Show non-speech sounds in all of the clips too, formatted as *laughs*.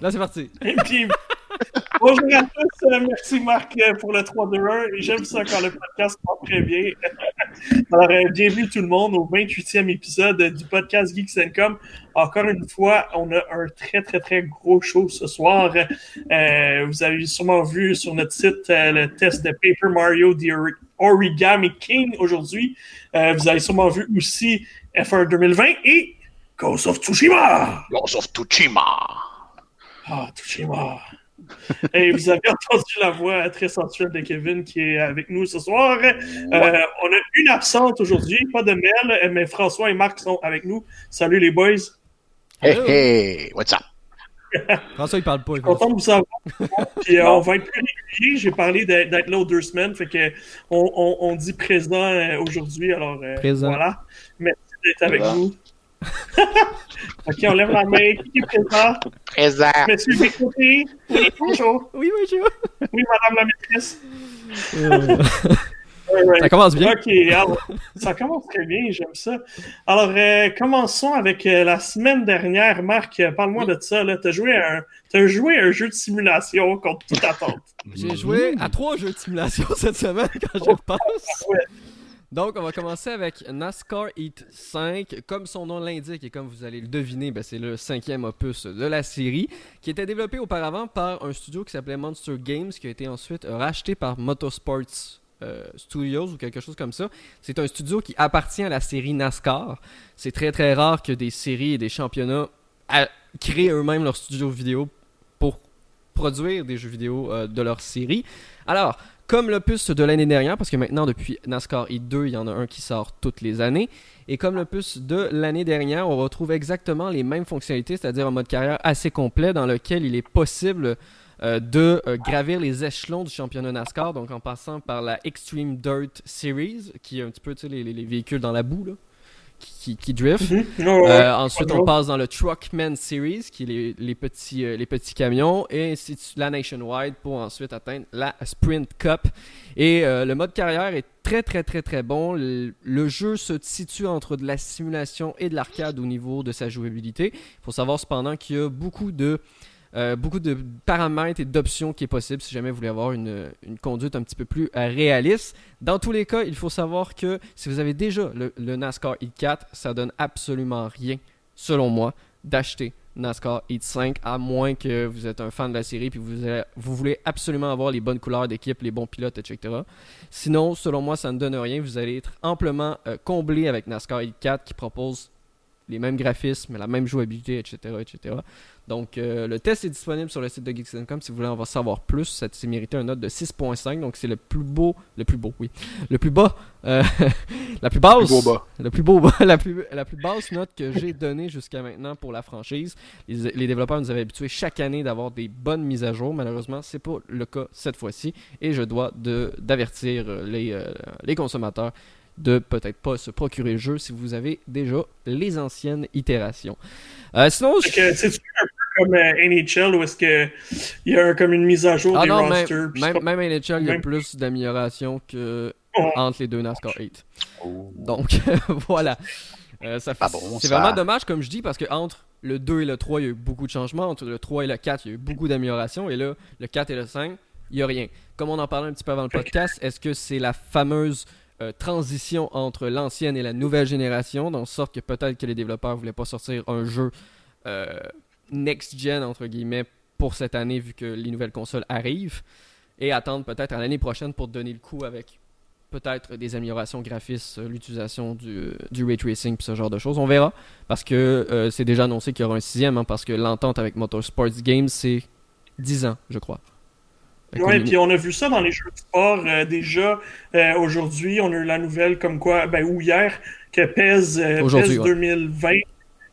Là, c'est parti. Bonjour à tous, euh, merci Marc euh, pour le 3-2-1. J'aime ça quand le podcast va très bien. *laughs* Alors, euh, bienvenue tout le monde au 28e épisode du podcast Geeks Com. Encore une fois, on a un très, très, très gros show ce soir. vous avez sûrement vu sur notre site le test de Paper Mario The Origami King aujourd'hui. vous avez sûrement vu aussi F1 2020 et Ghost of Tsushima. Ghost of Tsushima. Ah, Tsushima. *laughs* Et vous avez entendu la voix très sensuelle de Kevin qui est avec nous ce soir. Euh, on a une absente aujourd'hui, pas de Mel, mais François et Marc sont avec nous. Salut les boys. Hey, hey, what's up? *laughs* François, il parle pas. Je suis content de vous savoir. *laughs* Puis euh, on va être plus régulier. J'ai parlé d'être là aux deux semaines. Fait que on, on, dit présent euh, aujourd'hui. Alors, présent. voilà. Merci d'être avec nous. *laughs* ok, on lève la main. Qui est présent? Présent. Monsieur Bécoté. Oui, bonjour. Oui, bonjour. Oui, madame la maîtresse. Euh, ça commence bien. Ok, alors, ça commence très bien, j'aime ça. Alors, euh, commençons avec euh, la semaine dernière. Marc, parle-moi de ça. Tu as, joué un, as joué un jeu de simulation contre toute attente. J'ai joué à trois jeux de simulation cette semaine quand je pense. Ouais. Donc, on va commencer avec NASCAR Heat 5. Comme son nom l'indique et comme vous allez le deviner, ben, c'est le cinquième opus de la série qui était développé auparavant par un studio qui s'appelait Monster Games qui a été ensuite racheté par Motorsports euh, Studios ou quelque chose comme ça. C'est un studio qui appartient à la série NASCAR. C'est très très rare que des séries et des championnats créent eux-mêmes leur studio vidéo pour produire des jeux vidéo euh, de leur série. Alors, comme l'opus de l'année dernière, parce que maintenant depuis NASCAR E2, il y en a un qui sort toutes les années. Et comme l'opus de l'année dernière, on retrouve exactement les mêmes fonctionnalités, c'est-à-dire un mode carrière assez complet dans lequel il est possible euh, de euh, gravir les échelons du championnat NASCAR, donc en passant par la Extreme Dirt Series, qui est un petit peu les, les, véhicules dans la boue, là qui, qui drift. Mhm. Euh, ensuite, on passe dans le Truckman Series, qui est les, petits, euh, les petits camions, et ainsi la Nationwide pour ensuite atteindre la Sprint Cup. Et euh, le mode carrière est très très très très bon. Le, jeu se situe entre de la simulation et de l'arcade au niveau de sa jouabilité. Il faut savoir cependant qu'il y a beaucoup de euh, beaucoup de paramètres et d'options qui est possible si jamais vous voulez avoir une, conduite un petit peu plus euh, réaliste. Dans tous les cas, il faut savoir que si vous avez déjà le, NASCAR Heat 4, ça donne absolument rien, selon moi, d'acheter NASCAR Heat 5, à moins que vous êtes un fan de la série et vous, vous voulez absolument avoir les bonnes couleurs d'équipe, les bons pilotes, etc. Sinon, selon moi, ça ne donne rien. Vous allez être amplement euh, comblé avec NASCAR Heat 4 qui propose les mêmes graphismes, la même jouabilité, etc. etc. Donc, euh, le test est disponible sur le site de Geeks.com si vous voulez en savoir plus. Ça s'est mérité une note de 6.5, donc c'est le plus beau, le plus beau, oui, le plus bas, euh, *laughs* la plus basse, le plus beau bas, le plus beau bas, *laughs* la plus, la plus basse note que j'ai donnée jusqu'à maintenant pour la franchise. Les, développeurs nous avaient habitués chaque année d'avoir des bonnes mises à jour. Malheureusement, c'est pas le cas cette fois-ci, et je dois d'avertir les, euh, les consommateurs de peut-être pas se procurer le jeu si vous avez déjà les anciennes itérations. sinon, c'est comme euh, NHL où est-ce qu'il y a comme une mise à jour ah des rosters. Même, même, NHL, il y a plus d'amélioration que entre les deux NASCAR 8. Donc, *laughs* voilà. Euh, c'est vraiment dommage, comme je dis, parce que entre le 2 et le 3, il y a eu beaucoup de changements. Entre le 3 et le 4, il y a eu beaucoup d'améliorations. Et là, le 4 et le 5, il n'y a rien. Comme on en parlait un petit peu avant le podcast, est-ce que c'est la fameuse euh, transition entre l'ancienne et la nouvelle génération, dans sorte que peut-être que les développeurs voulaient pas sortir un jeu next-gen, entre guillemets, pour cette année, vu que les nouvelles consoles arrivent, et attendre peut-être à l'année prochaine pour donner le coup avec peut-être des améliorations graphistes, euh, l'utilisation du, du, ray tracing, ce genre de choses. On verra, parce que euh, c'est déjà annoncé qu'il y aura un sixième, hein, parce que l'entente avec Motorsports Games, c'est 10 ans, je crois. Oui, puis on a vu ça dans les jeux de sport euh, déjà. aujourd'hui, on a eu la nouvelle comme quoi, ben, ou hier, que PES, PES 2020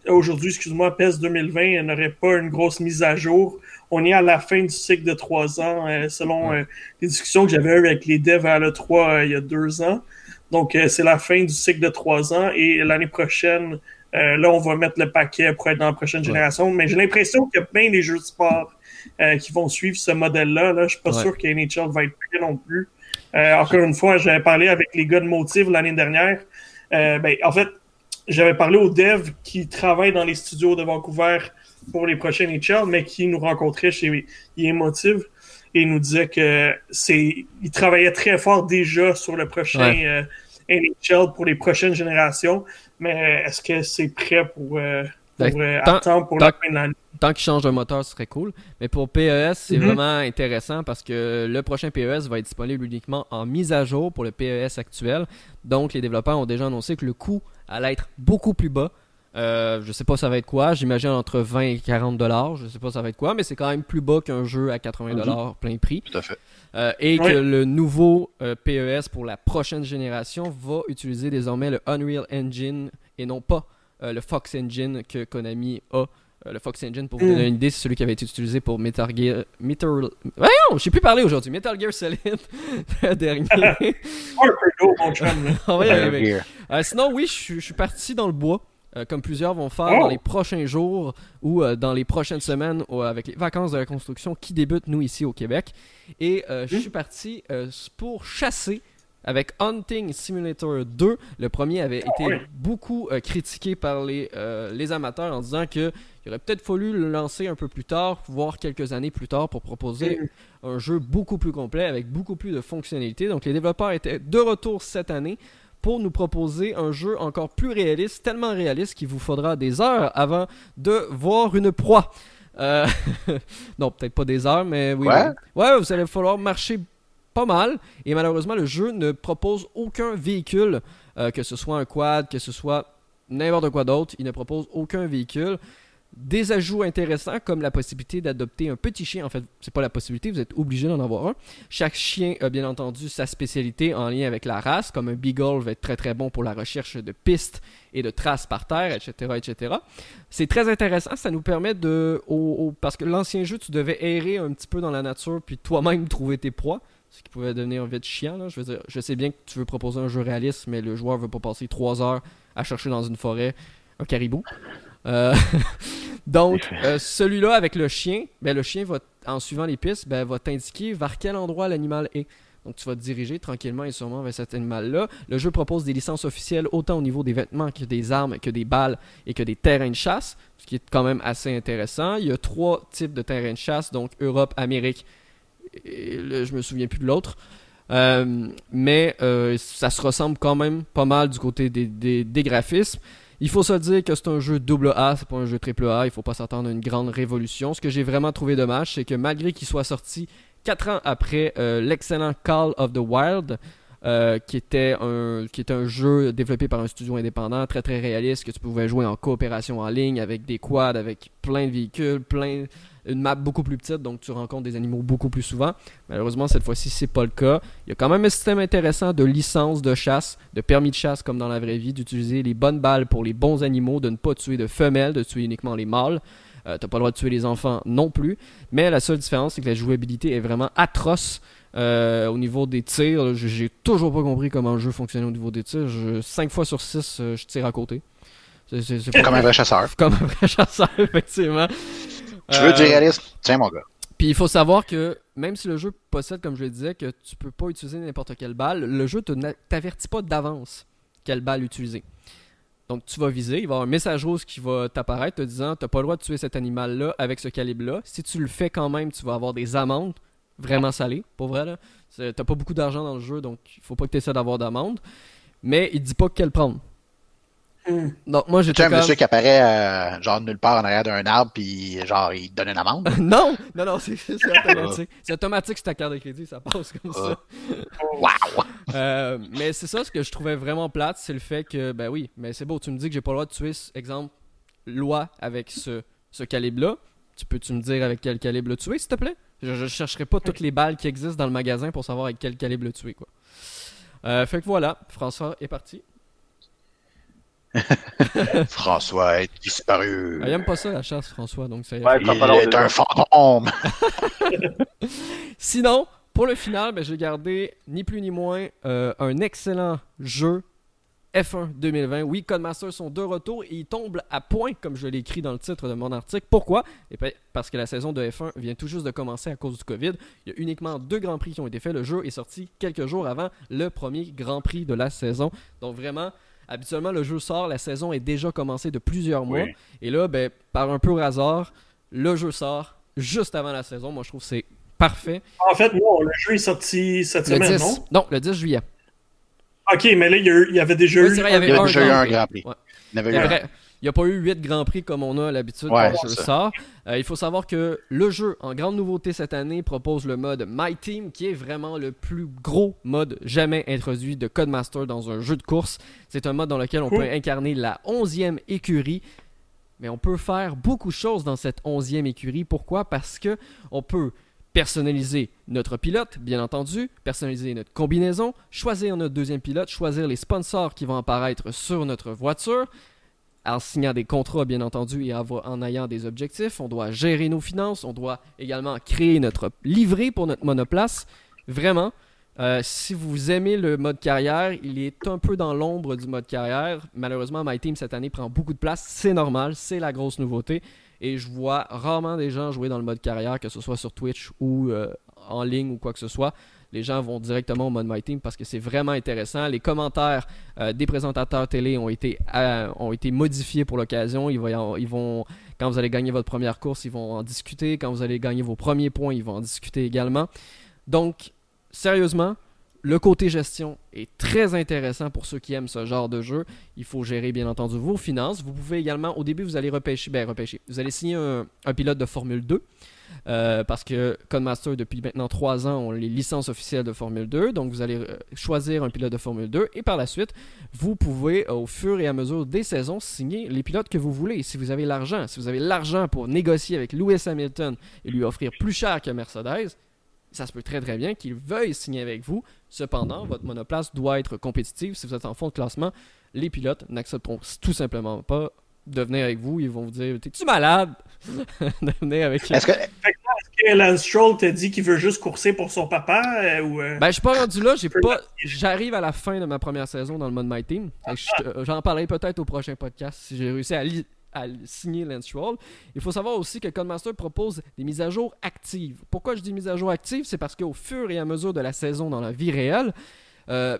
aujourd'hui, excuse-moi, PES 2020 n'aurait pas une grosse mise à jour. On est à la fin du cycle de trois ans, euh, selon euh, les discussions que j'avais eues avec les devs à l'E3 euh, il y a deux ans. Donc, c'est la fin du cycle de trois ans et l'année prochaine, là, on va mettre le paquet pour être dans la prochaine génération. Mais j'ai l'impression qu'il y a plein des jeux de sport qui vont suivre ce modèle-là. Là. Je suis pas sûr que NHL va être prêt non plus. encore une fois, j'avais parlé avec les gars de Motive l'année dernière. ben, en fait, j'avais parlé aux devs qui travaillent dans les studios de Vancouver pour les prochains NHL, mais qui nous rencontrait chez Emotive et nous disait que c'est, il travaillait très fort déjà sur le prochain NHL pour les prochaines générations. Mais est-ce que c'est prêt pour, ben, pour attendre pour la fin de l'année? tant qu'il change de moteur, ce serait cool. Mais pour PES, c'est mhm. vraiment intéressant parce que le prochain PES va être disponible uniquement en mise à jour pour le PES actuel. Donc, les développeurs ont déjà annoncé que le coût allait être beaucoup plus bas. Euh, je sais pas ça va être quoi, j'imagine entre 20 et 40 dollars, je sais pas ça va être quoi, mais c'est quand même plus bas qu'un jeu à 80 dollars plein prix. Tout à fait. Euh, et que le nouveau euh, PES pour la prochaine génération va utiliser désormais le Unreal Engine et non pas le Fox Engine que Konami a euh, le Fox Engine, pour vous donner mm. une idée, c'est celui qui avait été utilisé pour Metal Gear. Metal... Voyons, je sais plus parler aujourd'hui. Metal Gear Solid, *laughs* le dernier. *laughs* On va y arriver. Euh, sinon, oui, je suis parti dans le bois. Euh, comme plusieurs vont faire dans oh! les prochains jours ou dans les prochaines semaines avec les vacances de la construction qui débutent, nous, ici au Québec. Et je mm. suis parti pour chasser avec Hunting Simulator 2. Le premier avait été beaucoup critiqué par les, les amateurs en disant que il aurait peut-être fallu le lancer un peu plus tard, voire quelques années plus tard, pour proposer mm. un jeu beaucoup plus complet avec beaucoup plus de fonctionnalités. Donc les développeurs étaient de retour cette année pour nous proposer un jeu encore plus réaliste, tellement réaliste qu'il vous faudra des heures avant de voir une proie. Euh, *laughs* non, peut-être pas des heures, mais oui. Ouais. ouais, vous allez falloir marcher pas mal. Et malheureusement, le jeu ne propose aucun véhicule, euh, que ce soit un quad, que ce soit n'importe quoi d'autre. Il ne propose aucun véhicule des ajouts intéressants comme la possibilité d'adopter un petit chien. En fait, c'est pas la possibilité, vous êtes obligé d'en avoir un. Chaque chien a bien entendu sa spécialité en lien avec la race, comme un beagle va être très très bon pour la recherche de pistes et de traces par terre, etc., etc. C'est très intéressant, ça nous permet de, parce que l'ancien jeu, tu devais errer un petit peu dans la nature puis toi-même *laughs* trouver tes proies ce qui pouvait devenir vite chiant. Je veux dire, je sais bien que tu veux proposer un jeu réaliste, mais le joueur veut pas passer trois heures à chercher dans une forêt un caribou. Euh, *laughs* donc, euh, celui-là avec le chien, ben, le chien va, en suivant les pistes, ben, va t'indiquer vers quel endroit l'animal est. Donc, tu vas te diriger tranquillement et sûrement vers cet animal-là. Le jeu propose des licences officielles autant au niveau des vêtements que des armes, que des balles et que des terrains de chasse, ce qui est quand même assez intéressant. Il y a trois types de terrains de chasse, donc Europe, Amérique, et je me souviens plus de l'autre. Euh, mais ça se ressemble quand même pas mal du côté des graphismes. Il faut se dire que c'est un jeu double A, c'est pas un jeu triple A, il faut pas s'attendre à une grande révolution. Ce que j'ai vraiment trouvé dommage, c'est que malgré qu'il soit sorti 4 ans après euh, l'excellent Call of the Wild, euh, qui, était un, qui était un jeu développé par un studio indépendant, très très réaliste, que tu pouvais jouer en coopération en ligne avec des quads, avec plein de véhicules, plein une map beaucoup plus petite, donc tu rencontres des animaux beaucoup plus souvent. Malheureusement, cette fois-ci, c'est pas le cas. Il y a quand même un système intéressant de licence de chasse, de permis de chasse comme dans la vraie vie, d'utiliser les bonnes balles pour les bons animaux, de ne pas tuer de femelles, de tuer uniquement les mâles. Euh, t'as pas le droit de tuer les enfants non plus. Mais la seule différence, c'est que la jouabilité est vraiment atroce. Euh, au niveau des tirs, j'ai toujours pas compris comment le jeu fonctionnait au niveau des tirs. 5 fois sur 6, euh, je tire à côté. C'est *laughs* comme un vrai chasseur. Comme un vrai chasseur, effectivement. Tu veux du euh, réalisme? Tiens, mon gars. Puis il faut savoir que même si le jeu possède, comme je le disais, que tu peux pas utiliser n'importe quelle balle, le jeu ne t'avertit pas d'avance quelle balle utiliser. Donc tu vas viser, il va y avoir un message rose qui va t'apparaître te disant t'as pas le droit de tuer cet animal-là avec ce calibre-là. Si tu le fais quand même, tu vas avoir des amendes vraiment salées, pour vrai. Là. T'as pas beaucoup d'argent dans le jeu, donc il faut pas que tu essaies d'avoir d'amende. Mais il dit pas quelle prendre. Hmm. Donc, moi, j'étais. un monsieur qui apparaît, euh, genre, nulle part en arrière d'un arbre, puis, genre, il te donne une amende? *laughs* non! Non, non, c'est *laughs* automatique. c'est automatique sur ta carte de crédit, ça passe comme ça. wow! Euh, mais c'est ça, ce que je trouvais vraiment plate, c'est le fait que, ben oui, mais c'est beau, tu me dis que j'ai pas le droit de tuer, exemple, loi avec ce, ce calibre-là. Tu peux-tu me dire avec quel calibre le tuer, s'il te plaît? Je, je chercherai pas toutes les balles qui existent dans le magasin pour savoir avec quel calibre le tuer, quoi. Euh, fait que voilà, François est parti. *laughs* François est disparu. Ah, il aime pas ça la chasse, François, donc c'est. Ouais, il est un fantôme. *laughs* Sinon, pour le final, ben, j'ai gardé ni plus ni moins euh, un excellent jeu F1 2020. Oui, Codemasters sont de retour et ils tombent à point, comme je l'ai écrit dans le titre de mon article. Pourquoi? Et ben, Parce que la saison de F1 vient tout juste de commencer à cause du Covid. Il y a uniquement deux Grands Prix qui ont été faits. Le jeu est sorti quelques jours avant le premier Grand Prix de la saison. Donc vraiment, Habituellement, le jeu sort, la saison est déjà commencée de plusieurs mois. Et là, ben, par un peu hasard, le jeu sort juste avant la saison. Moi, je trouve que c'est parfait. En fait, non, le jeu est sorti cette semaine, non? Non, le 10 juillet. Ok, mais là, il y, avait déjà eu, il y avait déjà eu un Grand Prix. Il n'y a pas eu 8 Grands Prix comme on a l'habitude quand le jeu sort. Euh, il faut savoir que le jeu, en grande nouveauté cette année, propose le mode My Team, qui est vraiment le plus gros mode jamais introduit de Codemaster dans un jeu de course. C'est un mode dans lequel on peut incarner la 11e écurie. Mais on peut faire beaucoup de choses dans cette 11e écurie. Pourquoi? Parce que on peut personnaliser notre pilote, bien entendu, personnaliser notre combinaison, choisir notre deuxième pilote, choisir les sponsors qui vont apparaître sur notre voiture, en signant des contrats, bien entendu, et en ayant des objectifs. On doit gérer nos finances, on doit également créer notre livret pour notre monoplace. Vraiment, euh, si vous aimez le mode carrière, il est un peu dans l'ombre du mode carrière. Malheureusement, My Team cette année prend beaucoup de place. C'est normal, c'est la grosse nouveauté. Et je vois rarement des gens jouer dans le mode carrière, que ce soit sur Twitch ou euh, en ligne ou quoi que ce soit. Les gens vont directement au mode My Team parce que c'est vraiment intéressant. Les commentaires euh, des présentateurs télé ont été, euh, modifiés pour l'occasion. Quand vous allez gagner votre première course, ils vont en discuter. Quand vous allez gagner vos premiers points, ils vont en discuter également. Donc, sérieusement, le côté gestion est très intéressant pour ceux qui aiment ce genre de jeu. Il faut gérer bien entendu vos finances. Vous pouvez également, au début, vous allez repêcher, ben repêcher, vous allez signer un, pilote de Formule 2. Euh, parce que Codemaster, depuis maintenant 3 ans, ont les licences officielles de Formule 2. Donc, vous allez euh, choisir un pilote de Formule 2 et par la suite, vous pouvez, au fur et à mesure des saisons, signer les pilotes que vous voulez. Si vous avez l'argent, si vous avez l'argent pour négocier avec Lewis Hamilton et lui offrir plus cher que Mercedes, ça se peut très très bien qu'ils veuillent signer avec vous. Cependant, votre monoplace doit être compétitive. Si vous êtes en fond de classement, les pilotes n'accepteront tout simplement pas de venir avec vous. Ils vont vous dire T'es-tu malade? *laughs* De venir avec Est-ce que, est que Lance Stroll t'a dit qu'il veut juste courser pour son papa euh, ou euh? Ben, je suis pas rendu là. J'ai *laughs* pas... J'arrive à la fin de ma première saison dans le mode My Team. J'en parlerai peut-être au prochain podcast si j'ai réussi à, à signer Lance Il faut savoir aussi que Codemaster propose des mises à jour actives. Pourquoi je dis mises à jour actives? C'est parce qu'au fur et à mesure de la saison dans la vie réelle, euh,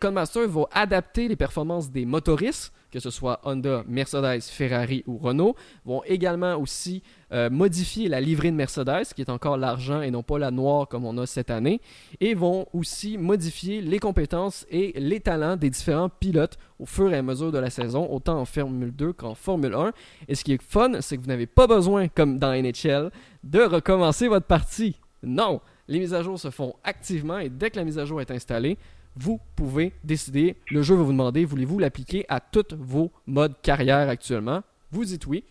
Codemaster va adapter les performances des motoristes que ce soit Honda, Mercedes, Ferrari ou Renault, vont également aussi euh, modifier la livrée de Mercedes, qui est encore l'argent et non pas la noire comme on a cette année, et vont aussi modifier les compétences et les talents des différents pilotes au fur et à mesure de la saison, autant en Formule 2 qu'en Formule 1. Et ce qui est fun, c'est que vous n'avez pas besoin, comme dans NHL, de recommencer votre partie. Non, les mises à jour se font activement et dès que la mise à jour est installée, vous pouvez décider. Le jeu va vous demander, voulez-vous l'appliquer à tous vos modes carrière actuellement? Vous dites oui.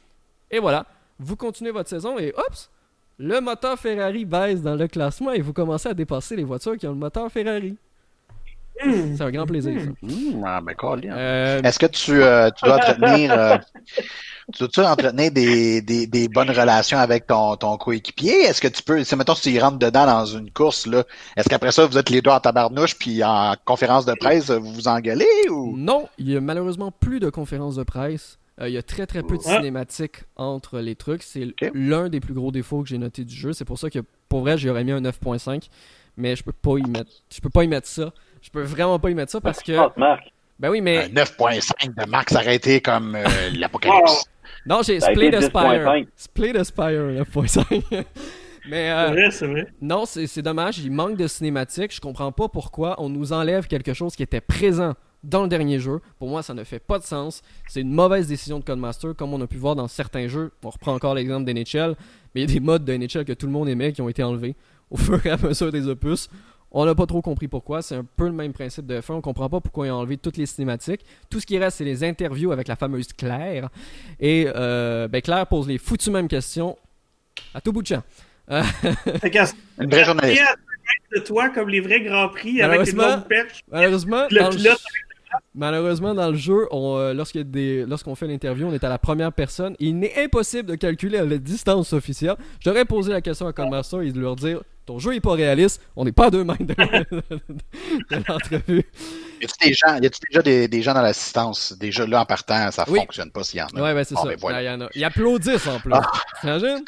Et voilà, vous continuez votre saison et hop, le moteur Ferrari baisse dans le classement et vous commencez à dépasser les voitures qui ont le moteur Ferrari. C'est un grand plaisir, ça. Mmh, ah, ben, euh, Est-ce que tu, euh, tu dois entretenir, euh, tu dois entretenir des, des, des, bonnes relations avec ton, ton coéquipier? Est-ce que tu peux, si mettons, si tu rentres dedans dans une course, là, est-ce qu'après ça, vous êtes les deux en tabarnouche, puis en conférence de presse, vous vous engueulez ou? Non, il y a malheureusement plus de conférences de presse. il y a très très peu de cinématiques entre les trucs. C'est l'un des plus gros défauts que j'ai noté du jeu. C'est pour ça que pour vrai, j'aurais mis un 9.5, mais je peux pas y mettre. Je peux pas y mettre ça. Je peux vraiment pas y mettre ça parce que. Ben oui, mais. 9.5 de Max arrêté comme euh, *laughs* l'apocalypse. Non, j'ai Split Aspire. Split Aspire 9.5. *laughs* Mais euh, vrai, c'est vrai. Non, c'est dommage, il manque de cinématique. Je comprends pas pourquoi on nous enlève quelque chose qui était présent dans le dernier jeu. Pour moi, ça ne fait pas de sens. C'est une mauvaise décision de Codemaster, comme on a pu voir dans certains jeux. On reprend encore l'exemple d'NHL, mais il y a des modes de NHL que tout le monde aimait qui ont été enlevés au fur et à mesure des opus. On n'a pas trop compris pourquoi. C'est un peu le même principe de F1. On comprend pas pourquoi ils ont enlevé toutes les cinématiques. Tout ce qui reste, c'est les interviews avec la fameuse Claire. Et euh, ben Claire pose les foutues mêmes questions à tout bout de champ. Euh, *laughs* une vraie journaliste. de toi comme les vrais Grands Prix avec une longue perche. Malheureusement, le pilote Malheureusement, dans le jeu, euh, lorsqu'on fait l'interview, on est à la première personne. il n'est impossible de calculer la distance officielle. J'aurais posé la question à Codemaster et de leur dire ton jeu est pas réaliste, on n'est pas deux mains *laughs* de, l'entrevue. Y a-t-il des gens, y a déjà des, des, gens dans l'assistance? Déjà là en partant, ça ne fonctionne pas s'il y en a. Ouais, ben c'est ça. Ben, voilà. y en a. Ils applaudissent en plus. Ah.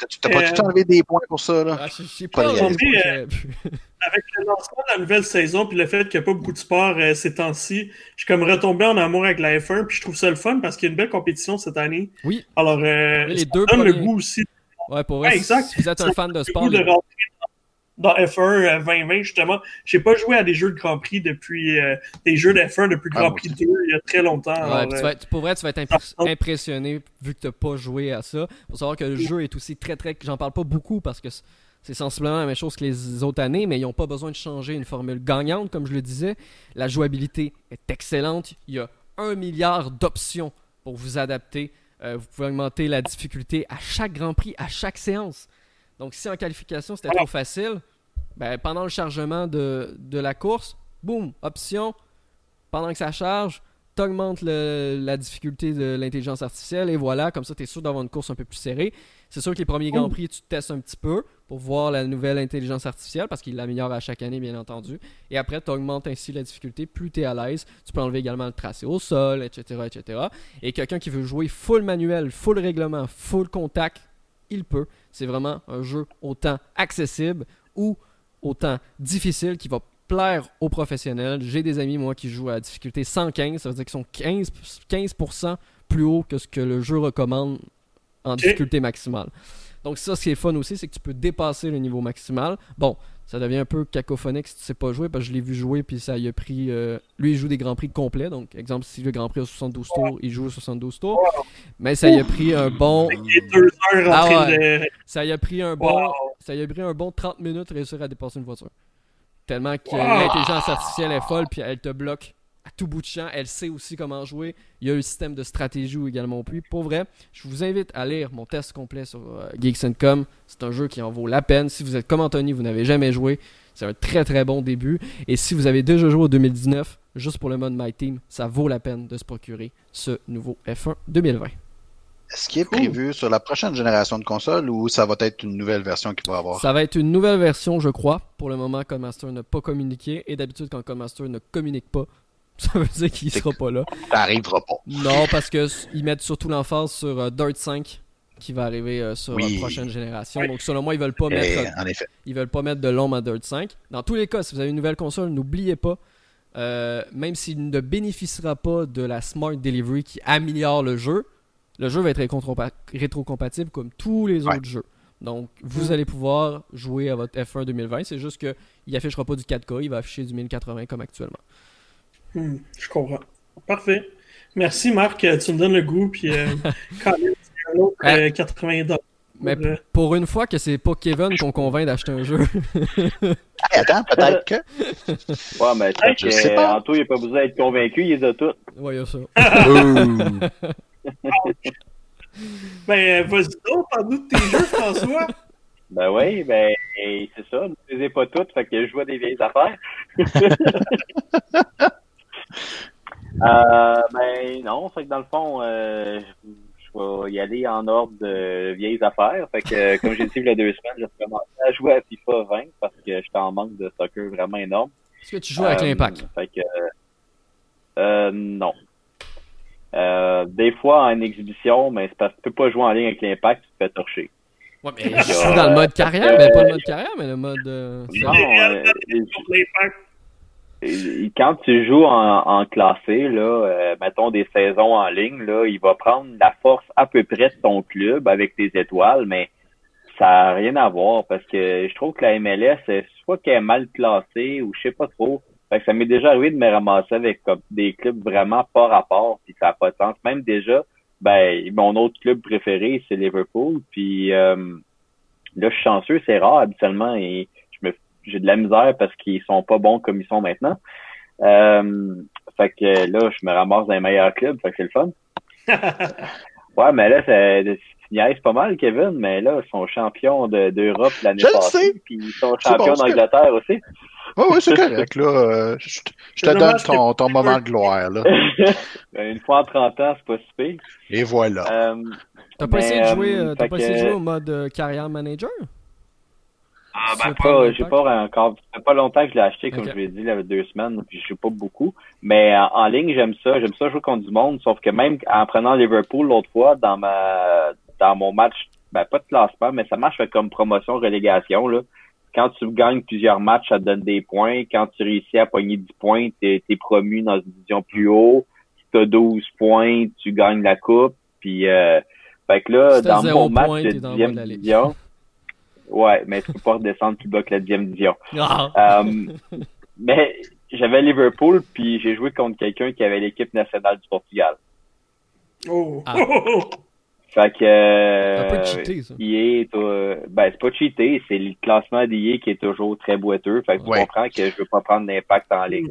Tu t'as pas euh... tout enlevé des points pour ça, là? Ah, je sais pas. pas euh, *laughs* avec le lancement de la nouvelle saison, puis le fait qu'il n'y a pas beaucoup de sport euh, ces temps-ci, je suis comme retombé en amour avec la F1, puis je trouve ça le fun parce qu'il y a une belle compétition cette année. Oui. Alors, euh, les deux donne le goût aussi. Ouais, pour vrai, exact. si vous êtes un fan de sport. De rentrer dans F1 2020, euh, justement. J'ai pas joué à des jeux de Grand Prix depuis euh, des jeux de F1 depuis ah, Grand Prix 2 il y a très longtemps. Ouais, tu vas pour vrai, tu vas être impressionné vu que tu n'as pas joué à ça. Faut savoir que le jeu est aussi très très. J'en parle pas beaucoup parce que c'est sensiblement la même chose que les autres années, mais ils n'ont pas besoin de changer une formule gagnante, comme je le disais. La jouabilité est excellente. Il y a un milliard d'options pour vous adapter. Euh, vous pouvez augmenter la difficulté à chaque Grand Prix, à chaque séance. Donc, si en qualification c'était trop facile, ben, pendant le chargement de, de la course, boum, option, pendant que ça charge, augmente la difficulté de l'intelligence artificielle et voilà, comme ça, tu es sûr d'avoir une course un peu plus serrée. C'est sûr que les premiers Grands Prix, tu testes un petit peu pour voir la nouvelle intelligence artificielle parce qu'il l'améliore à chaque année, bien entendu. Et après, tu augmentes ainsi la difficulté. Plus tu es à l'aise, tu peux enlever également le tracé au sol, etc. etc. Et quelqu'un qui veut jouer full manuel, full règlement, full contact, il peut. C'est vraiment un jeu autant accessible ou autant difficile qui va plaire aux professionnels. J'ai des amis, moi, qui jouent à difficulté 115. Ça veut dire qu'ils sont 15%, 15 plus haut que ce que le jeu recommande en difficulté maximale. Donc ça, ce qui est fun aussi, c'est que tu peux dépasser le niveau maximal. Bon, ça devient un peu cacophonique si tu sais pas jouer, parce que je l'ai vu jouer, puis ça y a pris... Euh, lui, il joue des Grands Prix complets, donc exemple, si le Grand Prix a 72 tours, il joue 72 tours. Mais ça y a pris un bon... Ah ça y a pris un bon... Ça y a pris un bon 30 minutes réussir à dépasser une voiture. Tellement que l'intelligence artificielle est folle, puis elle te bloque tout bout de champ. Elle sait aussi comment jouer. Il y a un système de stratégie également. Puis, pour vrai, je vous invite à lire mon test complet sur euh, Geeks.com. C'est un jeu qui en vaut la peine. Si vous êtes comme Anthony, vous n'avez jamais joué, c'est un très très bon début. Et si vous avez déjà joué au 2019, juste pour le mode My Team, ça vaut la peine de se procurer ce nouveau F1 2020. Est-ce qu'il est prévu sur la prochaine génération de consoles ou ça va être une nouvelle version qu'il va avoir? Ça va être une nouvelle version, je crois. Pour le moment, Codemaster n'a pas communiqué. Et d'habitude, quand Codemaster ne communique pas, *laughs* ça veut dire qu'il sera pas là. Ça arrivera pas. Non, parce qu'ils mettent surtout l'emphase sur euh, Dirt 5 qui va arriver euh, sur la prochaine génération. Donc selon moi, ils veulent pas mettre en effet. ils veulent pas mettre de l'ombre à Dirt 5. Dans tous les cas, si vous avez une nouvelle console, n'oubliez pas euh, même s'il ne bénéficiera pas de la Smart Delivery qui améliore le jeu, le jeu va être rétro-compatible comme tous les autres jeux. Donc, vous allez pouvoir jouer à votre F1 2020. C'est juste qu'il n'affichera pas du 4K, il va afficher du 1080 comme actuellement. Hmm, je comprends. Parfait. Merci Marc, tu me donnes le goût, puis euh, *laughs* quand même, un autre 80 dollars. Mais pour une fois que c'est pas Kevin qu'on convainc d'acheter un jeu. *laughs* attends, peut-être que. *laughs* Ouais, mais je sais pas. Anto, il n'a pas besoin d'être convaincu, il les a tous. Ouais, il y a ça. ben, vas-y donc, parle-nous de tes jeux, François. Ben oui, ben, c'est ça. Je ne les ai pas toutes, fait que je vois des vieilles affaires. Euh, ben, non, fait que dans le fond, euh, je vais y aller en ordre de vieilles affaires. Fait que, comme j'ai dit il y a deux semaines, j'ai commencé à jouer à FIFA 20 parce que j'étais en manque de soccer vraiment énorme. Est-ce que tu joues avec l'impact? Fait que, euh, non. Euh, des fois en exhibition, mais c'est parce que tu peux pas jouer en ligne avec l'impact, tu te fais torcher. Ouais, mais je suis dans le mode carrière, mais pas le mode carrière, mais le mode. Euh, non, euh, quand tu joues en, en classé, là, euh, mettons des saisons en ligne, là, il va prendre la force à peu près de ton club avec tes étoiles, mais ça n'a rien à voir parce que je trouve que la MLS, soit qu'elle est mal classée ou je sais pas trop. Fait que ça m'est déjà arrivé de me ramasser avec des clubs vraiment pas rapport, puis ça n'a pas de sens. Même déjà, ben mon autre club préféré, c'est Liverpool. Puis euh, là, je suis chanceux, c'est rare habituellement, et j'ai de la misère parce qu'ils sont pas bons comme ils sont maintenant. Euh, fait que là, je me ramasse dans les meilleurs clubs, fait que c'est le fun. *laughs* ouais, mais là, c'est c'est pas mal, Kevin, mais là, ils sont champions d'Europe l'année passée. Puis ils sont champions d'Angleterre aussi. Oui, oui, c'est correct, là. Euh, je, te donne ton, ton moment de gloire, là. *laughs* Ben, une fois en 30 ans, c'est pas si pire. Et voilà. Euh, t'as pas, essayé de jouer, euh, pas essayé de jouer au mode carrière manager? Ah, ben, pas, j'ai pas encore, ça fait pas longtemps que je l'ai acheté, comme je l'ai dit, il y avait deux semaines, puis je sais pas beaucoup. Mais en, ligne, j'aime ça. J'aime ça jouer contre du monde, sauf que même en prenant Liverpool l'autre fois, dans ma, dans mon match, ben, pas de classement, mais ça marche comme promotion, relégation, là. Quand tu gagnes plusieurs matchs, ça te donne des points. Quand tu réussis à pogner 10 points, t'es, es promu dans une division plus haut. Si t'as 12 points, tu gagnes la coupe. Puis, euh, fait que là, dans mon match de division, Ouais, mais tu peux pas redescendre plus bas que la dixième division. Ah. Euh, mais j'avais Liverpool, puis j'ai joué contre quelqu'un qui avait l'équipe nationale du Portugal. Oh! Ah. *laughs* Fait que. Euh, un peu cheaté, ça. est, euh, ben, c'est pas cheaté, c'est le classement d'IA qui est toujours très boiteux. Fait que tu comprends que je veux pas prendre d'impact en ligne.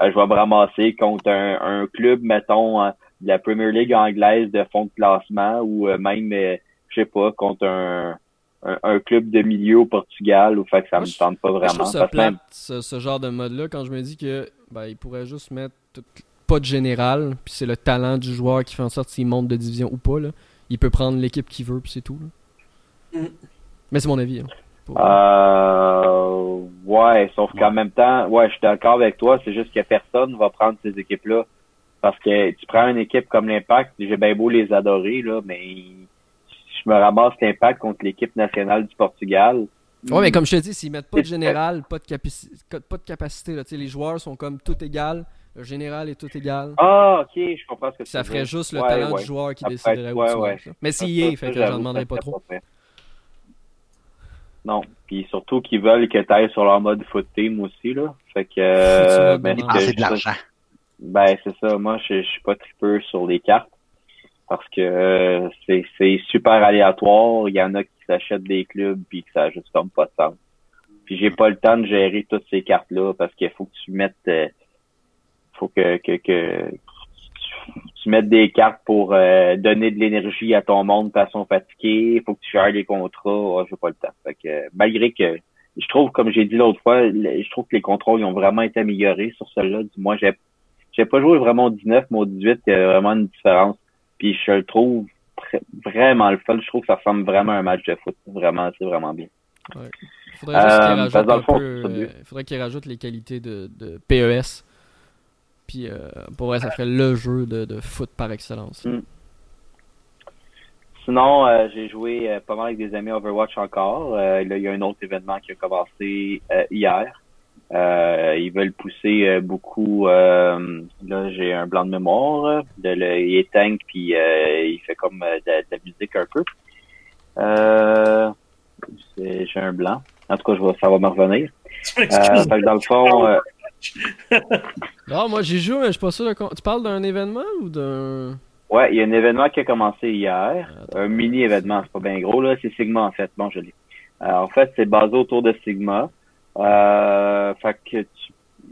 Euh, je vais me ramasser contre un, un club, mettons, de la Premier League anglaise de fond de classement ou même, je sais pas, contre un un, club de milieu au Portugal, ou fait que ça me tente pas vraiment. je trouve ça ce, genre de mode-là, quand je me dis que ben, il pourrait juste mettre pas de général, puis c'est le talent du joueur qui fait en sorte s'il monte de division ou pas. Là. Il peut prendre l'équipe qu'il veut, puis c'est tout. Mm. Mais c'est mon avis. Hein, euh, ouais, sauf qu'en même temps, ouais, je suis d'accord avec toi, c'est juste que personne va prendre ces équipes-là. Parce que tu prends une équipe comme l'Impact, j'ai bien beau les adorer, là, mais je me ramasse l'impact contre l'équipe nationale du Portugal. Ouais, mais comme je te dis, s'ils mettent pas de général, pas de, pas de capacité, là, les joueurs sont comme tout égal. Le général est tout égal. Ah, ok, je comprends ce que tu Ça ferait juste le talent du joueur qui déciderait où ouais, Mais s'il y est, fait que j'en demanderais pas trop. Non, puis surtout qu'ils veulent que tu ailles sur leur mode foot team aussi, là. Fait que. *laughs* Euh, ben, c'est de l'argent. Ben, c'est ça. Moi, je, je suis pas tripeux sur les cartes parce que euh, c'est super aléatoire. Il y en a qui s'achètent des clubs puis que ça juste comme pas de sens. Puis j'ai pas le temps de gérer toutes ces cartes-là parce qu'il faut que tu mettes euh, faut que, que, que tu, mettes des cartes pour euh, donner de l'énergie à ton monde de façon fatiguée. Faut que tu gères les contrats. Oh, j'ai pas le temps. Fait que malgré que je trouve, comme j'ai dit l'autre fois, je trouve que les contrôles ont vraiment été améliorés sur celle-là. Du moins, j'ai j'ai pas joué vraiment au 19, mais au 18, il y a vraiment une différence puis je le trouve vraiment le fun. Je trouve que ça ressemble vraiment à un match de foot. Vraiment, c'est vraiment bien. Ouais. Il faudrait qu'il euh, euh, faudrait qu'il rajoute les qualités de, de PES. Puis euh, pour vrai, ça ferait le jeu de, de foot par excellence. Mm. Sinon, euh, j'ai joué pas mal avec des amis Overwatch encore. là, il y a un autre événement qui a commencé hier. Euh, ils veulent pousser euh, beaucoup. Euh, là, j'ai un blanc de mémoire. De, le, il est tank puis il fait comme de, la musique un peu. j'ai un blanc. En tout cas, je vois, ça va me revenir. *laughs* dans le fond. *laughs* non, moi j'ai joué, mais je suis pas sûr. Tu parles d'un événement ou d'un? Ouais, il y a un événement qui a commencé hier. un mini événement, c'est pas bien gros là. C'est Sigma en fait. Bon, je l'ai. en fait, c'est basé autour de Sigma. Euh, tu,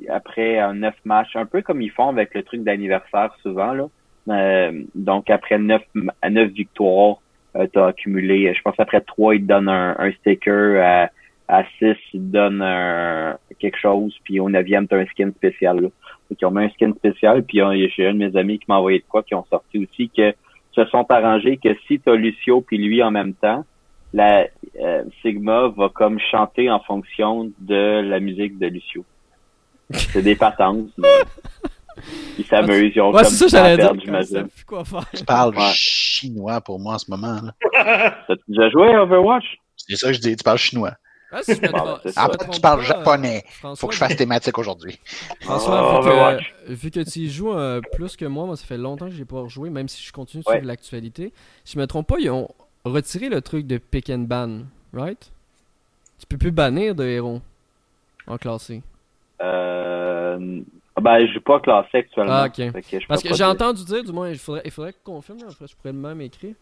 après un neuf matchs, un peu comme ils font avec le truc d'anniversaire souvent, là. Euh, donc après neuf, neuf victoires, euh, tu as accumulé, je pense après trois, ils te donnent un, un sticker, à, à six, ils te donnent quelque chose, puis au neuvième, tu as un skin spécial. Là. Donc, ils ont mis un skin spécial, puis j'ai un de mes amis qui m'a envoyé de quoi, qui ont sorti aussi, que se sont arrangés que si tu as Lucio puis lui en même temps, la euh, Sigma va comme chanter en fonction de la musique de Lucio. C'est des patentes. Ils s'amusent, ils ont ouais, comme ça, j'allais dire, j'imagine. Quoi faire. Tu parles chinois pour moi en ce moment. Là. *laughs* Tu déjà joué à Overwatch? C'est ça que je dis, tu parles chinois. Ah, si Après, tu parles japonais. François, Faut que je fasse thématique aujourd'hui. François, vu, que, vu, que, tu y joues euh, plus que moi, moi, ça fait longtemps que j'ai pas rejoué, même si je continue de suivre l'actualité. Si je me trompe pas, ils ont retirer le truc de pick and ban, right? Tu peux plus bannir de héros en classé. Euh. Ben, je pas classé actuellement. Ah, ok. Parce que j'ai entendu dire, du moins, il faudrait, il faudrait qu'on confirme, après je pourrais le même écrire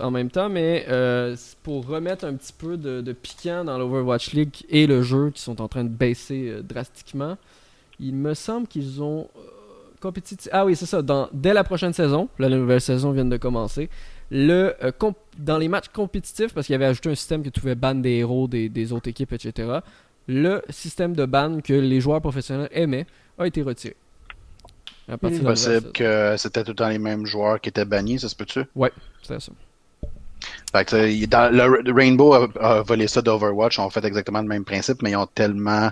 en même temps, mais euh, pour remettre un petit peu de, piquant dans l'Overwatch League et le jeu qui sont en train de baisser euh, drastiquement, il me semble qu'ils ont euh, compétitif. Ah oui, c'est ça. Dans, dès la prochaine saison, la nouvelle saison vient de commencer, le, euh, dans les matchs compétitifs, parce qu'il avait ajouté un système que tu pouvais ban des héros des, autres équipes, etc., le système de ban que les joueurs professionnels aimaient a été retiré. C'est possible que c'était tout le temps les mêmes joueurs qui étaient bannis, ça se peut-tu? Ouais, c'est ça. Fait que, dans, le, Rainbow a, volé ça d'Overwatch, ont fait exactement le même principe, mais ils ont tellement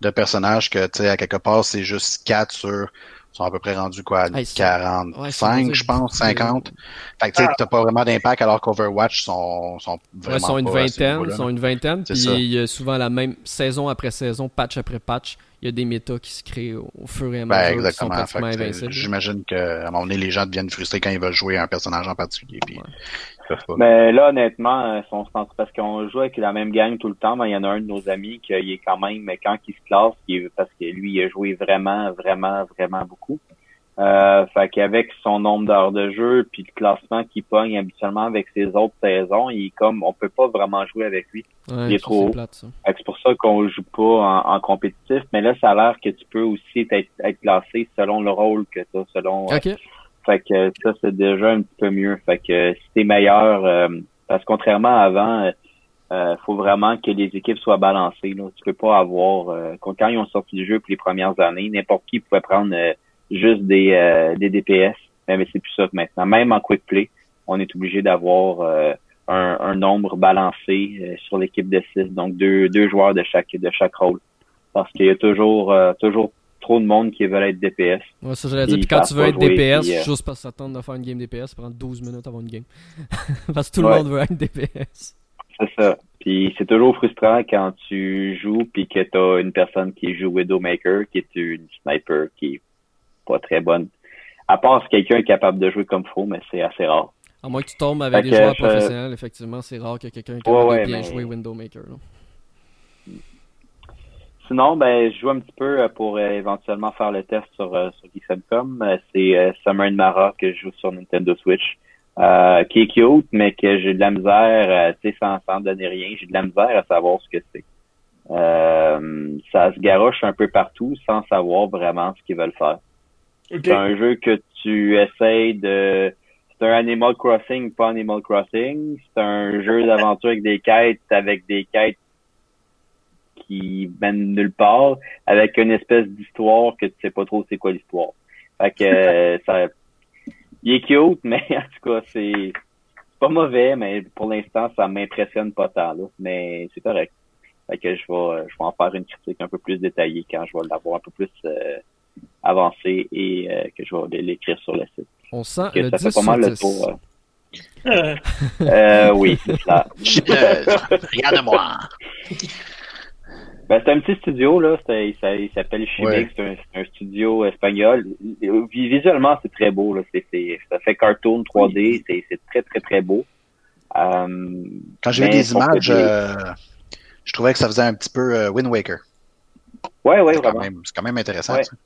de personnages que, tu sais, à quelque part, c'est juste 4 sur sont à peu près rendus quoi, à 45, je pense, 50. Fait que tu t'as pas vraiment d'impact alors qu'Overwatch sont, sont vraiment. Ouais, sont une vingtaine, sont une vingtaine. Puis il y a souvent la même saison après saison, patch après patch. Il y a des méta qui se créent au, fur et à ben, mesure. Ben, exactement. J'imagine qu'à un moment donné, les gens deviennent frustrés quand ils veulent jouer un personnage en particulier. Puis mais là, honnêtement, euh, parce qu'on joue avec la même gang tout le temps, mais il y en a un de nos amis qui est quand même, mais quand il se classe, parce que lui, il a joué vraiment, vraiment, vraiment beaucoup. Euh, fait qu'avec son nombre d'heures de jeu puis le classement qu'il pogne habituellement avec ses autres saisons, il est comme on peut pas vraiment jouer avec lui. il est trop haut. C'est pour ça qu'on joue pas en, compétitif, mais là ça a l'air que tu peux aussi être, classé selon le rôle que tu as, selon euh, fait que ça, c'est déjà un petit peu mieux. Fait que si meilleur, euh, parce que contrairement à avant, euh, faut vraiment que les équipes soient balancées. Là. Tu peux pas avoir euh, quand ils ont sorti du jeu pour les premières années, n'importe qui pouvait prendre euh, juste des, des DPS. Mais c'est plus ça que maintenant. Même en quick play, on est obligé d'avoir un, un, nombre balancé sur l'équipe de six, donc deux, deux joueurs de chaque de chaque rôle. Parce qu'il y a toujours toujours trop de monde qui veut être DPS. Ouais, ça j'allais dire. Puis quand tu veux être DPS, euh, juste parce que s'attendre de faire une game DPS, ça prend 12 minutes avant une game. *laughs* parce que tout le monde veut être DPS. C'est ça. Puis c'est toujours frustrant quand tu joues puis que t'as une personne qui joue Widowmaker, qui est une sniper qui est pas très bonne. À part si quelqu'un est capable de jouer comme faux, mais c'est assez rare. À moins que tu tombes avec des joueurs professionnels, effectivement, c'est rare que quelqu'un ait ouais, bien jouer Windowmaker. Sinon, ben, je joue un petit peu euh, pour euh, éventuellement faire le test sur, euh, sur euh, C'est Summer in Mara que je joue sur Nintendo Switch. qui est cute, mais que j'ai de la misère, tu sais, sans, sans donner rien, j'ai de la misère à savoir ce que c'est. ça se garoche un peu partout sans savoir vraiment ce qu'ils veulent faire. C'est un jeu que tu essayes de... C'est un Animal Crossing, pas Animal Crossing. C'est un jeu d'aventure avec des quêtes, avec des quêtes qui mène nulle part, avec une espèce d'histoire que tu sais pas trop c'est quoi l'histoire. Fait que *laughs* euh, ça, il est cute, mais *laughs* en tout cas c'est pas mauvais, mais pour l'instant ça m'impressionne pas tant là, mais c'est correct. Fait que je vais, je vais en faire une critique un peu plus détaillée quand je vais l'avoir un peu plus euh, avancé et euh, que je vais l'écrire sur le site. On sent le ça fait pas mal le tour. *laughs* Euh, oui, c'est ça. Regarde-moi. Ben, c'est un petit studio, là. Il s'appelle Chimix. C'est un, studio espagnol. Visuellement, c'est très beau, là. Ça fait cartoon 3D. C'est, très, très, très beau. Euh, Quand j'ai vu des images, euh, je trouvais que ça faisait un petit peu euh, Wind Waker. Ouais, ouais, vraiment. c'est quand même intéressant, ça.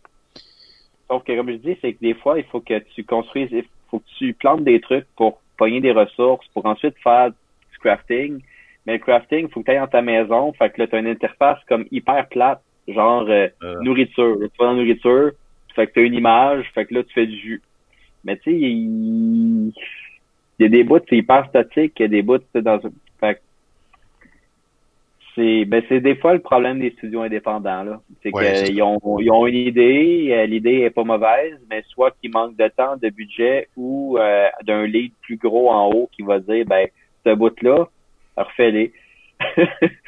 Sauf que, comme je dis, c'est que des fois, il faut que tu construises, il faut que tu plantes des trucs pour pogner des ressources, pour ensuite faire du crafting mais le crafting, faut que tu ailles dans ta maison. Fait que là, tu as une interface comme hyper plate, genre euh, euh. nourriture. tu vas dans la nourriture, fait que tu as une image, fait que là, tu fais du jus. Mais tu sais, il... y a des bouts, c'est hyper statique, il y a des bouts, dans fait c'est ben c'est des fois le problème des studios indépendants là c'est qu'ils ont ils ont une idée euh, l'idée est pas mauvaise mais soit qu'il manque de temps de budget ou d'un lead plus gros en haut qui va dire ben ce bout là refais-les.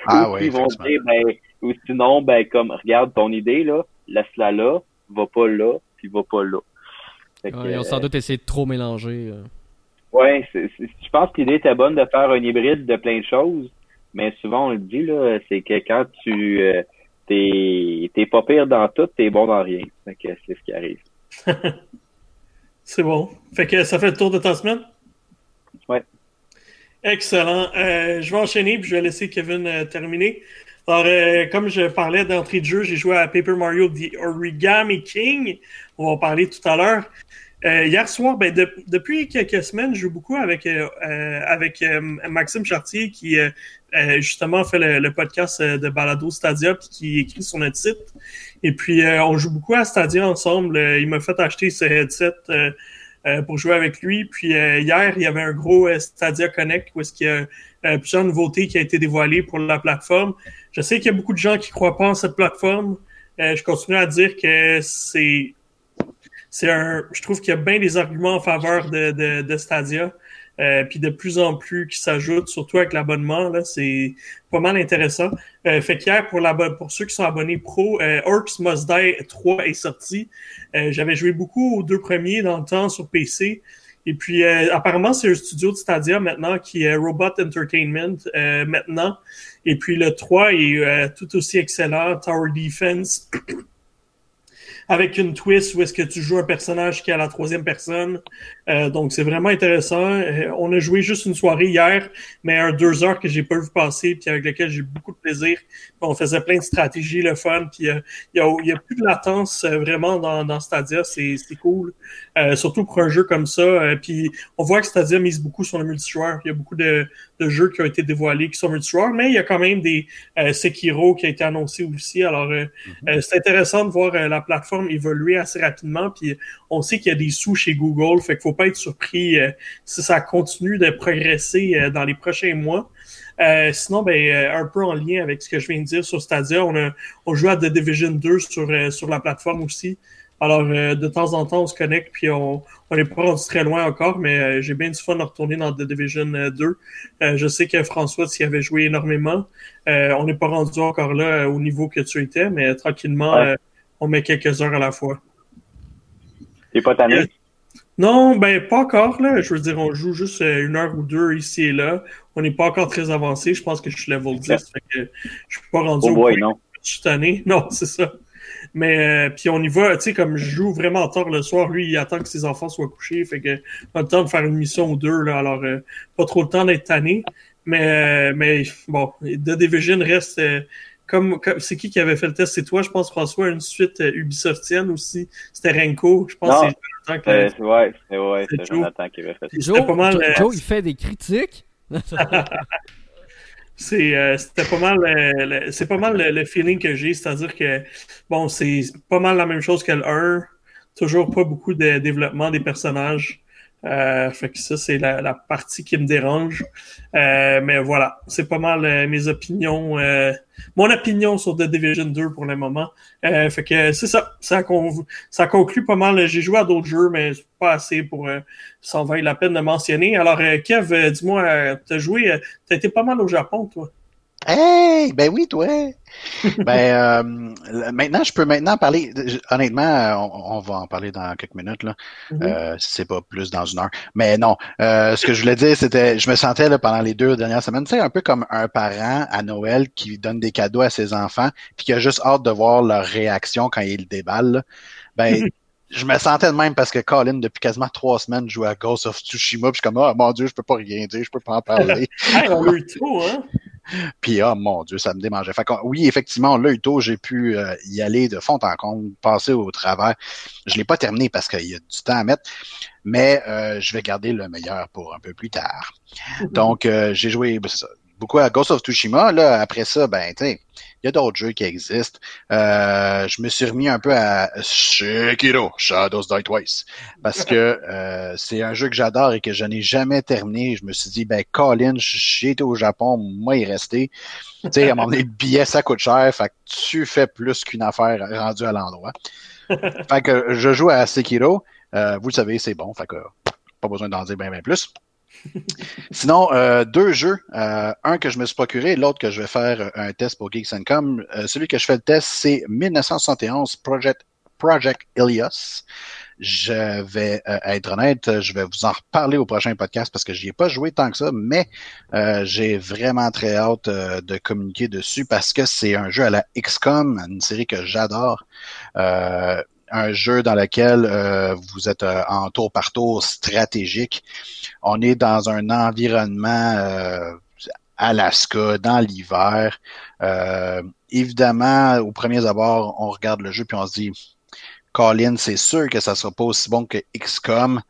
Ah *laughs* ou vont dire, ben, ou sinon, ben, comme, regarde ton idée, là, laisse-la là, va pas là, puis va pas là. ils ont sans doute essayé de trop mélanger. Euh. Ouais, je pense que l'idée était bonne de faire un hybride de plein de choses, mais souvent on le dit, là, c'est que quand tu euh, t'es pas pire dans tout, t'es bon dans rien. Fait que c'est ce qui arrive. *laughs* c'est bon. Fait que ça fait le tour de ta semaine? Ouais. Excellent. Euh, je vais enchaîner puis je vais laisser Kevin euh, terminer. Alors, euh, comme je parlais d'entrée de jeu, j'ai joué à Paper Mario The Origami King. On va en parler tout à l'heure. hier soir, ben, depuis quelques semaines, je joue beaucoup avec, avec Maxime Chartier qui justement fait le, podcast de Balado Stadia puis qui écrit sur notre site. Et puis, on joue beaucoup à Stadia ensemble. il m'a fait acheter ce headset euh, pour jouer avec lui. Puis euh, hier, il y avait un gros euh, Stadia Connect où est-ce qu'il y a plusieurs nouveautés qui ont été dévoilées pour la plateforme. Je sais qu'il y a beaucoup de gens qui croient pas en cette plateforme. je continue à dire que c'est c'est un. Je trouve qu'il y a bien des arguments en faveur de, de, de Stadia. Euh, puis de plus en plus qui s'ajoutent, surtout avec l'abonnement, là, c'est pas mal intéressant. Euh, fait qu'hier, pour, pour ceux qui sont abonnés pro, euh, Orcs Must Die 3 est sorti. Euh, j'avais joué beaucoup aux deux premiers dans le temps sur PC. Et puis, apparemment, c'est un studio de Stadia maintenant qui est Robot Entertainment maintenant. Et puis, le 3 est tout aussi excellent. Tower Defense. *coughs* avec une twist où est-ce que tu joues un personnage qui est à la troisième personne. Euh, donc, c'est vraiment intéressant. Euh, on a joué juste une soirée hier, mais un deux heures que j'ai pas vu passer, puis avec lequel j'ai beaucoup de plaisir. On faisait plein de stratégies, le fun, puis euh, il y, a, plus de latence vraiment dans, dans Stadia. C'est cool. surtout pour un jeu comme ça. puis on voit que Stadia mise beaucoup sur le multijoueur. Il y a beaucoup de, de, jeux qui ont été dévoilés qui sont multijoueurs, mais il y a quand même des Sekiro qui a été annoncé aussi. Alors, mm-hmm. c'est intéressant de voir la plateforme évoluer assez rapidement. Puis on sait qu'il y a des sous chez Google, fait qu'il faut pas être surpris euh, si ça continue de progresser euh, dans les prochains mois. Euh, sinon, ben, un peu en lien avec ce que je viens de dire sur Stadia, on a on joue à The Division 2 sur, sur la plateforme aussi. Alors, de temps en temps, on se connecte, puis on n'est pas rendu très loin encore, mais j'ai bien du fun de retourner dans The Division 2. je sais que François s'y avait joué énormément. on n'est pas rendu encore là au niveau que tu étais, mais tranquillement, on met quelques heures à la fois. T'es pas tanné? Non, ben pas encore là. Je veux dire, on joue juste euh, une heure ou deux ici et là. On n'est pas encore très avancé. Je pense que je suis level 10. Fait que je suis pas rendu oh boy, non. Je suis tanné. Non, c'est ça. Mais euh, puis on y va, tu sais, comme je joue vraiment tard le soir, lui, il attend que ses enfants soient couchés. Fait que pas le temps de faire une mission ou deux, là. Alors, euh, pas trop le temps d'être tanné. Mais, mais bon, The Division reste comme, c'est qui qui avait fait le test? C'est toi, je pense, François, une suite euh, Ubisoftienne aussi. C'était Renko, je pense. Non, c'est Jonathan euh, ouais, c'est ouais, Jonathan qui avait fait. Joe, pas mal, euh, Joe, il fait des critiques. *laughs* c'est c'était pas mal c'est pas mal le, feeling que j'ai c'est à dire que bon c'est pas mal la même chose que le 1 toujours pas beaucoup de développement des personnages euh, fait que ça, c'est la, partie qui me dérange. Euh, mais voilà, c'est pas mal euh, mes opinions. Euh, mon opinion sur The Division 2 pour le moment. Fait que c'est ça. Ça, ça conclut pas mal. J'ai joué à d'autres jeux, mais pas assez pour s'en vaille la peine de mentionner. Alors, Kev, dis-moi, t'as joué, t'as été pas mal au Japon, toi? Hey, ben oui, toi. *laughs* ben euh, maintenant, je peux maintenant parler. Honnêtement, on, va en parler dans quelques minutes là. Mm-hmm. Euh, c'est pas plus dans une heure. Mais non, euh, ce que je voulais dire, c'était, je me sentais là pendant les deux dernières semaines, tu sais, un peu comme un parent à Noël qui donne des cadeaux à ses enfants, puis qui a juste hâte de voir leur réaction quand il déballe. Ben je me sentais de même parce que Colin, depuis quasiment trois semaines, joue à Ghost of Tsushima. Puis je suis comme, oh mon Dieu, je peux pas rien dire, je peux pas en parler. *laughs* on l'a eu tôt, hein? Puis, oh mon Dieu, ça me démangeait. Fait que, oui, effectivement, eu tôt. J'ai pu euh, y aller de fond en comble, passer au travers. Je l'ai pas terminé parce qu'il y a du temps à mettre, mais euh, je vais garder le meilleur pour un peu plus tard. Donc, euh, j'ai joué ben, beaucoup à Ghost of Tsushima. Là, après ça, ben, tu il y a d'autres jeux qui existent. Euh, je me suis remis un peu à Sekiro, Shadows Die Twice, parce que *laughs* euh, c'est un jeu que j'adore et que je n'ai jamais terminé. Je me suis dit, ben, Colin, été au Japon, moi, il est resté. Tu sais, à un moment donné, le billet, ça coûte cher, fait que tu fais plus qu'une affaire rendue à l'endroit. fait que je joue à Sekiro. Euh, vous le savez, c'est bon, fait que pas besoin d'en dire bien, bien plus. *laughs* Sinon, euh, deux jeux. Euh, un que je me suis procuré, l'autre que je vais faire euh, un test pour Geeks Com. celui que je fais le test, c'est 1971 Project, Project Ilias. Je vais être honnête, je vais vous en reparler au prochain podcast parce que j'y ai pas joué tant que ça, mais j'ai vraiment très hâte de communiquer dessus parce que c'est un jeu à la XCOM, une série que j'adore un jeu dans lequel euh, vous êtes euh, en tour par tour stratégique. On est dans un environnement euh, Alaska, dans l'hiver. évidemment, au premier abord, on regarde le jeu puis on se dit Colin, c'est sûr que ça sera pas aussi bon que XCOM.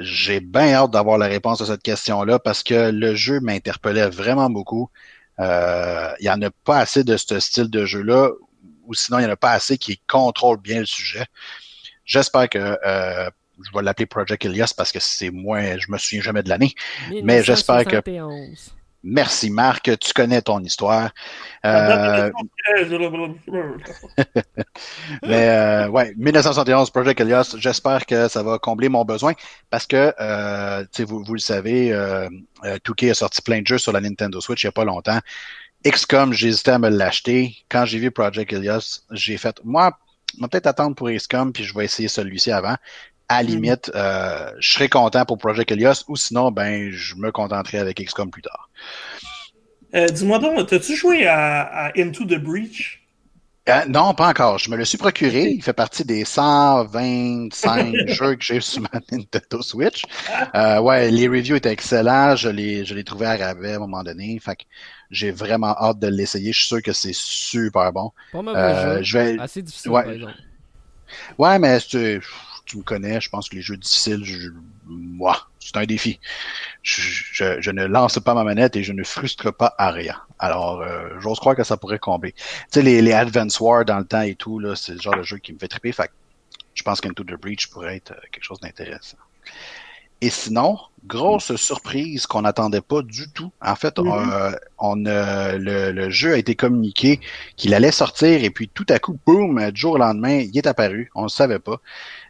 J'ai bien hâte d'avoir la réponse à cette question-là parce que le jeu m'interpellait vraiment beaucoup. Il y en a pas assez de ce style de jeu-là ou sinon il n'y en a pas assez qui contrôlent bien le sujet. J'espère que euh, je vais l'appeler Project Elias parce que c'est moins, je me souviens jamais de l'année. Mais j'espère que. Merci Marc, tu connais ton histoire. Euh... *laughs* Mais euh, ouais, 1971 Project Elias, j'espère que ça va combler mon besoin parce que euh, vous, vous le savez, euh, 2K euh, a sorti plein de jeux sur la Nintendo Switch il n'y a pas longtemps. XCOM, j'ai hésité à me l'acheter. Quand j'ai vu Project Elias, j'ai fait moi, je vais peut-être attendre pour XCOM puis je vais essayer celui-ci avant à la mm. limite, euh, je serais content pour Project Elios ou sinon, ben, je me contenterai avec XCOM plus tard. Euh, dis-moi donc, as-tu joué à, Into the Breach? Euh, non, pas encore. Je me le suis procuré. Il fait partie des 125 *laughs* jeux que j'ai sur ma Nintendo Switch. ouais, les reviews étaient excellents. Je l'ai, je l'ai trouvé à rabais à un moment donné. Fait que j'ai vraiment hâte de l'essayer. Je suis sûr que c'est super bon. Pas je vais... Assez difficile, ouais. par exemple. Ouais, mais tu me connais, je pense que les jeux difficiles, moi, c'est un défi. Je, ne lance pas ma manette et je ne frustre pas à rien. Alors, euh, j'ose croire que ça pourrait combler. Tu sais, les, les Advance Wars dans le temps et tout, là, c'est le genre de jeu qui me fait triper. Fait je pense qu'Into the Breach pourrait être euh, quelque chose d'intéressant. Et sinon, grosse surprise qu'on n'attendait pas du tout. En fait, mm-hmm. on, euh, le, jeu a été communiqué qu'il allait sortir et puis tout à coup, boum, du jour au lendemain, il est apparu. On ne savait pas.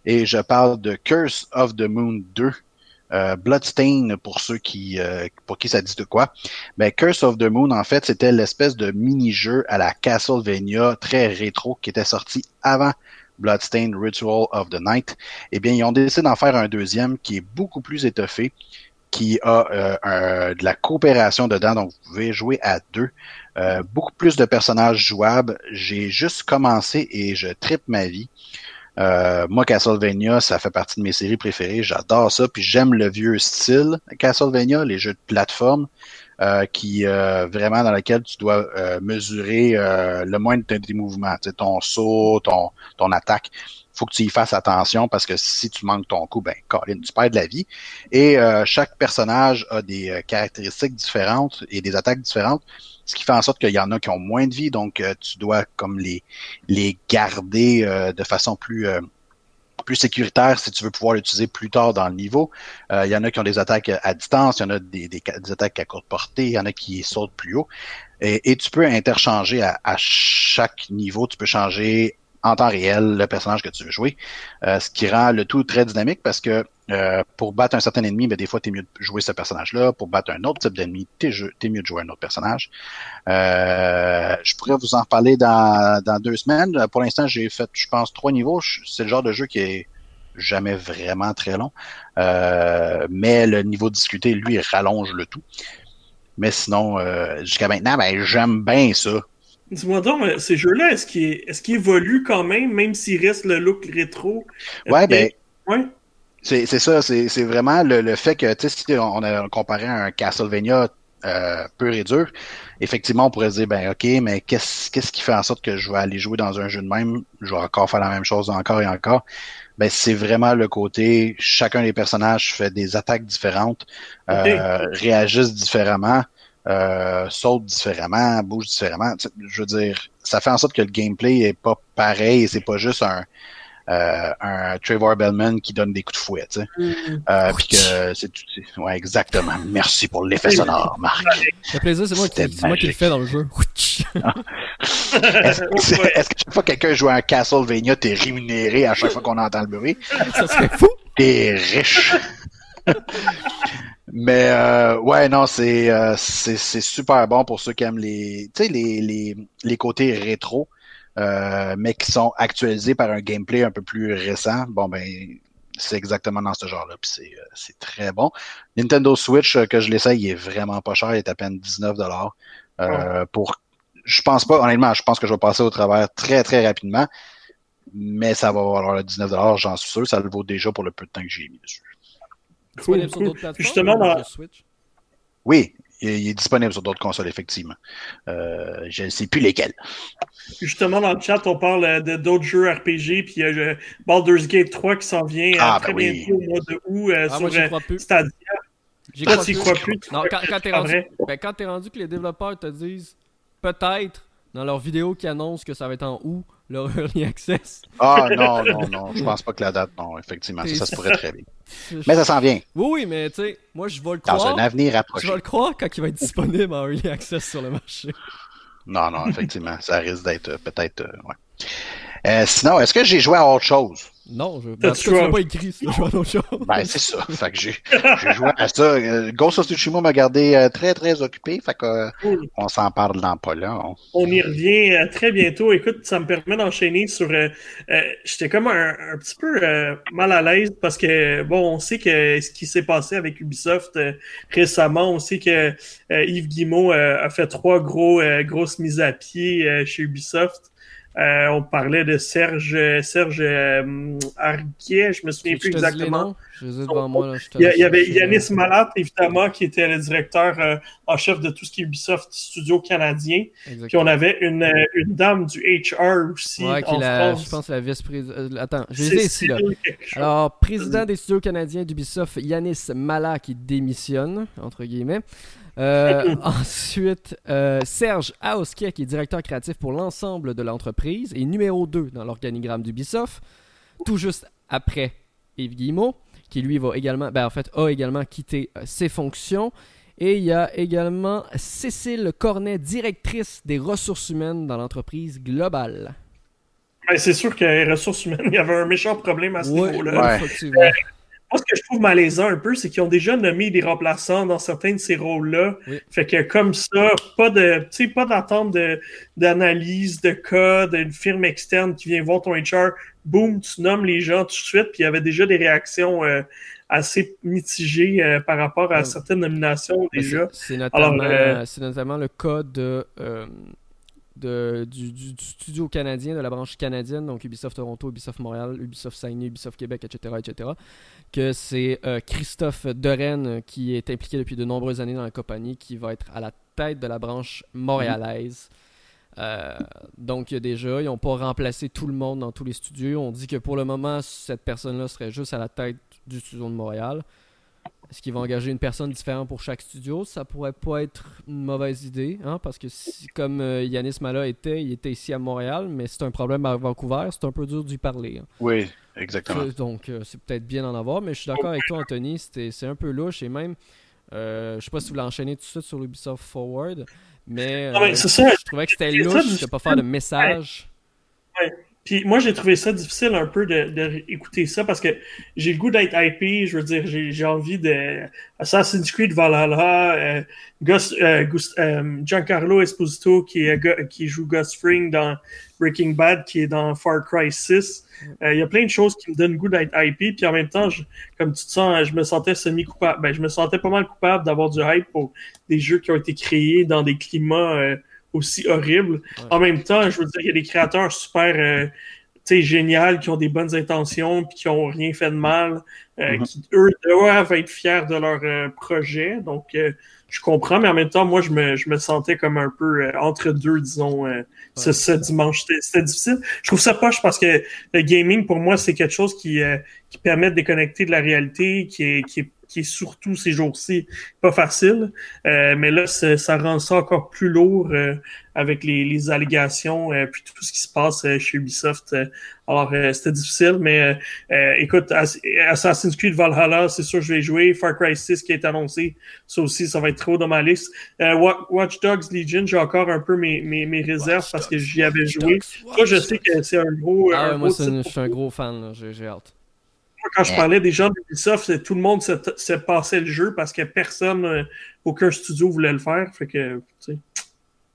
Et je parle de Curse of the Moon 2. Euh, Bloodstain pour ceux qui euh, pour qui ça dit de quoi. Mais Curse of the Moon en fait c'était l'espèce de mini-jeu à la Castlevania très rétro qui était sorti avant Bloodstained Ritual of the Night, eh bien, ils ont décidé d'en faire un deuxième qui est beaucoup plus étoffé, qui a euh, de la coopération dedans, donc vous pouvez jouer à deux. Euh, beaucoup plus de personnages jouables. J'ai juste commencé et je tripe ma vie. Euh, moi, Castlevania, ça fait partie de mes séries préférées. J'adore ça. Puis j'aime le vieux style Castlevania, les jeux de plateforme. Euh, qui euh, vraiment dans laquelle tu dois euh, mesurer le moindre de tes mouvements, ton saut, ton, ton attaque. faut que tu y fasses attention parce que si tu manques ton coup, ben, Colin, tu perds de la vie. Et chaque personnage a des caractéristiques différentes et des attaques différentes, ce qui fait en sorte qu'il y en a qui ont moins de vie, donc tu dois comme les, les garder de façon plus plus sécuritaire si tu veux pouvoir l'utiliser plus tard dans le niveau. Euh, il y en a qui ont des attaques à distance, il y en a des, des, attaques à courte portée, il y en a qui sautent plus haut. Et, tu peux interchanger à, à, chaque niveau, tu peux changer en temps réel le personnage que tu veux jouer, euh, ce qui rend le tout très dynamique parce que euh, pour battre un certain ennemi, ben, des fois, tu es mieux de jouer ce personnage-là. Pour battre un autre type d'ennemi, tu es, mieux de jouer un autre personnage. Euh, je pourrais vous en reparler dans, dans deux semaines. Pour l'instant, j'ai fait, je pense, trois niveaux. C'est le genre de jeu qui est jamais vraiment très long. mais le niveau discuté, lui, rallonge le tout. Mais sinon, jusqu'à maintenant, ben, j'aime bien ça. Dis-moi donc, ces jeux-là, est-ce qu'ils est évoluent quand même, même s'il reste le look rétro? Ouais, ben. Ouais. C'est ça, c'est vraiment le, le, fait que, tu sais, si on a comparé à un Castlevania euh, pur et dur, effectivement, on pourrait se dire, ben ok, mais qu'est-ce qu'est-ce qui fait en sorte que je vais aller jouer dans un jeu de même, je vais encore faire la même chose encore et encore. Ben c'est vraiment le côté, chacun des personnages fait des attaques différentes, euh, réagissent différemment euh, saute différemment, bouge différemment. Je veux dire, ça fait en sorte que le gameplay est pas pareil et c'est pas juste un, euh, un Trevor Bellman qui donne des coups de fouet, tu sais. Mm. Euh, puis que c'est ouais, exactement. Merci pour l'effet sonore, Marc. Le plaisir, c'est moi, qui, moi qui le fais dans le jeu. Est-ce que chaque fois que quelqu'un joue à un Castlevania, t'es rémunéré à chaque fois qu'on entend le bruit? Ça serait fou! T'es riche! *laughs* Mais euh, ouais, non, c'est euh, c'est super bon pour ceux qui aiment les, les, les, les côtés rétro, euh, mais qui sont actualisés par un gameplay un peu plus récent. Bon ben, c'est exactement dans ce genre-là, puis c'est c'est très bon. Nintendo Switch que je l'essaye, il est vraiment pas cher, il est à peine 19 dollars. Pour, je pense pas, honnêtement, je pense que je vais passer au travers très très rapidement, mais ça va valoir le 19 dollars, j'en suis sûr, ça le vaut déjà pour le peu de temps que j'ai mis dessus. Disponible sur d'autres plateformes Justement, dans... Switch? Oui, il est disponible sur d'autres consoles, effectivement. Euh, je ne sais plus lesquelles. Justement, dans le chat, on parle euh, de d'autres jeux RPG, puis il y a Baldur's Gate 3 qui s'en vient euh, ah, très ben bientôt au mois de août ah, sur moi, Stadia. J'y crois, crois plus? Non, quand, quand t'es rendu, ben, quand rendu que les développeurs te disent peut-être dans leur vidéo qui annonce que ça va être en août, leur early access. Ah non, non, non, je pense pas que la date, non, effectivement, ça, se pourrait très bien. Mais ça s'en vient. Oui, oui, mais tu sais, moi je vais le croire. Dans un avenir approché. Je vais le croire quand il va être disponible en early access sur le marché. Non, non, effectivement, ça risque d'être euh, peut-être. Euh, ouais. Euh, sinon, est-ce que j'ai joué à autre chose? Non, je n'as pas écrit ça, joué à autre chose. Ben, c'est ça. fait que j'ai, joué à ça. Euh, Ghost of Tsushima m'a gardé euh, très, très occupé. Fait que, on s'en parle dans pas là. On... y revient très bientôt. Écoute, ça me permet d'enchaîner sur. j'étais comme un, petit peu mal à l'aise parce que, bon, on sait que ce qui s'est passé avec Ubisoft récemment, on sait que Yves Guillemot a fait trois gros, grosses mises à pied chez Ubisoft. Euh, on parlait de Serge Serge euh, Arguet, je me souviens plus exactement. Il, y avait Yanis Malat, évidemment, qui était le directeur euh, en chef de tout ce qui est Ubisoft Studio canadien. Puis on avait une, une dame du HR aussi. Ouais, la, je pense la vice-présidente. Attends, je les ai ici là. Alors, président des studios canadiens d'Ubisoft, Yanis Malat, qui démissionne, entre guillemets. Euh, *laughs* ensuite, euh, Serge Aoskia, qui est directeur créatif pour l'ensemble de l'entreprise, et numéro 2 dans l'organigramme d'Ubisoft. Tout juste après Yves Guillemot, qui lui va également, ben, en fait, a également quitté euh, ses fonctions. Et il y a également Cécile Cornet, directrice des ressources humaines dans l'entreprise globale. Ben, c'est sûr que les ressources humaines, *laughs* il y avait un méchant problème à ce niveau-là. Moi, ce que je trouve malaisant un peu, c'est qu'ils ont déjà nommé des remplaçants dans certains de ces rôles-là. Fait que comme ça, pas de, pas d'attente d'analyse de, code, d'une firme externe qui vient voir ton HR. Boum, tu nommes les gens tout de suite. Puis il y avait déjà des réactions euh, assez mitigées euh, par rapport à certaines nominations déjà. C'est notamment, euh, notamment, le cas de du, studio canadien, de la branche canadienne, donc Ubisoft Toronto, Ubisoft Montréal, Ubisoft Saguenay, Ubisoft Québec, etc., etc., que c'est euh, Christophe Dorène qui est impliqué depuis de nombreuses années dans la compagnie, qui va être à la tête de la branche montréalaise. Euh, donc, déjà, ils n'ont pas remplacé tout le monde dans tous les studios. On dit que pour le moment, cette personne-là serait juste à la tête du studio de Montréal. Est-ce qu'ils vont engager une personne différente pour chaque studio? Ça pourrait pas être une mauvaise idée, hein, parce que si, comme euh, Yanis Mala était, il était ici à Montréal, mais c'est un problème à Vancouver, c'est un peu dur d'y parler. Hein. Oui, exactement. Donc, euh, c'est peut-être bien d'en avoir, mais je suis d'accord avec toi, Anthony, c'est un peu louche, et même, euh, je sais pas si vous voulez enchaîner tout de suite sur l'Ubisoft Forward, mais, euh, je trouvais que c'était louche de pas faire de message. Ouais. Puis moi, j'ai trouvé ça difficile un peu de, de ça parce que j'ai le goût d'être IP. Je veux dire, j'ai envie de Assassin's Creed Valhalla, euh, euh, euh, Giancarlo Esposito qui, est, qui joue Gus Fring dans Breaking Bad, qui est dans Far Cry 6. Il y a plein de choses qui me donnent le goût d'être IP. Puis en même temps, comme tu te sens, je me sentais semi-coupable. Ben, je me sentais pas mal coupable d'avoir du hype pour des jeux qui ont été créés dans des climats aussi horrible. En même temps, je veux dire, il y a des créateurs super euh, géniaux qui ont des bonnes intentions puis qui ont rien fait de mal, euh, mm-hmm. qui eux doivent être fiers de leur euh, projet. Donc, je comprends, mais en même temps, moi, je me, je me sentais comme un peu entre deux, disons, ce, dimanche. C'était difficile. Je trouve ça poche parce que le gaming, pour moi, c'est quelque chose qui, qui permet de déconnecter de la réalité, qui est, qui est qui est surtout ces jours-ci pas facile. Euh, mais là, ça rend ça encore plus lourd euh, avec les, les allégations euh, puis tout ce qui se passe chez Ubisoft. alors, c'était difficile, mais écoute, Assassin's Creed Valhalla, c'est sûr que je vais jouer. Far Cry 6 qui est annoncé, ça aussi, ça va être trop dans ma liste. Watch Dogs Legion, j'ai encore un peu mes, mes, mes réserves parce que j'y avais joué. Moi, je sais que c'est un gros... Ah, moi, je suis un gros fan, j'ai hâte quand je parlais des gens d'Ubisoft, tout le monde se, passait le jeu parce que personne, euh, aucun studio voulait le faire. Fait que, tu sais,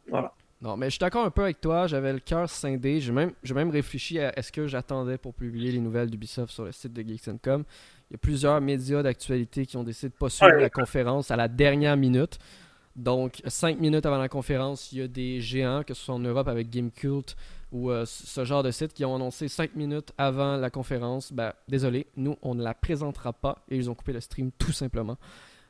voilà. Non, mais je suis d'accord un peu avec toi. J'avais le cœur scindé. J'ai même, même réfléchi à est-ce que j'attendais pour publier les nouvelles d'Ubisoft sur le site de Geeks.com. Il y a plusieurs médias d'actualité qui ont décidé de pas suivre la conférence à la dernière minute. Donc, cinq minutes avant la conférence, il y a des géants, que ce soit en Europe avec Gamecult ou euh, ce genre de site qui ont annoncé 5 minutes avant la conférence, ben, désolé, nous, on ne la présentera pas et ils ont coupé le stream tout simplement.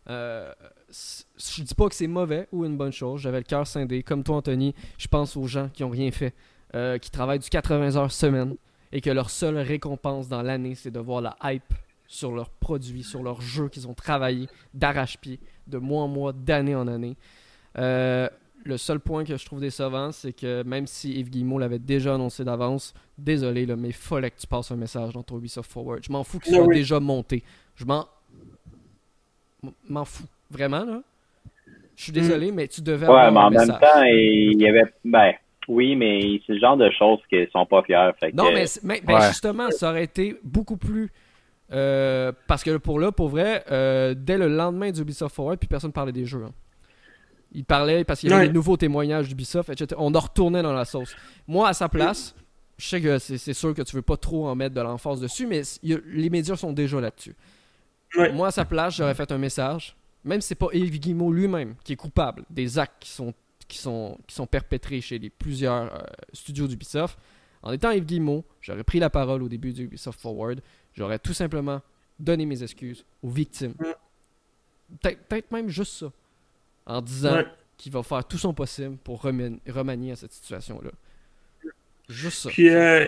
Euh, je dis pas que c'est mauvais ou une bonne chose, j'avais le cœur scindé. Comme toi, Anthony, je pense aux gens qui ont rien fait, euh, qui travaillent du 80 heures semaine et que leur seule récompense dans l'année, c'est de voir la hype sur leurs produits, sur leurs jeux qu'ils ont travaillé d'arrache-pied, de mois en mois, d'année en année. Euh, le seul point que je trouve décevant, c'est que même si Yves Guillemot l'avait déjà annoncé d'avance, désolé, là, mais il fallait que tu passes un message dans ton Ubisoft Forward. Je m'en fous qu'il ah soit déjà monté. Je m'en. m'en fous. Vraiment, là. Je suis désolé, mais tu devais ouais, avoir mais en même temps, il y avait. Ben, oui, mais c'est le genre de choses qui sont pas fiers. non, mais, justement, ça aurait été beaucoup plus. Euh, parce que pour là, pour vrai, euh, dès le lendemain du Ubisoft Forward, puis personne parlait des jeux. Hein. Il parlait parce qu'il y avait des nouveaux témoignages d'Ubisoft, etc. On en retournait dans la sauce. Moi, à sa place, je sais que c'est sûr que tu veux pas trop en mettre de l'emphase dessus, mais les médias sont déjà là-dessus. Moi, à sa place, j'aurais fait un message, même si c'est pas Yves Guillemot lui-même qui est coupable des actes qui sont, qui sont, qui sont perpétrés chez les plusieurs euh, studios d'Ubisoft. En étant Yves Guillemot, j'aurais pris la parole au début du Ubisoft Forward. J'aurais tout simplement donné mes excuses aux victimes. Peut-être même juste ça en disant qu'il va faire tout son possible pour remanier à cette situation-là. Juste ça. Puis, euh,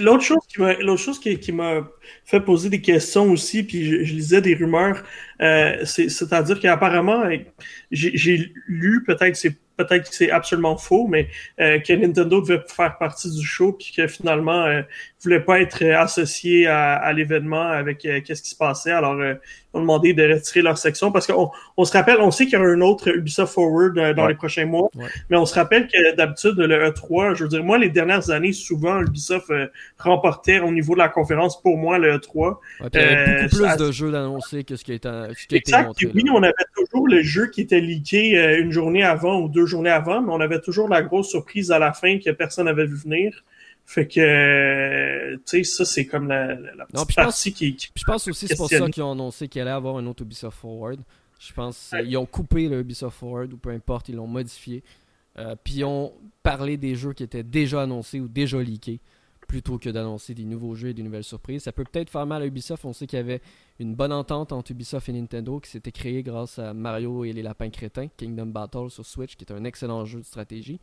l'autre chose qui m'a, l'autre chose qui, m'a fait poser des questions aussi, puis je, lisais des rumeurs, euh, c'est, à dire qu'apparemment, j'ai, lu peut-être c'est peut-être que c'est absolument faux, mais euh, que Nintendo devait faire partie du show puis que finalement euh, voulait pas être associé à, l'événement avec euh, qu'est-ce qui se passait. Alors euh, ont demandé de retirer leur section parce qu'on on se rappelle, on sait qu'il y aura un autre Ubisoft Forward dans les prochains mois, mais on se rappelle que d'habitude le E3, je veux dire moi les dernières années souvent Ubisoft remportait au niveau de la conférence pour moi le E3. il y avait beaucoup plus de jeux d'annoncer que ce qui a été, exact, Oui, on avait toujours le jeu qui était leaké une journée avant ou deux journée avant, mais on avait toujours la grosse surprise à la fin que personne n'avait vu venir. Fait que, tu sais, ça, c'est comme la, petite partie qui, Je pense aussi c'est pour ça qu'ils ont annoncé qu'il allait avoir un autre Ubisoft Forward. Je pense qu'ils ont coupé le Ubisoft Forward, ou peu importe, ils l'ont modifié. Euh, puis ils ont parlé des jeux qui étaient déjà annoncés ou déjà leakés plutôt que d'annoncer des nouveaux jeux et des nouvelles surprises. Ça peut peut-être faire mal à Ubisoft. On sait qu'il y avait une bonne entente entre Ubisoft et Nintendo qui s'était créée grâce à Mario et les lapins crétins, Kingdom Battle sur Switch, qui est un excellent jeu de stratégie.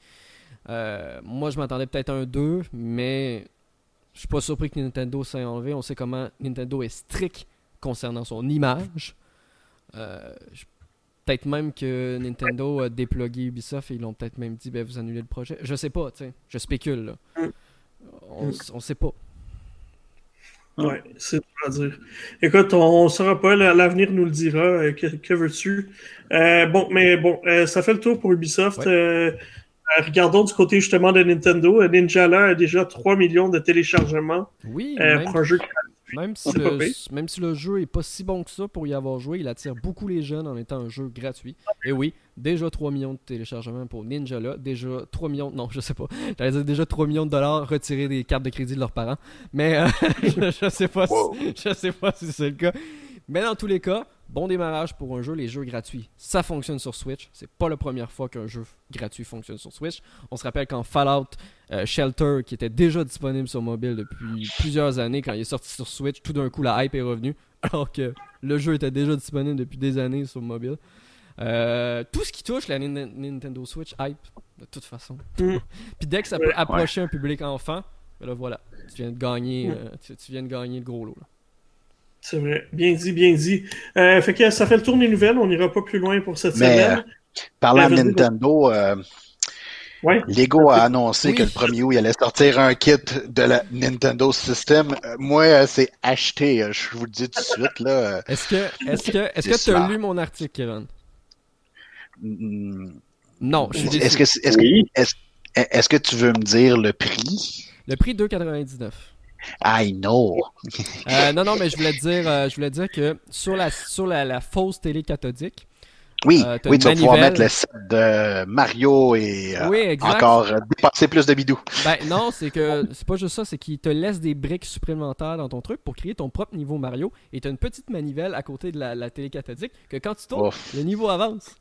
Euh, moi, je m'attendais peut-être à un 2, mais je suis pas surpris que Nintendo s'est enlevé. On sait comment Nintendo est strict concernant son image. Euh, peut-être même que Nintendo a déplogué Ubisoft et ils l'ont peut-être même dit ben, vous annulez le projet. Je sais pas, je spécule. Là. Mm on, on sait pas. Ouais, c'est à dire. Écoute, on ne saura pas, l'avenir nous le dira. Euh, que, veux-tu? Euh, bon, mais bon, euh, ça fait le tour pour Ubisoft. Regardons du côté justement de Nintendo. Ninjala a déjà 3 millions de téléchargements. Oui, pour un jeu même si, le, même si le jeu est pas si bon que ça pour y avoir joué, il attire beaucoup les jeunes en étant un jeu gratuit. Et oui, déjà 3 millions de téléchargements pour Ninja là, déjà 3 millions, non, je sais pas, j'allais dire déjà 3 millions de dollars retirés des cartes de crédit de leurs parents, mais euh, *laughs* je, sais pas je sais pas si c'est le cas. Mais dans tous les cas, bon démarrage pour un jeu, les jeux gratuits. Ça fonctionne sur Switch. C'est pas la première fois qu'un jeu gratuit fonctionne sur Switch. On se rappelle quand Fallout euh, Shelter, qui était déjà disponible sur mobile depuis plusieurs années, quand il est sorti sur Switch, tout d'un coup la hype est revenue, *laughs* alors que le jeu était déjà disponible depuis des années sur mobile. Euh, tout ce qui touche la Nintendo Switch hype, de toute façon. Mm. *laughs* Puis dès que ça peut approcher un public enfant, ben voilà, tu viens de gagner, mm. euh, tu, viens de gagner le gros lot. C'est vrai. Bien dit, bien dit. Euh, fait que ça fait le tour des nouvelles. On n'ira pas plus loin pour cette semaine. Euh, parlant de Nintendo, euh, Lego a annoncé que le 1er août, il allait sortir un kit de la Nintendo System. moi, c'est acheté. Je vous le dis tout de suite. là. Est-ce que est-ce que est-ce que tu as lu mon article, Kevin? Mm. Non, je suis Est-ce que, est-ce, que, est-ce que tu veux me dire le prix? Le prix 2,99. I know. Euh, non, non, mais je voulais dire, euh, je voulais dire que sur la, sur la, fausse télé cathodique. Oui, euh, oui, tu vas pouvoir mettre le set de Mario et encore dépasser plus de bidou. Ben non, c'est que c'est pas juste ça, c'est qu'il te laisse des briques supplémentaires dans ton truc pour créer ton propre niveau Mario et tu as une petite manivelle à côté de la, télé cathodique que quand tu tournes, le niveau avance.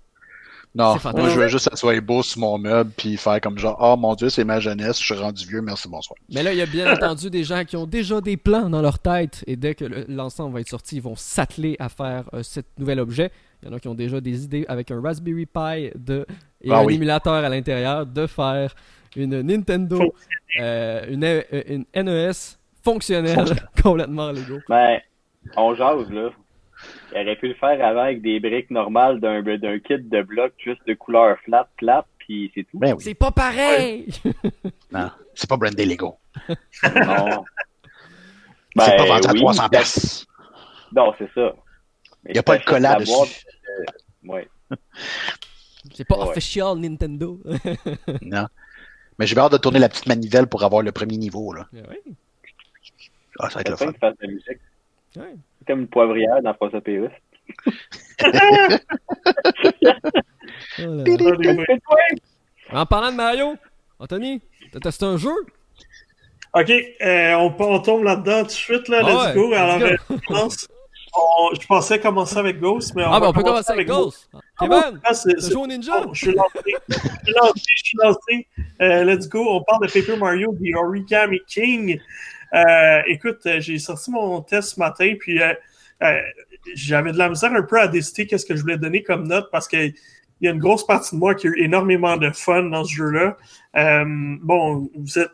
Non, moi je veux juste que ça soit beau sur mon meuble puis faire comme genre oh mon dieu c'est ma jeunesse, je suis rendu vieux, merci bonsoir. Mais là il y a bien *laughs* entendu des gens qui ont déjà des plans dans leur tête et dès que l'ensemble va être sorti, ils vont s'atteler à faire euh, cet nouvel objet. Il y en a qui ont déjà des idées avec un Raspberry Pi de, et ah un émulateur à l'intérieur de faire une Nintendo, euh, une, euh, une, NES fonctionnelle *laughs* complètement Lego. Ben, on jase là. Il aurait pu le faire avant avec des briques normales d'un kit de blocs juste de couleur flat, flat, puis c'est tout. Ben c'est pas pareil! non, c'est pas brandé Lego. *laughs* non. c'est pas vendu à 300 ben Non, c'est ça. Il n'y a pas de dessus. Euh, ouais. *laughs* C'est pas official Nintendo. *laughs* non. Mais j'ai hâte de tourner la petite manivelle pour avoir le premier niveau. Là. Oui. Ah, ça va être le fun. De musique. Ouais. Comme une poivrière dans François Pérus. en parlant de Mario, Anthony, t'as testé un jeu? Ok, euh, on, on, tombe là-dedans tout de suite, là, let's ah go. Alors, euh, je, pensais commencer avec Ghost, mais on Ah, ben on peut commencer avec, Ghost. Ghost. Kevin, ah, c'est joué au Ninja? je suis lancé, je suis lancé, je suis lancé. Euh, let's go, on parle de Paper Mario, The Origami King. Euh, écoute, j'ai sorti mon test ce matin, puis euh, euh, j'avais de la misère un peu à décider qu'est-ce que je voulais donner comme note parce que il y a une grosse partie de moi qui a eu énormément de fun dans ce jeu-là. Euh, bon, vous êtes,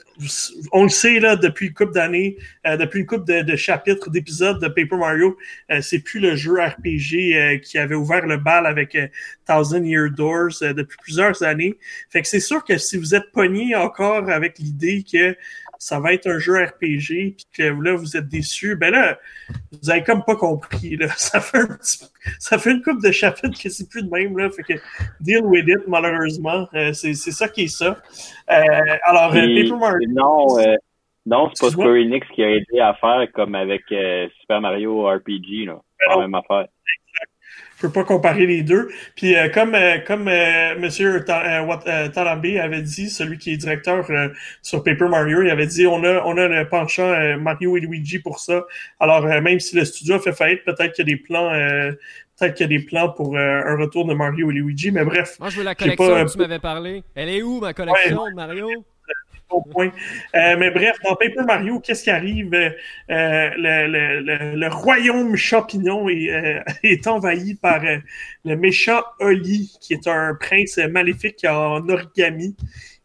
on le sait là depuis une couple d'années, euh, depuis une couple de, chapitres, d'épisodes de Paper Mario, euh, c'est plus le jeu RPG qui avait ouvert le bal avec Thousand Year Doors depuis plusieurs années. Fait que c'est sûr que si vous êtes pogné encore avec l'idée que ça va être un jeu RPG, puis que là, vous êtes déçu, ben là, vous avez comme pas compris. Là. *laughs* Ça, fait un ça fait une coupe de chapitres que c'est plus de même. Là, fait que deal with it, malheureusement. Euh, c'est, ça qui est ça. Euh, alors, euh, Paper Mario. Non, euh, non c'est pas Square Enix qui a aidé à faire comme avec Super Mario RPG. Là. Ben la même affaire je peux pas comparer les deux. Puis euh, comme euh, comme euh, Monsieur Talambe avait dit, celui qui est directeur sur Paper Mario, il avait dit on a on a le penchant Mario et Luigi pour ça. Alors même si le studio a fait faillite, peut-être qu'il y a des plans peut-être qu'il y a des plans pour un retour de Mario et Luigi, mais bref. Moi je veux la collection tu m'avais parlé. Elle est où ma collection de Mario? Euh, mais bref, dans Paper Mario, qu'est-ce qui arrive? Euh, le, royaume champignon est, euh, *laughs* envahi par le méchant Oli, qui est un prince maléfique en origami.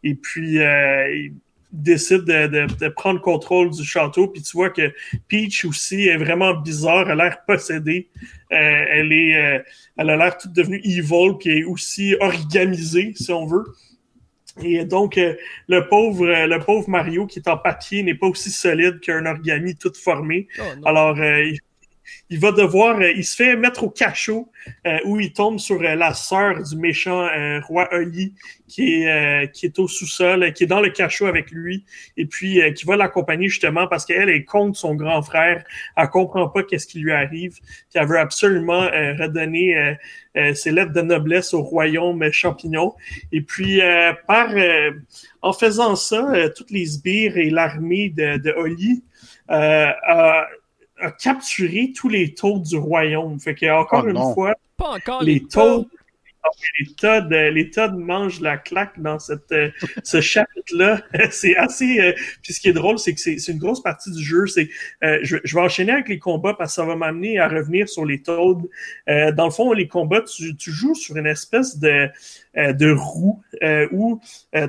Et puis, il décide de, de, de, prendre contrôle du château. Puis tu vois que Peach aussi est vraiment bizarre, elle a l'air possédée. elle est, elle a l'air toute devenue evil, puis est aussi origamisée, si on veut. Et donc, euh, le pauvre euh, le pauvre Mario qui est en papier n'est pas aussi solide qu'un origami tout formé. Oh, Alors, euh, il va devoir, euh, il se fait mettre au cachot euh, où il tombe sur euh, la sœur du méchant roi Oli qui est qui est au sous-sol, qui est dans le cachot avec lui et puis qui va l'accompagner justement parce qu'elle est contre son grand frère, elle comprend pas qu'est-ce qui lui arrive, puis elle veut absolument redonner ses lettres de noblesse au royaume champignon. Et puis par en faisant ça, toutes les sbires et l'armée de, de Oli a capturé tous les taux du royaume. Fait que encore oh une fois, pas encore les, taux les Todd, les Todd mangent la claque dans cette, euh, ce chapitre-là. *laughs* c'est assez. Euh, puis ce qui est drôle, c'est que c'est une grosse partie du jeu. C'est, euh, je, je, vais enchaîner avec les combats parce que ça va m'amener à revenir sur les Toads. dans le fond, les combats, tu, tu joues sur une espèce de de roue où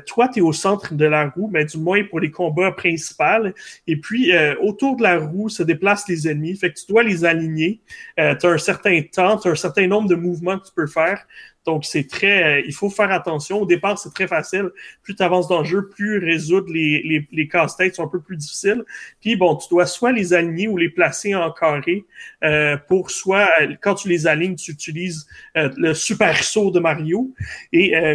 toi, tu es au centre de la roue, mais du moins pour les combats principaux. Et puis, autour de la roue se déplacent les ennemis. Fait que tu dois les aligner. tu as un certain temps, tu as un certain nombre de mouvements que tu peux faire. Donc, c'est très, euh, il faut faire attention. Au départ, c'est très facile. Plus tu avances dans le jeu, plus résoudre les, les, les casse-têtes sont un peu plus difficiles. Puis, bon, tu dois soit les aligner ou les placer en carré euh, pour soit, euh, quand tu les alignes, tu utilises le super saut de Mario.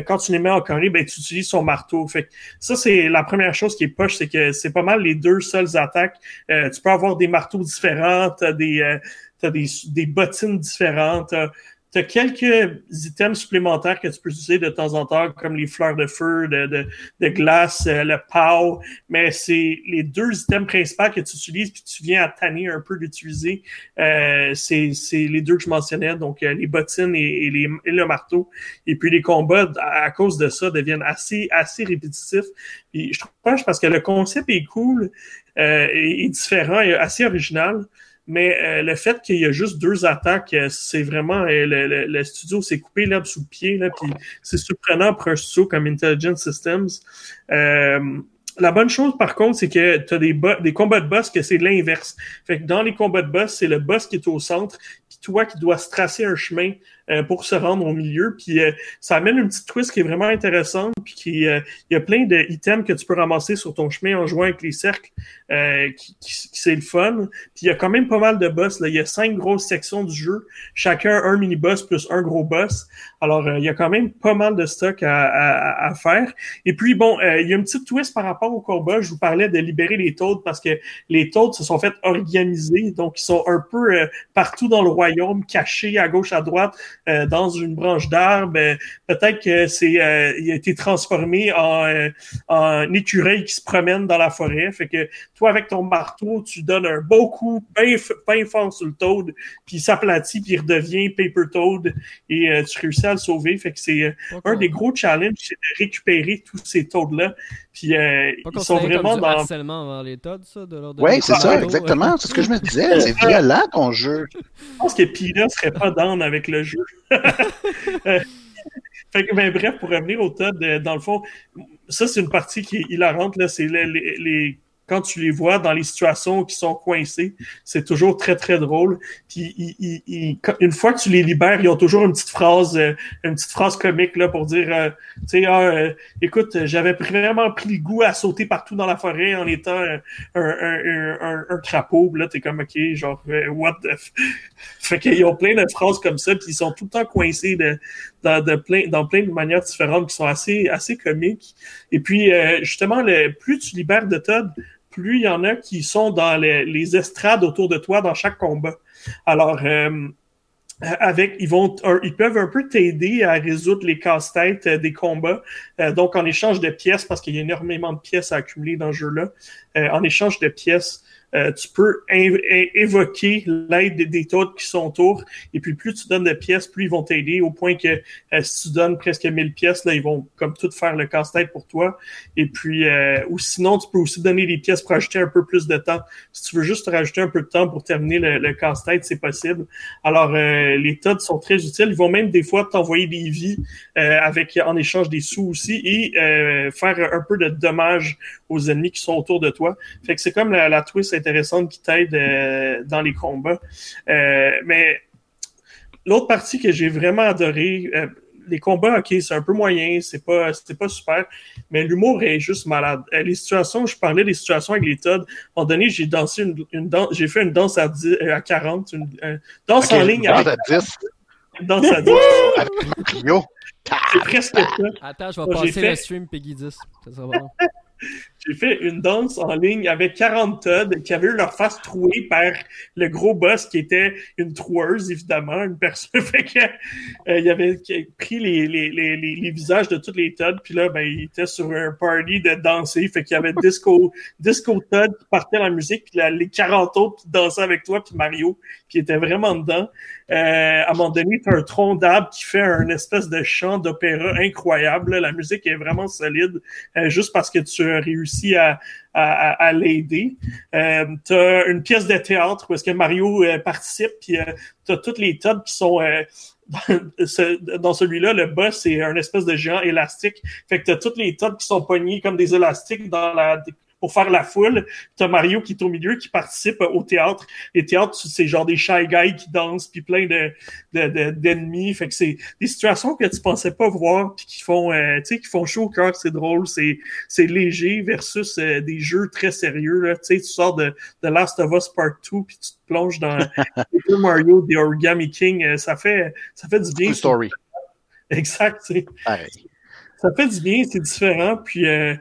Quand tu les mets en carré, ben, tu utilises son marteau. Fait ça, c'est la première chose qui est poche, c'est que c'est pas mal les deux seules attaques. tu peux avoir des marteaux différents, t'as des, t'as des, des bottines différentes, tu as quelques items supplémentaires que tu peux utiliser de temps en temps, comme les fleurs de feu, de, de, de glace, euh, le POW, mais c'est les deux items principaux que tu utilises, puis tu viens à tanner un peu d'utiliser. Euh, c'est les deux que je mentionnais, donc euh, les bottines et, les, le marteau. Et puis les combats, à, cause de ça, deviennent assez, assez répétitifs. Puis je trouve pas parce que le concept est cool, euh, est, est différent et assez original. Mais euh, le fait qu'il y a juste deux attaques, euh, c'est vraiment euh, le, studio s'est coupé l'herbe sous le pied. Là, c'est surprenant pour un studio comme Intelligent Systems. la bonne chose, par contre, c'est que tu as des, des combats de boss que c'est l'inverse. Fait que dans les combats de boss, c'est le boss qui est au centre, puis toi qui dois se tracer un chemin euh, pour se rendre au milieu. Puis euh, ça amène une petite twist qui est vraiment intéressante, puis qui euh, il y a plein d'items que tu peux ramasser sur ton chemin en jouant avec les cercles, qui, qui, c'est le fun. Puis il y a quand même pas mal de boss. Là. Il y a cinq grosses sections du jeu, chacun un mini-boss plus un gros boss. Alors il y a quand même pas mal de stock à, à, à faire. Et puis bon, il y a une petite twist par rapport au combat, je vous parlais de libérer les taudes parce que les taudes se sont fait organiser, donc ils sont un peu euh, partout dans le royaume, cachés à gauche, à droite, euh, dans une branche d'arbre. Euh, peut-être que c'est il a été transformé en, en écureuil qui se promène dans la forêt. Fait que toi, avec ton marteau, tu donnes un beau coup bien, fort sur le toad, puis il s'aplatit, puis il redevient paper toad, et tu réussis à le sauver. Fait que c'est un des gros challenges, c'est de récupérer tous ces toads-là. Puis ils sont vraiment dans. harcèlement envers les Todd, ça, de leur Oui, c'est ça, exactement. C'est ce que je me *laughs* disais. C'est violent ton jeu. Je pense que Pina serait pas down avec le jeu. *laughs* fait que, ben, bref, pour revenir au Todd, euh, dans le fond, ça, c'est une partie qui est hilarante. Là, c'est les, les, quand tu les vois dans les situations qui sont coincées, c'est toujours très, très drôle. Puis une fois que tu les libères, ils ont toujours une petite phrase, euh, une petite phrase comique là pour dire euh, tu sais, ah, euh, écoute, j'avais vraiment pris le goût à sauter partout dans la forêt en étant un, un, un, un, crapaud. Là, t'es comme OK, genre what the f... *laughs* Fait qu'ils ont plein de phrases comme ça, puis ils sont tout le temps coincés de, dans, plein, dans plein de manières différentes qui sont assez, assez comiques. Et puis, justement, le, plus tu libères de Todd, plus il y en a qui sont dans les, estrades autour de toi dans chaque combat. Alors, euh, avec, ils vont, ils peuvent un peu t'aider à résoudre les casse-têtes euh, des combats. Euh, donc, en échange de pièces, parce qu'il y a énormément de pièces à accumuler dans ce jeu-là, en échange de pièces, euh, tu peux évoquer l'aide des, des qui sont autour. Et puis, plus tu donnes de pièces, plus ils vont t'aider au point que euh, si tu donnes presque 1000 pièces, là, ils vont comme tout faire le casse-tête pour toi. Et puis, euh, ou sinon, tu peux aussi donner des pièces pour ajouter un peu plus de temps. Si tu veux juste rajouter un peu de temps pour terminer le, casse-tête, c'est possible. Alors, les TOD sont très utiles. Ils vont même des fois t'envoyer des vies avec en échange des sous aussi et faire un peu de dommages aux ennemis qui sont autour de toi. Fait que c'est comme la, la twist intéressante qui t'aide euh, dans les combats. Euh, mais l'autre partie que j'ai vraiment adoré, euh, les combats, ok, c'est un peu moyen, c'est pas, c'était pas super, mais l'humour est juste malade. les situations, je parlais des situations avec les Todd. À un moment donné, j'ai dansé une, danse, j'ai fait une danse à, 10, à 40, une, danse en ligne. Danse à 10. Une danse à 10. C'est presque ça. Attends, je vais passer le stream Peggy 10. Ça sera bon. *laughs* J'ai fait une danse en ligne avec 40 Todd qui avaient eu leur face trouée par le gros boss qui était une troueuse, évidemment, une personne. *laughs* fait que, euh, il avait pris les, les, les, les, visages de tous les Todd, puis là, ben, il était sur un party de danser. Fait qu'il y avait Disco, Disco Todd qui partait la musique, puis les 40 autres qui dansaient avec toi, puis Mario qui était vraiment dedans. Euh, à un moment donné, tu as un tronc d'arbre qui fait un espèce de chant d'opéra incroyable. La musique est vraiment solide, euh, juste parce que tu as réussi à, à, l'aider. Euh, tu as une pièce de théâtre où est-ce que Mario euh, participe, puis euh, tu as toutes les tops qui sont... dans celui-là, le boss, c'est un espèce de géant élastique. Fait que t'as toutes les tops qui sont pognés comme des élastiques dans la pour faire la foule. T'as Mario qui est au milieu, qui participe au théâtre. Les théâtres, c'est genre des shy guys qui dansent, puis plein de, d'ennemis. fait que c'est des situations que tu pensais pas voir, puis qui font, euh, tu sais, qui font chaud au cœur. C'est drôle, c'est, c'est léger versus euh, des jeux très sérieux. Là. Tu sais, tu sors de, de Last of Us Part 2, puis tu te plonges dans *laughs* Mario, The Origami King. Euh, ça fait, ça fait du bien. story. Exact. Ça fait du bien, c'est différent. Puis euh,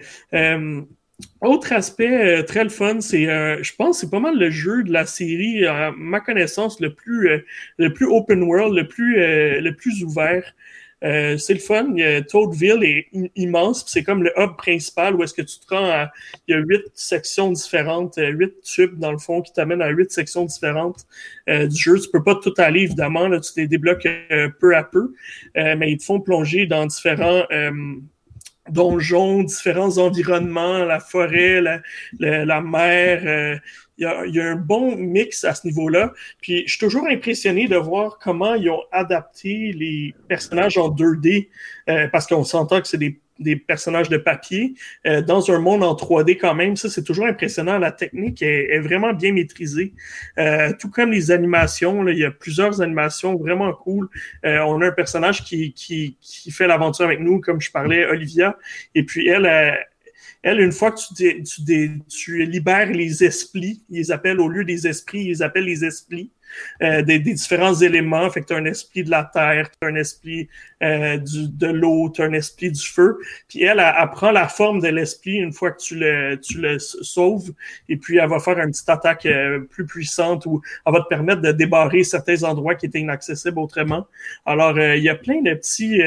autre aspect euh, très le fun, c'est, euh, je pense, c'est pas mal le jeu de la série, à ma connaissance, le plus, euh, le plus open world, le plus, le plus ouvert. c'est le fun. Toadville est immense, c'est comme le hub principal où est-ce que tu te rends à, il y a huit sections différentes, huit tubes dans le fond qui t'amènent à huit sections différentes du jeu. Tu peux pas tout aller évidemment, là, tu les débloques peu à peu, mais ils te font plonger dans différents donjons, différents environnements, la forêt, la, la, mer. Euh, il y, a, un bon mix à ce niveau-là. Puis je suis toujours impressionné de voir comment ils ont adapté les personnages en 2D, euh, parce qu'on s'entend que c'est des des personnages de papier euh, dans un monde en 3D quand même. Ça, c'est toujours impressionnant. La technique est, vraiment bien maîtrisée. Euh, tout comme les animations, il y a plusieurs animations vraiment cool. Euh, on a un personnage qui, qui, qui fait l'aventure avec nous, comme je parlais, Olivia. Et puis elle, elle, une fois que tu, tu, tu libères les esprits, ils appellent au lieu des esprits, ils appellent les esprits. Euh, des, différents éléments. Fait que tu as un esprit de la terre, tu as un esprit euh, du, de l'eau, tu as un esprit du feu. Puis elle, elle, prend la forme de l'esprit une fois que tu le, tu le sauves. Et puis elle va faire une petite attaque euh, plus puissante où elle va te permettre de débarrer certains endroits qui étaient inaccessibles autrement. Alors, il y a plein de petits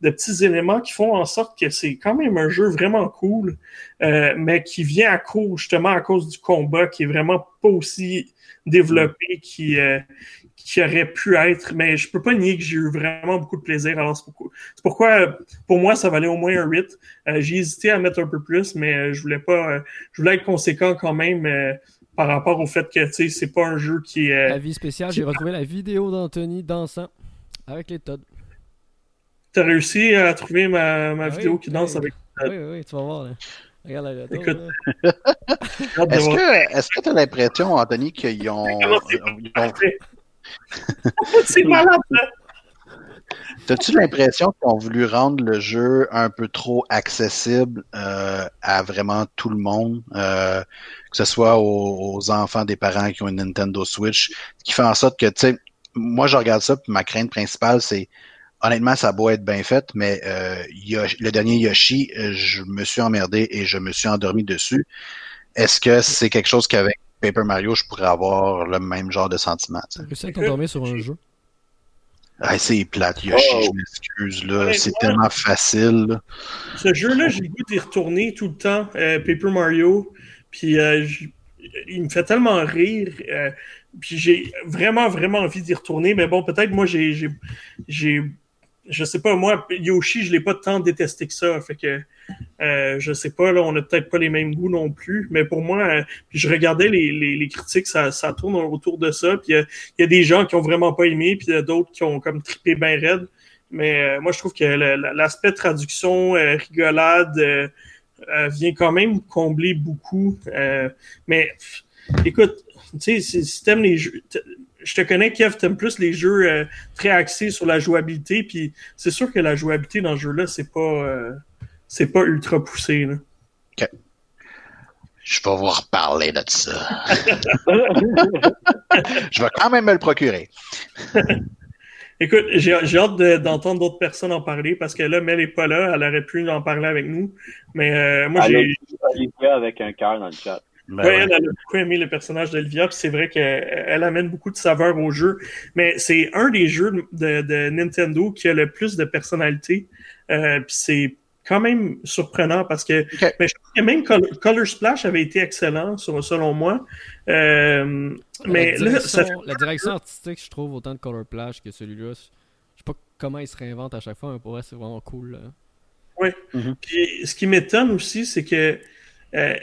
de petits éléments qui font en sorte que c'est quand même un jeu vraiment cool, mais qui vient à cause justement à cause du combat qui est vraiment pas aussi développé qui, euh, qui aurait pu être, mais je peux pas nier que j'ai eu vraiment beaucoup de plaisir. Alors, c'est pourquoi, pour moi, ça valait au moins un 8. Euh, j'ai hésité à mettre un peu plus, mais euh, je voulais pas, je voulais être conséquent quand même par rapport au fait que, tu sais, c'est pas un jeu qui est... La vie spéciale, j'ai retrouvé la vidéo d'Anthony dansant avec les Todd. T'as réussi à trouver ma, ma ah vidéo qui danse avec les Oui, oui, tu vas voir. Là. Regarde la Écoute. *laughs* est-ce que est-ce que tu as l'impression, Anthony, qu'ils ont. *laughs* *laughs* C'est malade, là! T'as-tu l'impression qu'ils ont voulu rendre le jeu un peu trop accessible euh, à vraiment tout le monde, euh, que ce soit aux, enfants des parents qui ont une Nintendo Switch, ce qui fait en sorte que, tu sais, moi je regarde ça, puis ma crainte principale, c'est honnêtement, ça a beau être bien fait, mais euh, le dernier Yoshi, euh, je me suis emmerdé et je me suis endormi dessus. Est-ce que c'est quelque chose qu'avec Paper Mario, je pourrais avoir le même genre de sentiment? Tu t'endormir sur un jeu? Ah, c'est plate, Yoshi, oh. je m'excuse, là. c'est tellement facile. Ce jeu-là, j'ai le goût d'y retourner tout le temps, euh, Paper Mario. Puis il me fait tellement rire. puis j'ai vraiment, vraiment envie d'y retourner. Mais bon, peut-être moi, j'ai je sais pas, moi, Yoshi, je l'ai pas tant détesté que ça. Fait que euh, je sais pas, là, on a peut-être pas les mêmes goûts non plus. Mais pour moi, euh, je regardais les, les, critiques, ça, ça tourne autour de ça. Puis il y, a des gens qui ont vraiment pas aimé, puis il y a d'autres qui ont comme trippé bien raide. Mais euh, moi, je trouve que l'aspect traduction, rigolade, vient quand même combler beaucoup. mais écoute, tu sais, si t'aimes les jeux je te connais, Kev, t'aimes plus les jeux euh, très axés sur la jouabilité, puis c'est sûr que la jouabilité dans ce jeu-là, c'est pas euh, c'est pas ultra poussé. Là. OK. Je vais vous reparler de ça. *laughs* je vais quand même me le procurer. *laughs* Écoute, j'ai hâte d'entendre d'autres personnes en parler parce que là, Mel n'est pas là. Elle aurait pu en parler avec nous. Mais euh, moi, j'ai. avec un cœur dans le chat. Ben oui, elle, a beaucoup aimé le personnage d'Olivia, puis c'est vrai qu'elle amène beaucoup de saveur au jeu. Mais c'est un des jeux de, Nintendo qui a le plus de personnalité. Euh, puis c'est quand même surprenant parce que, mais je trouve que même Color, Splash avait été excellent selon moi. Euh, mais la direction, la direction artistique, je trouve autant de Color Splash que celui-là. Je sais pas comment il se réinvente à chaque fois, mais pour vrai, c'est vraiment cool. Oui. Mm-hmm. Puis ce qui m'étonne aussi, c'est que euh,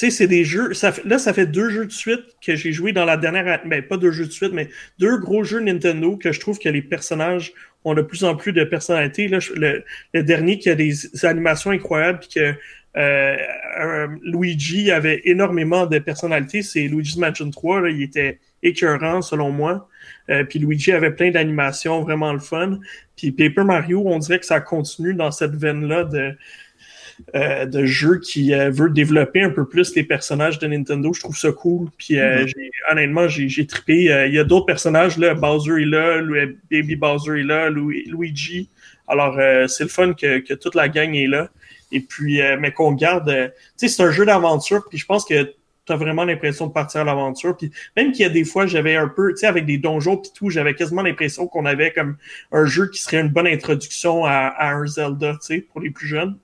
sais, c'est des jeux. Là, ça fait deux jeux de suite que j'ai joué dans la dernière. Ben, pas deux jeux de suite, mais deux gros jeux Nintendo que je trouve que les personnages ont de plus en plus de personnalité. Le, dernier qui a des animations incroyables, puis que euh, Luigi avait énormément de personnalité, c'est Luigi's Mansion 3. Là, il était écœurant, selon moi. Euh, puis Luigi avait plein d'animations vraiment le fun. Puis Paper Mario, on dirait que ça continue dans cette veine-là de euh, de jeu qui euh, veut développer un peu plus les personnages de Nintendo. Je trouve ça cool. Puis euh, mm-hmm. honnêtement, j'ai trippé. Il y a d'autres personnages là. Bowser est là, Baby Bowser est là, Luigi. Alors c'est le fun que, toute la gang est là. Et puis, mais qu'on garde. tu sais, c'est un jeu d'aventure. Puis je pense que tu as vraiment l'impression de partir à l'aventure. Puis même qu'il y a des fois, j'avais un peu, tu sais, avec des donjons puis tout, j'avais quasiment l'impression qu'on avait comme un jeu qui serait une bonne introduction à, à un Zelda, tu sais, pour les plus jeunes.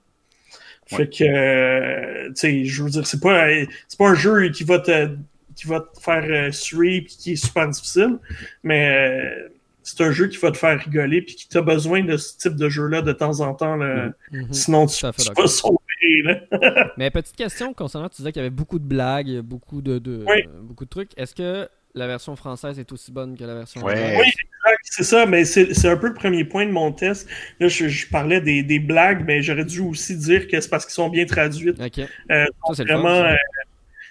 Fait que, euh, tu sais, je veux dire, c'est pas, c'est pas un jeu qui va te, qui va te faire euh, sweep qui est super difficile, mais euh, c'est un jeu qui va te faire rigoler puis qui t'a besoin de ce type de jeu-là de temps en temps. Là. Mm-hmm. Sinon, tu, tu vas sauver. *laughs* mais petite question concernant, tu disais qu'il y avait beaucoup de blagues, beaucoup de, de beaucoup de trucs. Est-ce que la version française est aussi bonne que la version ouais. Oui, c'est ça, mais c'est un peu le premier point de mon test. Là, je, parlais des, des, blagues, mais j'aurais dû aussi dire que c'est parce qu'ils sont bien traduites. Ok. Euh, ça, vraiment, euh,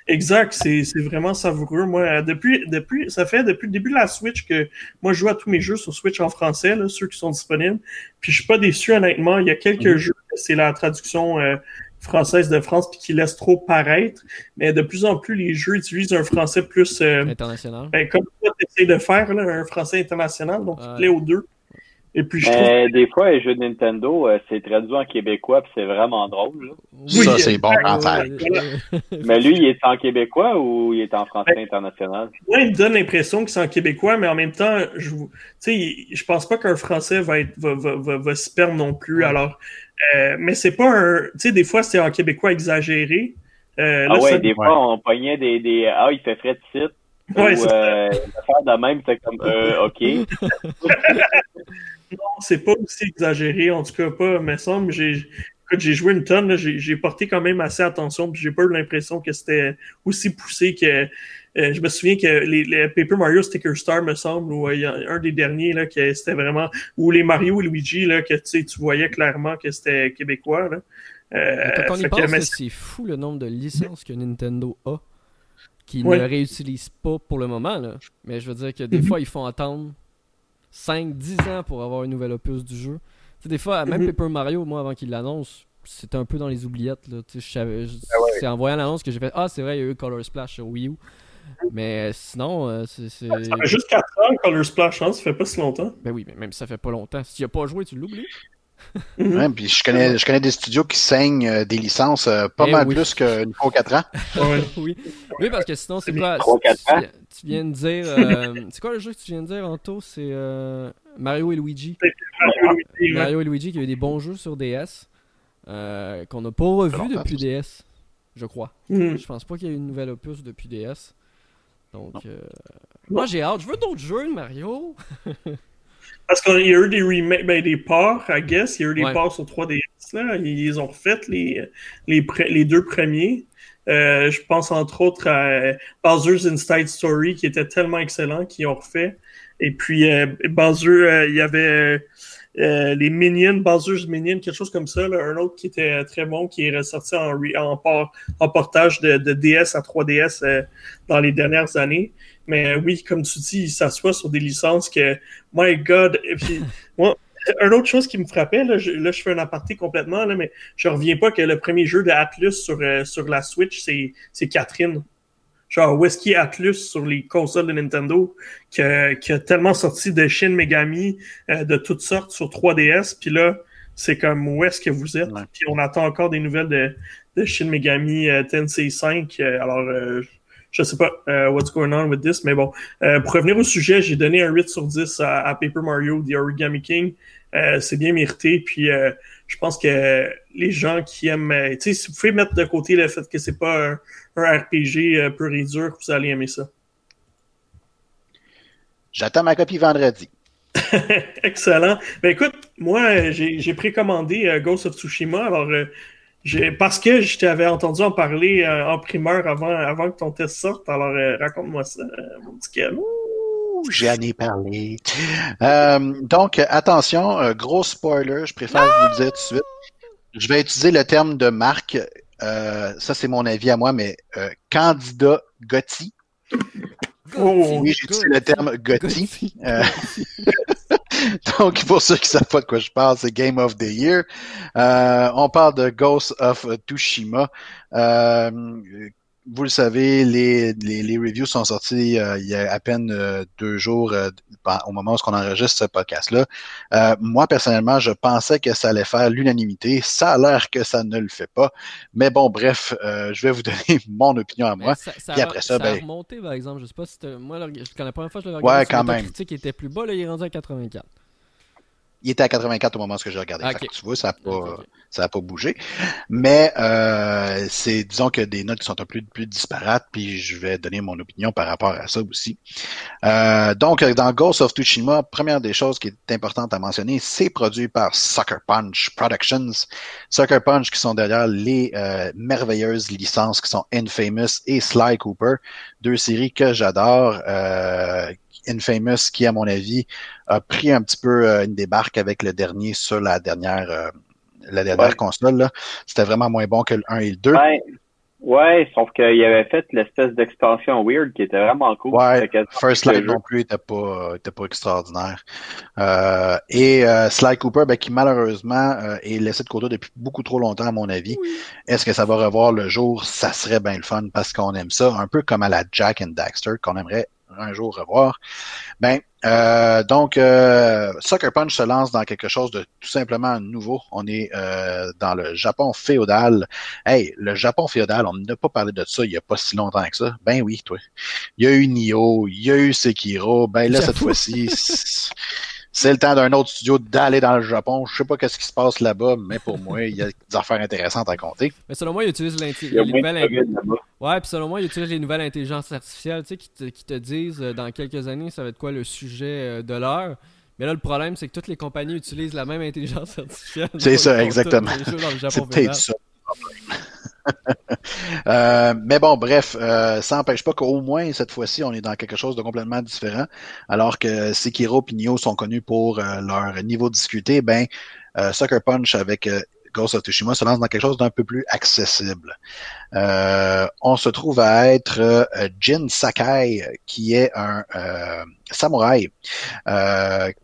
exact, c'est vraiment savoureux. Moi, depuis, depuis, ça fait depuis le début de la Switch que moi, je joue à tous mes jeux sur Switch en français, là, ceux qui sont disponibles. Puis je suis pas déçu, honnêtement. Il y a quelques mhm. jeux, c'est la traduction euh, française de France puis qui laisse trop paraître. Mais de plus en plus, les jeux utilisent un français plus euh, international. Ben, comme tu essaies de faire, là, un français international, donc il plaît aux deux. Et puis je trouve... Des fois, les jeux de Nintendo, euh, c'est traduit en québécois puis c'est vraiment drôle. Oui, ça, c'est bon quand *laughs* Mais lui, il est en québécois ou il est en français ben, international? Oui, il me donne l'impression que c'est en québécois, mais en même temps, je je pense pas qu'un français va, être, va, va, va, se perdre non plus. Alors, euh, mais c'est pas un. Tu sais, des fois, c'est en québécois exagéré. Euh, ah ouais, des fois, on pognait des, des. Ah, il fait frais de site. Ouais, ou, euh, faire de même, c'est comme. Euh, OK. *laughs* non, c'est pas aussi exagéré, en tout cas pas, mais semble. J'ai. j'ai joué une tonne, j'ai porté quand même assez attention, puis j'ai pas eu l'impression que c'était aussi poussé que euh, je me souviens que les, Paper Mario Sticker Star, me semble, ou a un des derniers, là, que c'était vraiment, ou les Mario et Luigi, là, que tu voyais clairement que c'était québécois, là. Euh, quand on y pense, c'est fou le nombre de licences que Nintendo a qui ne réutilisent pas pour le moment. Là. Mais je veux dire que des mhm. fois, ils font attendre 5-10 ans pour avoir une nouvelle opus du jeu. des fois, même mhm. Paper Mario, moi, avant qu'il l'annonce, c'était un peu dans les oubliettes. Là. Je ah C'est en voyant l'annonce que j'ai fait Ah, c'est vrai, il y a eu Color Splash sur Wii U. Mais sinon, euh, c'est. Ça fait juste 4 ans, Color Splash, hein, ça fait pas si longtemps. Ben oui, mais même ça fait pas longtemps. Si tu as pas joué, tu l'oublies. Mhm. ouais, puis je connais, je connais des studios qui saignent euh, des licences euh, pas eh mal plus qu'une fois 4 ans. *laughs* oui. oui, parce que sinon, c'est quoi? tu, viens de dire. c'est quoi le jeu que tu viens de dire, Anto? C'est Mario et Luigi. Mario et Luigi qui a eu des bons jeux sur DS qu'on n'a pas revu depuis DS, je crois. Mhm. Je pense pas qu'il y ait eu une nouvelle opus depuis DS. Donc, euh, moi j'ai hâte. Je veux d'autres jeux, Mario. *laughs* Parce qu'il y a eu des remakes, ben, des parts, I guess. Il y a eu des parts sur 3DS. Là. Ils ont refait les, les, les deux premiers. Euh, je pense entre autres à Bowser's Inside Story qui était tellement excellent qu'ils ont refait. Et puis euh, Bowser, euh, il y avait euh, les Minions, Bowser's Minions, quelque chose comme ça. un autre qui était très bon, qui est ressorti en, en, en portage de, DS à 3DS euh, dans les dernières années. Mais euh, oui, comme tu dis, il s'assoit sur des licences que, my God, et puis, *laughs* moi, une autre chose qui me frappait, là je, là, je fais un aparté complètement, là, mais je reviens pas que le premier jeu de Atlus sur, sur la Switch, c'est Catherine genre où est-ce qu'il y a Atlus sur les consoles de Nintendo qui a, tellement sorti de Shin Megami euh, de toutes sortes sur 3DS puis là c'est comme où est-ce que vous êtes? Puis on attend encore des nouvelles de, de Shin Megami euh, Tensei 5 euh, alors euh, je sais pas what's going on with this mais bon. Pour revenir au sujet j'ai donné un 8 sur 10 à, Paper Mario The Origami King. C'est bien mérité puis je pense que les gens qui aiment tu sais si vous pouvez mettre de côté le fait que c'est pas un un RPG euh, pur et dur, vous allez aimer ça. J'attends ma copie vendredi. *laughs* Excellent. Ben écoute, moi, j'ai précommandé euh, Ghost of Tsushima. Alors, euh, parce que je t'avais entendu en parler en primeur avant, avant que ton test sorte. Alors, raconte-moi ça, mon petit J'en ai parlé. donc, attention, gros spoiler, je préfère vous le dire tout de suite. Je vais utiliser le terme de marque euh, ça, c'est mon avis à moi, mais euh, candidat Gotti. Oh, oui, j'utilise le terme Gotti. Euh, *laughs* donc, pour ceux qui ne savent pas de quoi je parle, c'est Game of the Year. on parle de Ghost of Tsushima vous le savez, les, les, les, reviews sont sortis euh, il y a à peine euh, deux jours euh, au moment où on enregistre ce podcast-là. moi, personnellement, je pensais que ça allait faire l'unanimité. Ça a l'air que ça ne le fait pas. Mais bon, bref, je vais vous *laughs* donner mon opinion à moi. Ça, ça, Puis après ça, ça ben... a remonté, par exemple. Je sais pas si moi, quand la première fois que je l'ai regardé, ouais, quand même. critique était plus bas, là, il est rendu à 84. Il était à 84 au moment où j'ai regardé. tu vois, ça n'a pas, ça a pas bougé. Mais euh, c'est, disons que des notes qui sont un peu plus disparates, puis je vais donner mon opinion par rapport à ça aussi. Euh, donc, dans Ghost of Tsushima, première des choses qui est importante à mentionner, c'est produit par Sucker Punch Productions. Sucker Punch qui sont derrière les euh, merveilleuses licences qui sont Infamous et Sly Cooper, deux séries que j'adore. Infamous qui, à mon avis, a pris un petit peu euh, une débarque avec le dernier sur la dernière, euh, la dernière console. C'était vraiment moins bon que le 1 et le 2. Ouais. sauf qu'il avait fait l'espèce d'extension weird qui était vraiment cool. Ouais, First Light non plus était pas, était pas extraordinaire. Euh, et Sly Cooper, ben, qui malheureusement est laissé de côté depuis beaucoup trop longtemps à mon avis. Est-ce que ça va revoir le jour? Ça serait bien le fun parce qu'on aime ça, un peu comme à la Jack and Daxter, qu'on aimerait un jour revoir. Ben, euh, donc, euh, Sucker Punch se lance dans quelque chose de tout simplement nouveau. On est euh, dans le Japon féodal. Hey, le Japon féodal, on n'a pas parlé de ça il n'y a pas si longtemps que ça. Ben oui, toi. Il y a eu Nioh, il y a eu Sekiro. Ben là, cette fois-ci, *laughs* c'est le temps d'un autre studio d'aller dans le Japon. Je sais pas qu'est-ce qui se passe là-bas, mais pour moi, il y a des affaires intéressantes à compter. Mais selon moi, ils utilisent l'intelligence. Ouais, puis selon moi, ils utilisent les nouvelles intelligences artificielles, tu sais, qui te, qui te disent euh, dans quelques années, ça va être quoi le sujet euh, de l'heure. Mais là, le problème, c'est que toutes les compagnies utilisent la même intelligence *laughs* artificielle. C'est ça, exactement. C'est peut-être ça. *laughs* Euh, mais bon, bref, euh, ça n'empêche pas qu'au moins cette fois-ci, on est dans quelque chose de complètement différent. Alors que Sekiro et Nioh sont connus pour euh, leur niveau de discuter, ben Sucker Punch avec Ghost of Tsushima se lance dans quelque chose d'un peu plus accessible. on se trouve à être Jin Sakai, qui est un samouraï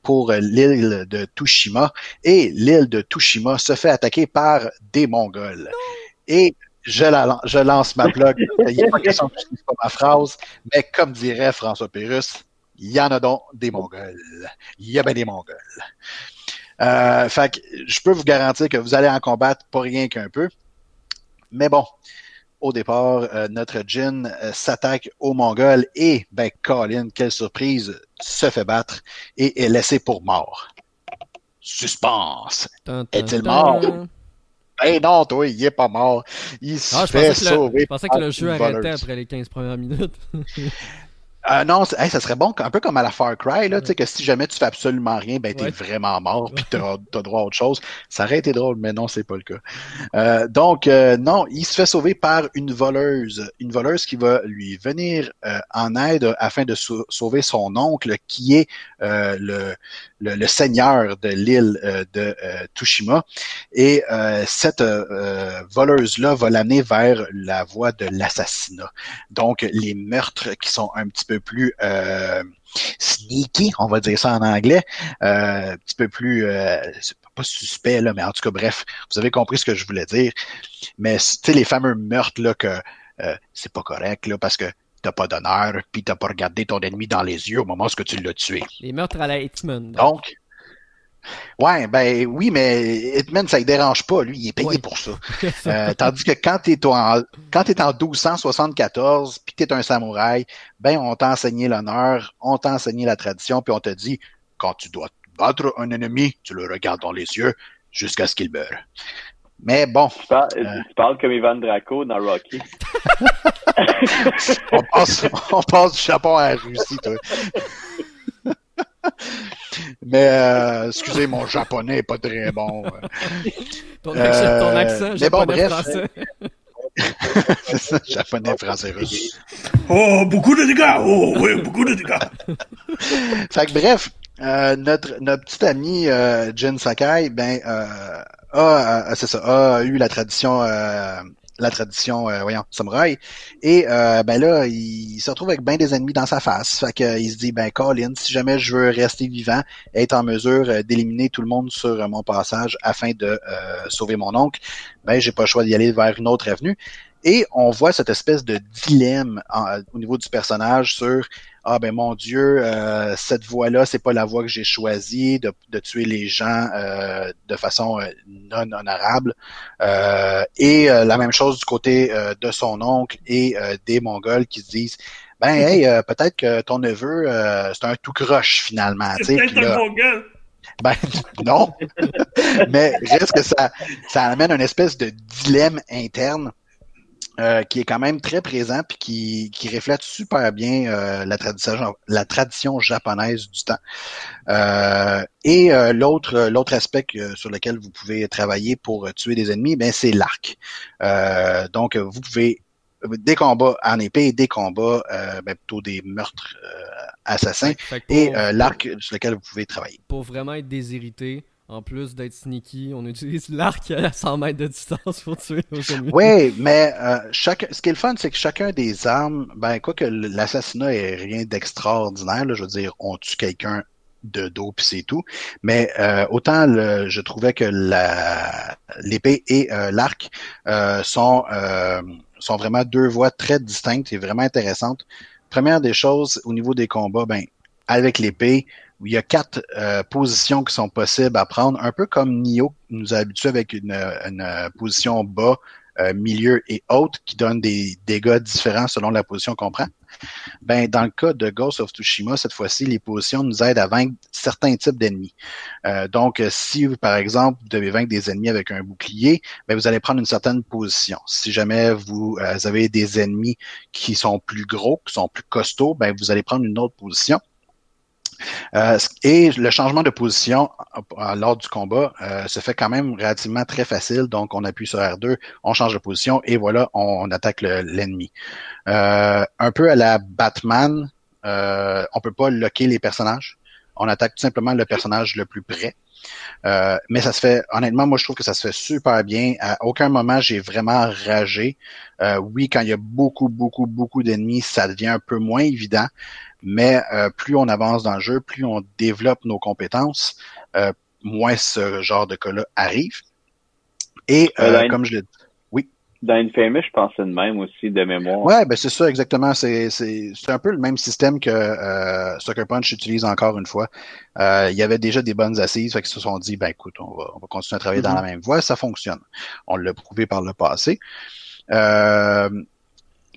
pour l'île de Tsushima, et l'île de Tsushima se fait attaquer par des Mongols. Et je, la, je lance ma blog. *laughs* Il n'y a pas question que je dise pas ma phrase, mais comme dirait François Pérus, il y en a donc des Mongols. Il y a bien des Mongols. Euh, fait que je peux vous garantir que vous allez en combattre pas rien qu'un peu. Mais bon, au départ, euh, notre Jin euh, s'attaque aux Mongols et, ben, Colin, quelle surprise, se fait battre et est laissé pour mort. Suspense. Est-il mort? Eh non, toi, il est pas mort. Il se ah, fait sauver. je pensais que le jeu arrêtait après les 15 premières minutes. *laughs* Euh, non, ça serait bon, un peu comme à la Far Cry, là, tu sais, que si jamais tu fais absolument rien, ben t'es vraiment mort, *laughs* puis t'as as droit à autre chose. Ça aurait été drôle, mais non, c'est pas le cas. Euh, donc, euh, non, il se fait sauver par une voleuse, une voleuse qui va lui venir en aide afin de sauver son oncle, qui est le, le, seigneur de l'île de Tushima. Et cette voleuse-là va l'amener vers la voie de l'assassinat. Donc, les meurtres qui sont un petit peu plus euh, sneaky, on va dire ça en anglais, euh, un petit peu plus euh, pas suspect là, mais en tout cas bref, vous avez compris ce que je voulais dire. Mais tu les fameux meurtres là que c'est pas correct là parce que t'as pas d'honneur, puis t'as pas regardé ton ennemi dans les yeux au moment où tu l'as tué. Les meurtres à la Hitman. Donc, Ouais, ben oui, mais Hitman, ça ne dérange pas. Lui, il est payé pour ça. *laughs* Euh, tandis que quand tu es en, quand es en 1274, puis tu es un samouraï, ben on t'a enseigné l'honneur, on t'a enseigné la tradition, puis on te dit, quand tu dois battre un ennemi, tu le regardes dans les yeux jusqu'à ce qu'il meure. Mais bon. Tu parles, euh, comme Ivan Draco dans Rocky. *laughs* on, passe, on passe du Japon à la Russie, toi. Mais euh, excusez, mon japonais n'est pas très bon. ton, euh, accent, japonais, français. *laughs* japonais, français, russe. Oh, beaucoup de dégâts! Oh, oui, beaucoup de dégâts! fait que bref, euh, notre, notre petit ami euh, Jin Sakai, ben, euh, a, c'est ça, a eu la tradition la tradition, euh, voyons, samouraï. Et euh, ben là, il se retrouve avec bien des ennemis dans sa face. Fait que, il se dit, ben Colin, si jamais je veux rester vivant, être en mesure euh, d'éliminer tout le monde sur mon passage afin de sauver mon oncle, ben j'ai pas le choix d'y aller vers une autre avenue. Et on voit cette espèce de dilemme au niveau du personnage sur ah ben mon Dieu, euh, cette voie-là, c'est pas la voie que j'ai choisie de, de, tuer les gens euh, de façon euh, non honorable. et la même chose du côté de son oncle et des Mongols qui se disent ben hey, peut-être que ton neveu c'est un tout croche finalement. C'est peut-être un Mongol. Ben *laughs* non. *laughs* Mais reste que ça, ça amène une espèce de dilemme interne euh, qui est quand même très présent puis qui, qui reflète super bien euh, la tradition la tradition japonaise du temps. Euh, et l'autre l'autre aspect sur lequel vous pouvez travailler pour tuer des ennemis, ben c'est l'arc. donc vous pouvez des combats en épée, des combats ben, plutôt des meurtres assassins et l'arc sur lequel vous pouvez travailler. Pour vraiment être déshérité, en plus d'être sneaky, on utilise *laughs* l'arc à 100 mètres de distance pour tuer nos *laughs* ennemis. Oui, mais euh, chaque... ce qui est le fun, c'est que chacun des armes, ben quoi que l'assassinat est rien d'extraordinaire, je veux dire, on tue quelqu'un de dos puis c'est tout. Mais euh, autant le, je trouvais que l'épée et euh, l'arc sont sont vraiment deux voies très distinctes et vraiment intéressantes. Première des choses au niveau des combats, ben avec l'épée, il y a quatre euh, positions qui sont possibles à prendre, un peu comme Nio nous a habitué avec une, une position bas, euh, milieu et haute qui donne des dégâts différents selon la position qu'on prend. Ben, dans le cas de Ghost of Tsushima, cette fois-ci, les positions nous aident à vaincre certains types d'ennemis. Euh, donc, si, par exemple, vous devez vaincre des ennemis avec un bouclier, ben, vous allez prendre une certaine position. Si jamais vous avez des ennemis qui sont plus gros, qui sont plus costauds, ben, vous allez prendre une autre position. Euh, et le changement de position euh, lors du combat euh, se fait quand même relativement très facile. Donc, on appuie sur R2, on change de position et voilà, on, attaque l'ennemi. un peu à la Batman, euh, on peut pas locker les personnages. On attaque tout simplement le personnage le plus près. mais ça se fait, honnêtement, moi je trouve que ça se fait super bien. À aucun moment j'ai vraiment ragé. oui, quand il y a beaucoup, beaucoup, beaucoup d'ennemis, ça devient un peu moins évident. Mais euh, plus on avance dans le jeu, plus on développe nos compétences, euh, moins ce genre de cas-là arrive. Et euh, comme je l'ai dit, oui. Dans Infamous, je pensais de même aussi, de mémoire. Ouais, ben c'est ça exactement. C'est un peu le même système que Sucker Punch utilise encore une fois. il y avait déjà des bonnes assises, fait qu'ils se sont dit, ben écoute, on va, on va continuer à travailler dans mm-hmm. la même voie, ça fonctionne. On l'a prouvé par le passé. Euh,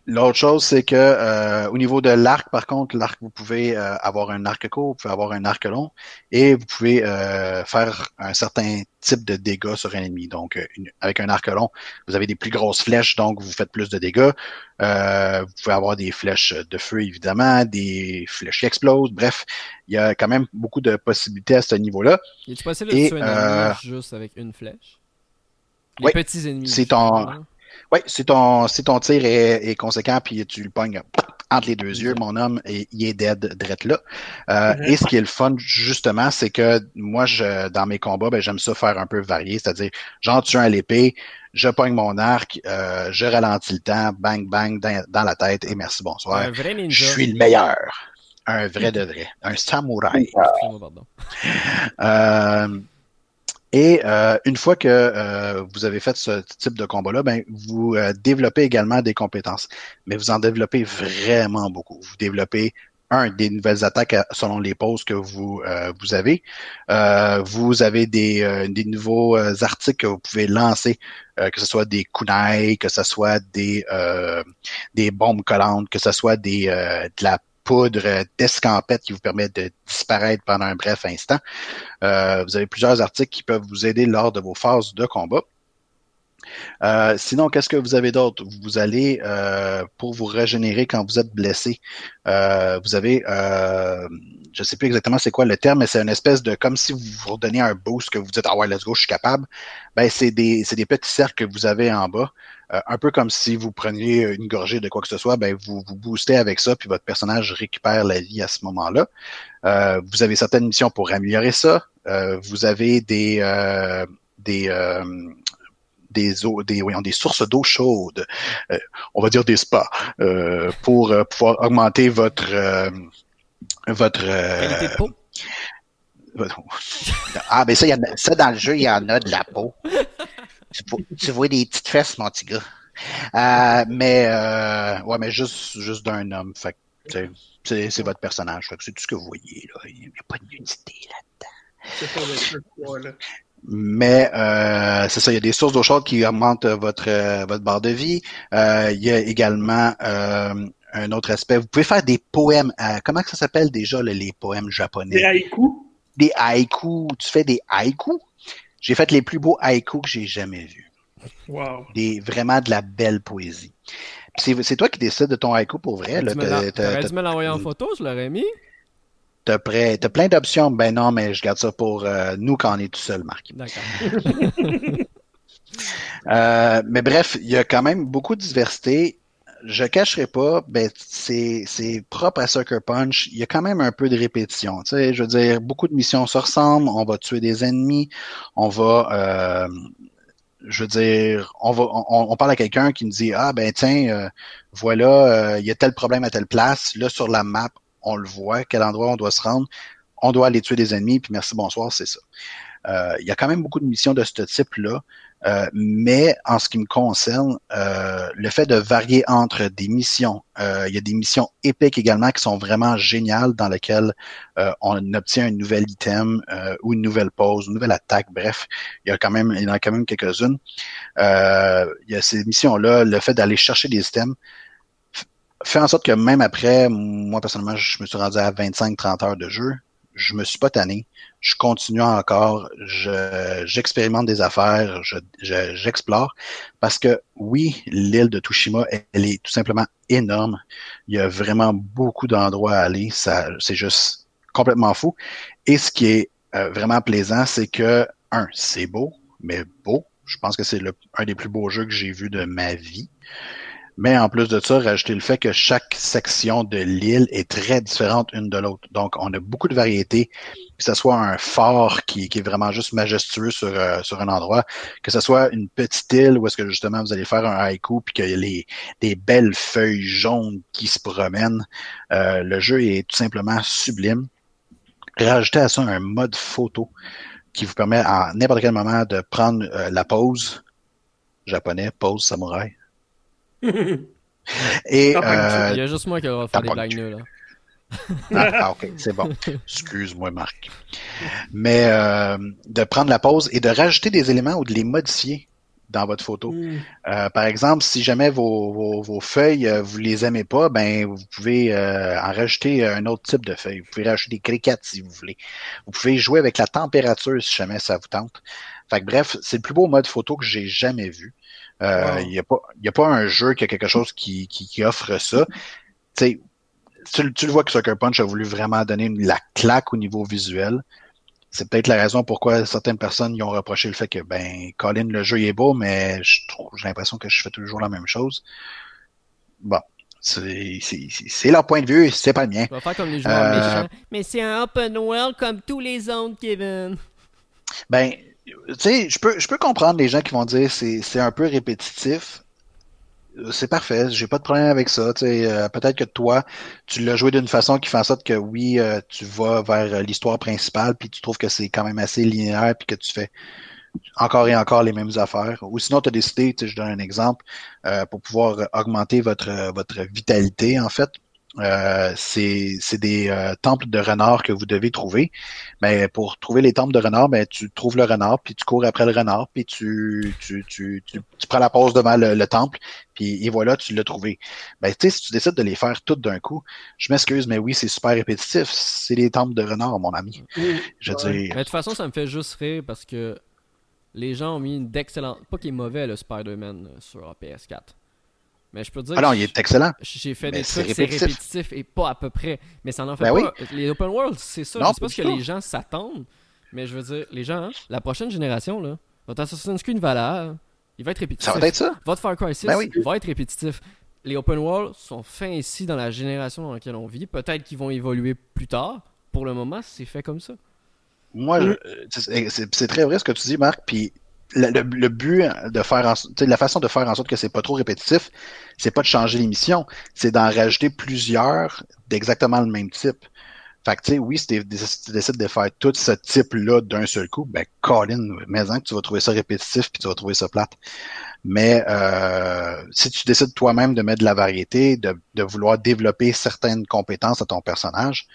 L'autre chose, c'est que euh, au niveau de l'arc, par contre, l'arc, vous pouvez euh, avoir un arc court, vous pouvez avoir un arc long, et vous pouvez euh, faire un certain type de dégâts sur un ennemi. Donc, avec un arc long, vous avez des plus grosses flèches, donc vous faites plus de dégâts. vous pouvez avoir des flèches de feu, évidemment, des flèches qui explosent. Bref, il y a quand même beaucoup de possibilités à ce niveau-là. Est-il possible de tuer un ennemi juste avec une flèche? Les petits ennemis. C'est ton... Oui, si ton, si ton tir est, conséquent, puis tu le pognes entre les deux yeux, mon homme, et, il est dead drette là. Euh, mhm. Et ce qui est le fun, justement, c'est que moi, je, dans mes combats, ben, j'aime ça faire un peu varié, c'est-à-dire, j'en tue un à l'épée, je pogne mon arc, euh, je ralentis le temps, bang, bang, dans, la tête, et merci, bonsoir. Un vrai ninja. Je suis le meilleur. Un vrai de vrai. Un samouraï. Euh, et euh, une fois que euh, vous avez fait ce type de combat-là, ben, vous euh, développez également des compétences. Mais vous en développez vraiment beaucoup. Vous développez un, des nouvelles attaques selon les poses que vous, vous avez. vous avez des, des nouveaux articles que vous pouvez lancer, que ce soit des kunai, que ce soit des, des bombes collantes, que ce soit des, de la poudre d'escampette qui vous permet de disparaître pendant un bref instant. Euh, vous avez plusieurs articles qui peuvent vous aider lors de vos phases de combat. Euh, sinon, qu'est-ce que vous avez d'autre? Vous allez, euh, pour vous régénérer quand vous êtes blessé, vous avez, je sais plus exactement c'est quoi le terme, mais c'est une espèce de, comme si vous vous redonnez un boost, que vous dites, ah ouais, let's go, je suis capable. Ben, c'est des, c'est des petits cercles que vous avez en bas. Euh, un peu comme si vous preniez une gorgée de quoi que ce soit, ben vous vous boostez avec ça, puis votre personnage récupère la vie à ce moment-là. Euh, vous avez certaines missions pour améliorer ça. Euh, vous avez des des des eaux, des, des sources d'eau chaude, on va dire des spas, pour pouvoir augmenter votre votre *laughs* Ah ben ça, y a, ça dans le jeu, il y en a de la peau. tu, vois des petites fesses, mon petit gars. Euh, mais euh, ouais, mais juste, juste d'un homme. Fait c'est votre personnage. Fait c'est tout ce que vous voyez. Là. Il n'y a pas de nudité là-dedans. Mais euh, c'est ça, il y a des sources d'eau chaude qui augmentent votre votre barre de vie. il y a également un autre aspect. Vous pouvez faire des poèmes. comment ça s'appelle déjà les poèmes japonais? Des haïkus. des haïkus, tu fais des haïkus? J'ai fait les plus beaux haïkus que j'ai jamais vus. Wow. Des, vraiment de la belle poésie. C'est toi qui décides de ton haïku pour vrai. Tu dû me l'envoyer en photo, je l'aurais mis. T'as as plein d'options. Ben non, mais je garde ça pour euh, nous quand on est tout seul, Marc. D'accord. *laughs* Euh, mais bref, il y a quand même beaucoup de diversité. Je cacherai pas, ben c'est propre à Sucker Punch. Il y a quand même un peu de répétition. Tu sais, je veux dire, beaucoup de missions se ressemblent. On va tuer des ennemis. On va euh, je veux dire, on va, on, parle à quelqu'un qui nous dit ah ben tiens, euh, voilà, il y a tel problème à telle place. Là sur la map, on le voit, quel endroit on doit se rendre? On doit aller tuer des ennemis, puis merci bonsoir, c'est ça. Il y a quand même beaucoup de missions de ce type-là. Euh, mais en ce qui me concerne, euh, le fait de varier entre des missions, euh, il y a des missions épiques également qui sont vraiment géniales dans lesquelles on obtient un nouvel item ou une nouvelle pause, une nouvelle attaque. Bref, il y a quand même, il y en a quand même quelques-unes. il y a ces missions-là, le fait d'aller chercher des items fait en sorte que même après, moi personnellement, je me suis rendu à 25-30 heures de jeu. Je me suis pas tanné je continue encore, j'expérimente des affaires, j'explore, parce que oui, l'île de Tushima, elle, est tout simplement énorme. Il y a vraiment beaucoup d'endroits à aller, ça, c'est juste complètement fou. Et ce qui est euh, vraiment plaisant, c'est que un, c'est beau, mais beau. Je pense que c'est un des plus beaux jeux que j'ai vu de ma vie. Mais en plus de ça, rajouter le fait que chaque section de l'île est très différente une de l'autre. Donc, on a beaucoup de variétés que ce soit un fort qui, qui est vraiment juste majestueux sur, euh, sur un endroit, que ce soit une petite île où est-ce que justement vous allez faire un haïku puis qu'il y a les, des belles feuilles jaunes qui se promènent. Euh, le jeu est tout simplement sublime. Rajoutez à ça un mode photo qui vous permet à n'importe quel moment de prendre euh, la pause japonais, pause samouraï. Et, Il y a juste moi qui va faire des blagues là. Ah, ah, ok, c'est bon. *laughs* Excuse-moi, Marc. Mais euh, de prendre la pause et de rajouter des éléments ou de les modifier dans votre photo. Hmm. Euh, par exemple, si jamais vos, vos, feuilles, euh, vous les aimez pas, ben vous pouvez en rajouter un autre type de feuilles. Vous pouvez rajouter des criquettes si vous voulez. Vous pouvez jouer avec la température si jamais ça vous tente. Fait que, bref, c'est le plus beau mode photo que j'ai jamais vu. Il n'y a, pas, a pas un jeu qui a quelque chose qui, qui, qui offre ça. tu, tu, le vois que Sucker Punch a voulu vraiment donner la claque au niveau visuel. C'est peut-être la raison pourquoi certaines personnes y ont reproché le fait que, ben, Colin, le jeu est beau, mais j'ai l'impression que je fais toujours la même chose. Bon, c'est leur point de vue, c'est pas le mien. On va faire comme les joueurs euh, méchants. Mais c'est un open world comme tous les autres, Kevin. Ben, tu sais, je peux, je peux comprendre les gens qui vont dire c'est c'est un peu répétitif, c'est parfait, j'ai pas de problème avec ça. Euh, peut-être que toi, tu l'as joué d'une façon qui fait en sorte que oui, euh, tu vas vers euh, l'histoire principale, puis tu trouves que c'est quand même assez linéaire, puis que tu fais encore et encore les mêmes affaires. Ou sinon, tu as décidé, je donne un exemple, pour pouvoir augmenter votre, votre vitalité, en fait, euh, c'est des euh, temples de renards que vous devez trouver. Mais pour trouver les temples de renards, ben, tu trouves le renard, puis tu cours après le renard, puis tu, tu, tu, tu, prends la pause devant le, temple, puis et voilà, tu l'as trouvé. Ben, tu sais, si tu décides de les faire toutes d'un coup, je m'excuse, mais oui, c'est super répétitif. C'est les temples de renards, mon ami. Je Mais de toute façon, ça me fait juste rire parce que les gens ont mis une d'excellente... Pas qu'il est mauvais, le Spider-Man sur PS4. Mais je peux dire. Ah non, il est excellent. J'ai fait des trucs, c'est répétitif. et pas à peu près. Mais ça n'en fait ben pas. Les open world, c'est ça. je sais pas ce que les gens s'attendent. Mais je veux dire, les gens, hein, la prochaine génération, là, votre Assassin's Creed Valhalla, il va être répétitif. Ça va être ça. Votre Far Cry 6 ben va être répétitif. Les open world sont faits ici dans la génération dans laquelle on vit. Peut-être qu'ils vont évoluer plus tard. Pour le moment, c'est fait comme ça. Moi, c'est très vrai ce que tu dis, Marc. Puis le, but de faire en, la façon de faire en sorte que c'est pas trop répétitif, c'est pas de changer l'émission, c'est d'en rajouter plusieurs d'exactement le même type. Fait que, tu sais, oui, si tu décides de faire tout ce type-là d'un seul coup, ben, Colin, mais que tu vas trouver ça répétitif puis tu vas trouver ça plate. Mais euh, si tu décides toi-même de mettre de la variété, de, de vouloir développer certaines compétences à ton personnage,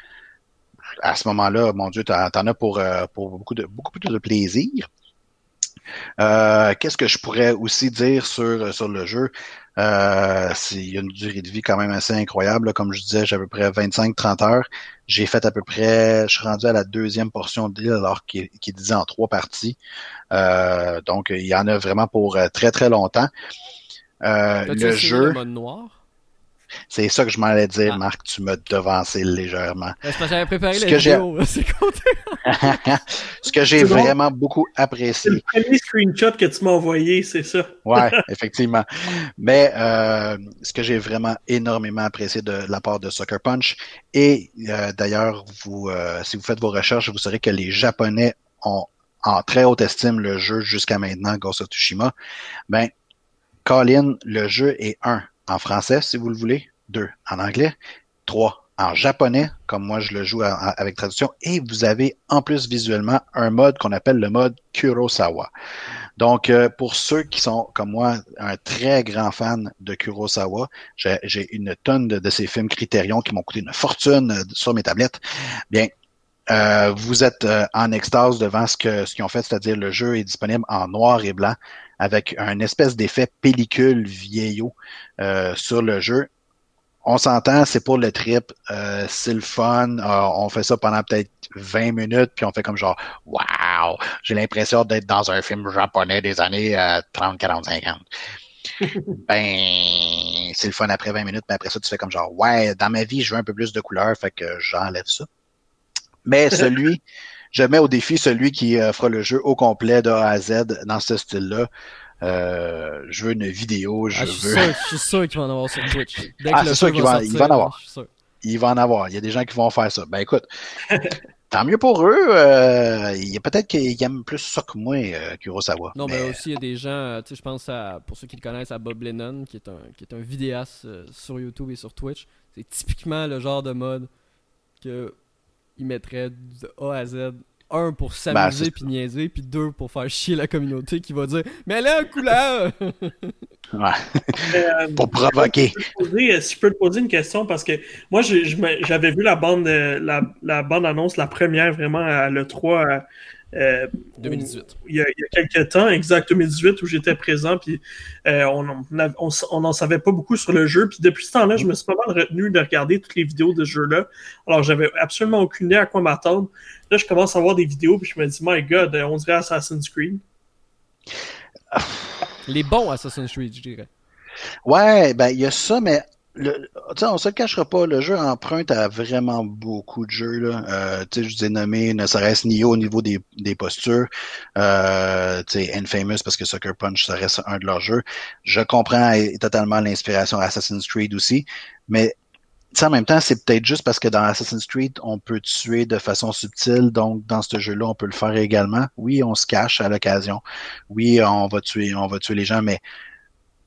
à ce moment-là, mon Dieu, t'en as pour, euh, pour beaucoup de beaucoup plus de plaisir. Euh, qu'est-ce que je pourrais aussi dire sur, sur le jeu? Euh, il y a une durée de vie quand même assez incroyable. Comme je disais, j'ai à peu près 25-30 heures. J'ai fait à peu près, je suis rendu à la deuxième portion de l'île alors qu'il disait en trois parties. Euh, donc, il y en a vraiment pour euh, très très longtemps. Euh, le jeu. Le mode noir? C'est ça que je m'en allais dire, ah. Marc. Tu m'as devancé légèrement. J'avais préparé la vidéo. *laughs* *laughs* Ce que j'ai vraiment beaucoup apprécié. C'est le premier screenshot que tu m'as envoyé, c'est ça. ouais, *laughs* effectivement. Mais euh, ce que j'ai vraiment énormément apprécié de la part de Sucker Punch, et euh, d'ailleurs, vous, euh, si vous faites vos recherches, vous saurez que les Japonais ont en très haute estime le jeu jusqu'à maintenant, Ghost of Tsushima. Ben, Colin, le jeu est un en français, si vous le voulez, deux en anglais, trois en japonais, comme moi je le joue avec traduction, et vous avez en plus visuellement un mode qu'on appelle le mode Kurosawa. Donc, euh, pour ceux qui sont, comme moi, un très grand fan de Kurosawa, j'ai une tonne de, ces films Criterion qui m'ont coûté une fortune euh, sur mes tablettes. Bien, euh, vous êtes en extase devant ce que ce qu'ils ont fait, c'est-à-dire le jeu est disponible en noir et blanc avec un espèce d'effet pellicule vieillot euh, sur le jeu. On s'entend, c'est pour le trip, euh, c'est le fun. Euh, on fait ça pendant peut-être 20 minutes, puis on fait comme genre Wow! J'ai l'impression d'être dans un film japonais des années 30, 40, 50. ben, c'est le fun après 20 minutes, mais après ça, tu fais comme genre Ouais, dans ma vie, je veux un peu plus de couleurs, fait que j'enlève ça. Mais *laughs* celui je mets au défi celui qui euh, fera le jeu au complet de A à Z dans ce style-là. Euh, je veux une vidéo, je ah, veux. Sûr, je suis sûr qu'il va en avoir sur Twitch. *laughs* ah, c'est sûr qu'il va, il va en avoir. Il va en avoir. Il y a des gens qui vont faire ça. Ben écoute, *laughs* tant mieux pour eux. Euh, il y a peut-être qu'ils aiment plus ça que moi, euh, Kurosawa. Non, mais... aussi il y a des gens, tu sais, je pense à, pour ceux qui le connaissent, à Bob Lennon, qui est un, qui est un vidéaste sur YouTube et sur Twitch. C'est typiquement le genre de mode que il mettrait de A à Z un pour ben, s'amuser puis niaiser, puis deux pour faire chier la communauté qui va dire Mais là, couleur *laughs* Ouais. Euh, pour provoquer. Euh, si je peux te poser une question, parce que moi, j'avais vu la bande, euh, la, la bande annonce, la première vraiment à l'E3 2018. Euh, il y, a, quelques temps, exact 2018, où j'étais présent, puis euh, on n'en savait pas beaucoup sur le jeu. Puis depuis ce temps-là, je me suis pas mal retenu de regarder toutes les vidéos de ce jeu-là. Alors, j'avais absolument aucune idée à quoi m'attendre. Là, je commence à voir des vidéos, puis je me dis, my god, on dirait Assassin's Creed. Les bons Assassin's Creed, je dirais. Ouais, ben, il y a ça, mais le, on se le cachera pas, le jeu emprunte à vraiment beaucoup de jeux. Là. Euh, je vous ai nommé ne serait-ce ni au niveau des, des postures. Euh, Infamous parce que Sucker Punch, ça reste un de leurs jeux. Je comprends totalement l'inspiration Assassin's Creed aussi, mais en même temps, c'est peut-être juste parce que dans Assassin's Creed, on peut tuer de façon subtile, donc dans ce jeu-là, on peut le faire également. Oui, on se cache à l'occasion. Oui, on va tuer, on va tuer les gens, mais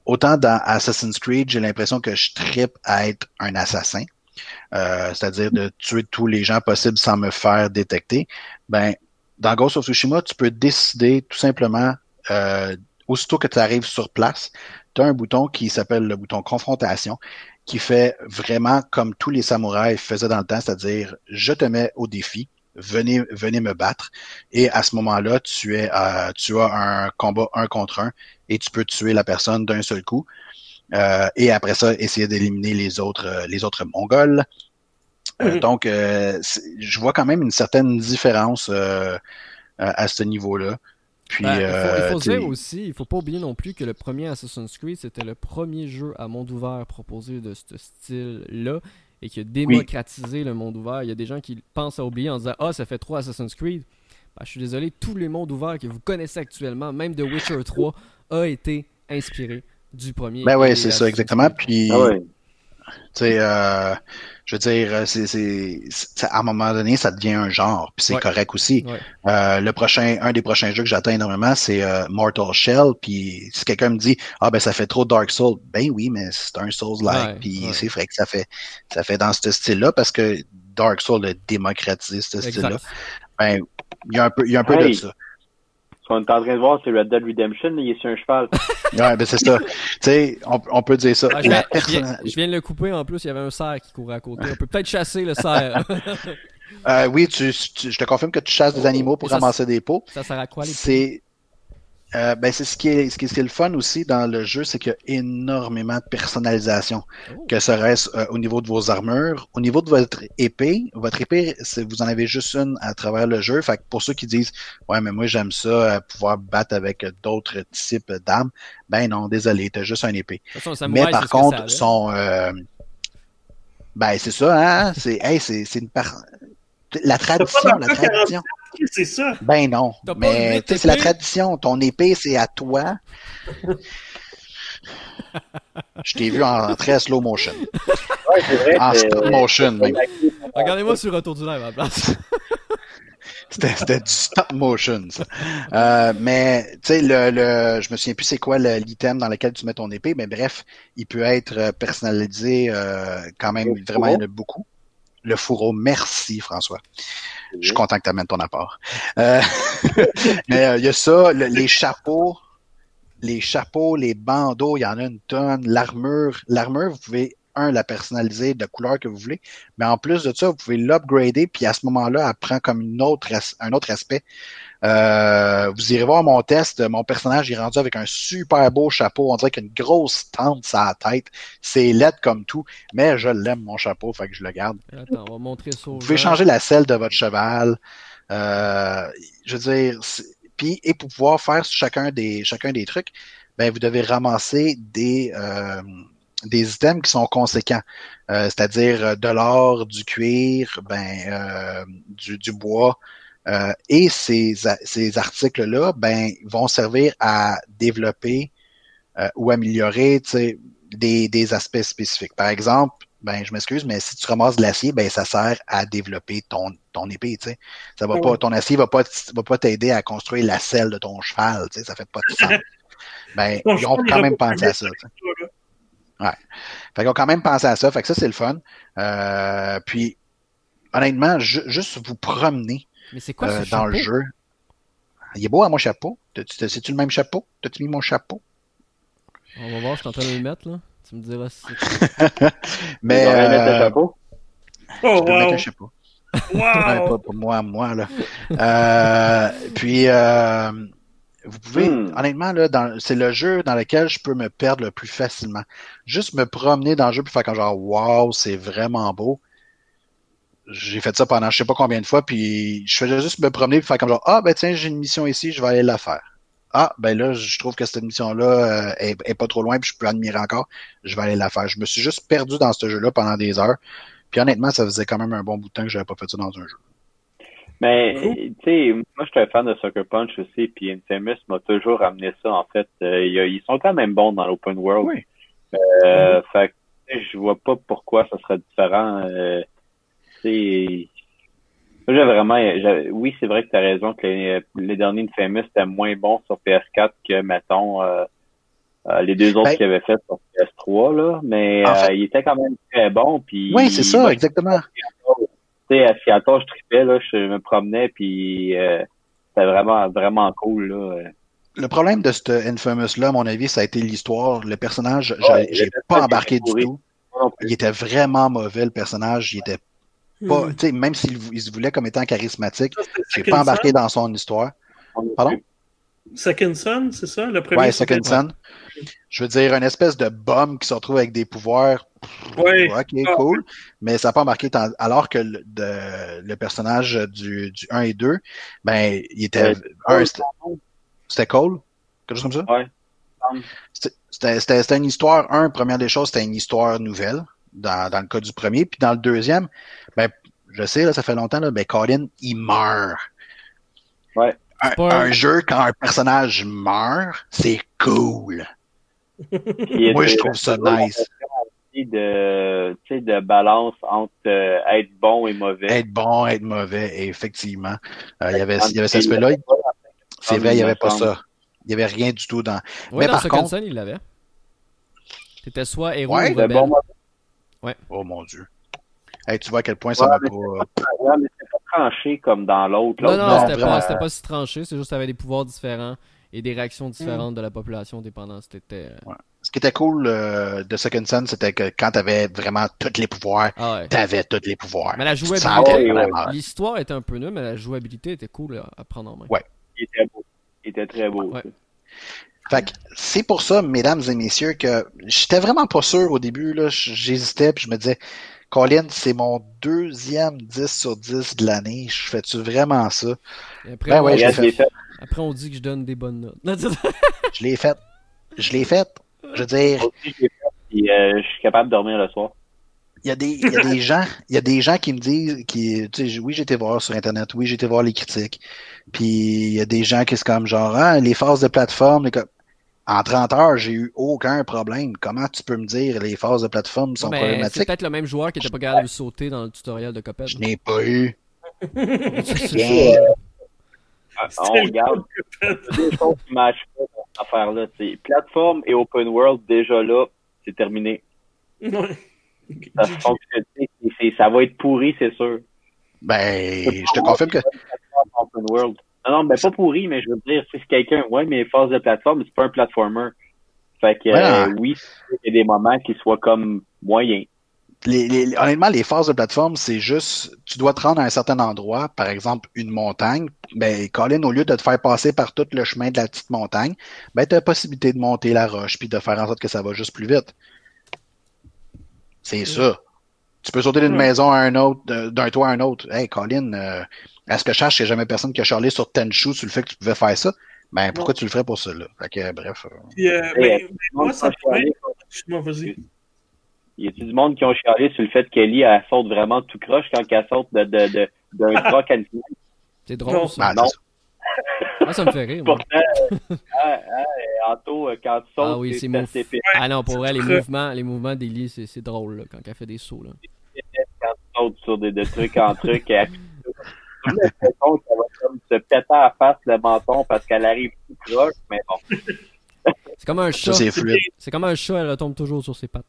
autant dans Assassin's Creed, j'ai l'impression que je tripe à être un assassin, euh, c'est-à-dire de tuer tous les gens possibles sans me faire détecter. Ben, dans Ghost of Tsushima, tu peux décider tout simplement, euh, aussitôt que tu arrives sur place, tu as un bouton qui s'appelle le bouton confrontation, qui fait vraiment comme tous les samouraïs faisaient dans le temps, c'est-à-dire je te mets au défi, venez, venez me battre. Et à ce moment-là, tu es, euh, tu as un combat un contre un et tu peux tuer la personne d'un seul coup. Euh, et après ça, essayer d'éliminer les autres, euh, les autres Mongols. Mhm. Donc, je vois quand même une certaine différence à ce niveau-là. Puis, ben, il faut, dire aussi, il faut pas oublier non plus que le premier Assassin's Creed, c'était le premier jeu à monde ouvert proposé de ce style-là et qui a démocratisé le monde ouvert. Il y a des gens qui pensent à oublier en disant Ah, ça fait trois Assassin's Creed. Ben, je suis désolé, tous les mondes ouverts que vous connaissez actuellement, même The Witcher 3, a été inspiré du premier. Ben oui, c'est ça, exactement. Puis, ah tu sais, euh, je veux dire, c'est, c'est, à un moment donné, ça devient un genre, puis c'est correct aussi. Euh, le prochain, un des prochains jeux que j'attends énormément, c'est euh, Mortal Shell. Puis si quelqu'un me dit, ah ben ça fait trop Dark Souls, ben oui, mais c'est un Souls-like. puis c'est vrai que ça fait, ça fait dans ce style-là parce que Dark Souls a démocratisé ce style-là. Ben, il y a un peu, il y a un peu de ça. On est en train de voir, c'est Red Dead Redemption, il est sur un cheval. *laughs* ouais, ben c'est ça. *laughs* tu sais, on, on, peut dire ça. Ah, je, viens, je, viens, de le couper en plus, il y avait un cerf qui courait à côté. On peut peut-être chasser le cerf. *laughs* euh, oui, tu, je te confirme que tu chasses des animaux pour ramasser des pots. Ça sert à quoi les C'est Euh, ben, c'est ce qui est ce qui est, le fun aussi dans le jeu, c'est qu'il y a énormément de personnalisation. Oh. Que serait-ce euh, au niveau de vos armures, au niveau de votre épée. Votre épée, vous en avez juste une à travers le jeu. Fait que pour ceux qui disent Ouais, mais moi j'aime ça, euh, pouvoir battre avec d'autres types d'armes, ben non, désolé, t'as juste un épée. mais par contre, son ben c'est ça, hein? C'est hey, c'est une par... la tradition, la tradition c'est ça? Ben non. Mais c'est la tradition. Ton épée, c'est à toi. *laughs* Je t'ai vu en très slow motion. Ouais, c'est vrai. En stop motion, Regardez-moi sur Retour du live à la place. *laughs* C'était du stop motion, ça. Euh, mais, tu sais, le, le, je me souviens plus c'est quoi l'item dans lequel tu mets ton épée, mais bref, il peut être personnalisé euh, quand même, vraiment, il y en a beaucoup. Le fourreau, merci François. Je suis content que tu amènes ton apport. Euh, *laughs* mais euh, il y a ça, les chapeaux, les chapeaux, les bandeaux, il y en a une tonne. L'armure, l'armure, vous pouvez un, la personnaliser de couleur que vous voulez, mais en plus de ça, vous pouvez l'upgrader, puis à ce moment-là, elle prend comme une autre, un autre aspect. Euh, vous irez voir mon test. Mon personnage est rendu avec un super beau chapeau. On dirait qu'il a une grosse tente sur la tête. C'est laid comme tout, mais je l'aime, mon chapeau, fait que je le garde. Attends, on va montrer ça. Vous pouvez changer la selle de votre cheval. Euh, je veux dire, puis et pour pouvoir faire chacun des chacun des trucs, ben vous devez ramasser des euh, des items qui sont conséquents, euh, c'est-à-dire de l'or, du cuir, ben du, du bois, euh, et ces, ces articles-là, ben, vont servir à développer euh, ou améliorer des, des aspects spécifiques. Par exemple, ben, je m'excuse, mais si tu ramasses de l'acier, ben, ça sert à développer ton, ton épée, tu sais. Ça va pas, ton acier va pas, va pas t'aider à construire la selle de ton cheval, tu sais, ça fait pas de sens. *laughs* ben, ils ont quand même pensé à ça, Ouais. Fait qu'ils ont quand même pensé à ça, fait que ça, c'est le fun. Euh, puis, honnêtement, juste vous promener mais c'est quoi euh, dans le jeu? Il est beau à mon chapeau. C'est-tu le même chapeau? T'as-tu mis mon chapeau? On va voir, je suis en train de le mettre, là. Tu me diras si *laughs* Mais. Euh... mettre le chapeau? Oh, je peux mettre le chapeau. *laughs* Wow. pas pour moi, moi, là. euh, puis, euh, vous pouvez, hmm. honnêtement, là, c'est le jeu dans lequel je peux me perdre le plus facilement. Juste me promener dans le jeu puis faire comme genre, wow, c'est vraiment beau j'ai fait ça pendant je sais pas combien de fois, puis je faisais juste me promener et faire comme genre Ah ben tiens, j'ai une mission ici, je vais aller la faire. Ah, ben là, je trouve que cette mission-là euh, est, pas trop loin, puis je peux admirer encore, je vais aller la faire. Je me suis juste perdu dans ce jeu-là pendant des heures. Puis honnêtement, ça faisait quand même un bon bout de temps que j'avais pas fait ça dans un jeu. Mais, tu sais, moi, je suis un fan de Sucker Punch aussi, puis Infamous m'a toujours amené ça, en fait. Euh, ils sont quand même bons dans l'open world. Oui. Euh, Fait que, je vois pas pourquoi ça serait différent. Euh, c'est j'ai vraiment oui c'est vrai que tu as raison que les, les derniers Infamous étaient moins bons sur PS4 que mettons euh, euh, les deux autres ben, qu'ils avaient fait sur PS3 là. Mais euh, il était quand même très bon puis oui c'est ça exactement. tu sais à Seattle je tripais là je me promenais puis c'était vraiment vraiment cool là. Le problème de ce Infamous là à mon avis ça a été l'histoire. Le personnage j'ai pas embarqué du tout. Il était vraiment mauvais le personnage. Il était pas, hmm. Même s'il se voulait comme étant charismatique, j'ai pas embarqué dans son histoire. Pardon? Second Son, c'est ça? Le premier ouais, Second Son. Je veux dire, une espèce de bombe qui se retrouve avec des pouvoirs. Oui. Ok, ah, cool. Mais ça n'a pas embarqué tant... alors que le, de, le personnage du, du 1 et 2, ben, il était. c'était cool. Quelque chose comme ça? Ouais. C'était une histoire, un, première des choses, c'était une histoire nouvelle dans, dans le cas du premier. Puis dans le deuxième, ben, je sais, là, ça fait longtemps, là, ben, Colin, il meurt. Ouais. Un, jeu, quand un personnage meurt, c'est cool. Moi, je trouve ça nice. De, de balance entre euh, être bon et mauvais. Être bon, être mauvais, effectivement. Euh, il y avait, il y avait cet aspect-là. C'est vrai, il n'y avait pas ça. Il n'y avait rien du tout dans. Oui, Mais dans par contre, il l'avait. C'était soit héros ou rebelle. Bon, ouais. Oh mon dieu. Hey, tu vois à quel point ça m'a pas. C'était pas tranché comme dans l'autre. Non, non, c'était pas, pas, si tranché, c'est juste qu'il avait des pouvoirs différents et des réactions différentes mm. de la population dépendant. C'était. Euh, ouais. Ce qui était cool euh, de Second Son, c'était que quand t'avais vraiment tous les pouvoirs, ah t'avais tous les pouvoirs. Mais la jouabilité, l'histoire était un peu nulle, mais la jouabilité était cool à prendre en main. Ouais. Il était beau. Il était très beau. Fait que c'est pour ça, mesdames et messieurs, que j'étais vraiment pas sûr au début. Là, j'hésitais, puis je me disais, Colin, c'est mon deuxième 10 sur 10 de l'année. Je fais-tu vraiment ça? Après, ben ouais, fait. après, on dit que je donne des bonnes notes. je l'ai fait. Je l'ai fait. Je veux dire. Euh, je suis capable de dormir le soir. Il y, a des, il y a des *laughs* gens, il y a des gens qui me disent, qui, tu sais, oui, j'ai été voir sur Internet, oui, j'ai été voir les critiques. Puis il y a des gens qui sont comme genre, ah, les phases de plateforme, en 30 heures, j'ai eu aucun problème. Comment tu peux me dire les phases de plateforme sont problématiques? C'est peut-être le même joueur qui n'était pas capable de sauter dans le tutoriel de Coped. Je n'ai pas eu. *laughs* Bien. Ah, on regarde les choses qui matchent pas dans cette affaire-là. Plateforme et open world, déjà là, c'est terminé. Ça, ça va être pourri, c'est sûr. Ben, je te confirme que. World. Non, non, ben pas pourri, mais je veux dire, si c'est quelqu'un, ouais, mais phase de plateforme, c'est pas un platformer. Fait que euh, oui, il y a des moments qui soient comme moyens. Les, les, honnêtement, les phases de plateforme, c'est juste, tu dois te rendre à un certain endroit, par exemple une montagne. Ben, Colin, au lieu de te faire passer par tout le chemin de la petite montagne, ben, tu as la possibilité de monter la roche puis de faire en sorte que ça va juste plus vite. C'est ça. Tu peux sauter d'une maison à un autre, d'un toit à un autre. Hey, Colin, euh, est-ce que je cherche qu'il n'y a jamais personne qui a charlé sur Tenchu sur le fait que tu pouvais faire ça? Ben, pourquoi tu le ferais pour ça, là? Fait que, bref. Euh... euh ben, moi, ça Excuse-moi, vas-y. Y a-tu du monde qui ont chialé sur le fait qu'Ellie, elle saute vraiment tout croche quand elle saute d'un de, de, de, *laughs* à C'est drôle, ça. Ben, *laughs* Moi, ça me fait rire. Pourtant, *laughs* euh, hein, Anto, euh, quand tu sautes, ah oui, c'est mouf... Ah non, pour vrai, les mouvements, les mouvements d'Ellie, c'est drôle là, quand elle fait des sauts. Là. Quand tu sautes sur des, des trucs en trucs, elle qu'elle va comme se péter à face le menton parce qu'elle arrive tout proche, mais bon. C'est comme un chat. C'est comme un chat, elle retombe toujours sur ses pattes.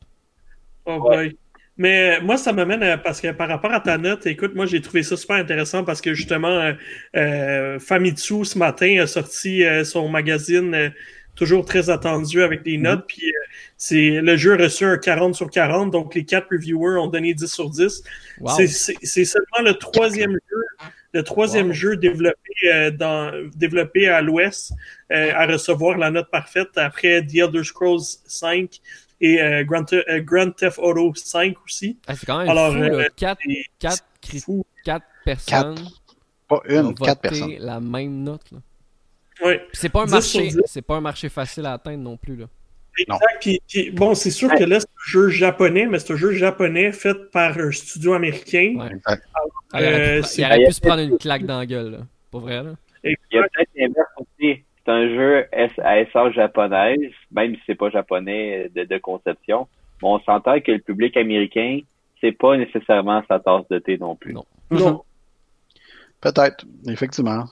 Oh boy. Mais euh, moi, ça m'amène parce que par rapport à ta note, écoute, moi j'ai trouvé ça super intéressant parce que justement, euh, euh Famitsu ce matin a sorti euh, son magazine toujours très attendu avec des notes. Mm-hmm. Puis c'est le jeu a reçu un 40 sur 40, donc les quatre reviewers ont donné 10 sur 10. C'est seulement le troisième jeu, le troisième jeu développé dans développé à l'Ouest à recevoir la note parfaite après The Elder Scrolls 5 et euh, Grand, euh, Grand, Theft Auto 5 aussi. Ah, c'est quand même Alors, fou, là. 4, 4, 4 personnes 4. Pas une, 4 personnes. la même note. Là. Oui. C'est pas, un marché, c'est pas un marché facile à atteindre non plus. Là. Exact. Puis, puis, bon, c'est sûr que là, c'est un jeu japonais, mais c'est un jeu japonais fait par un studio américain. Ouais. Alors, il aurait, pu, il aurait pu se prendre une claque dans la gueule. Là. Pas vrai, là? Il y a peut-être l'inverse aussi c'est un jeu à essence japonaise, même si c'est pas japonais de, conception. on s'entend que le public américain, c'est pas nécessairement sa tasse de thé non plus. Non. non. Peut-être, effectivement.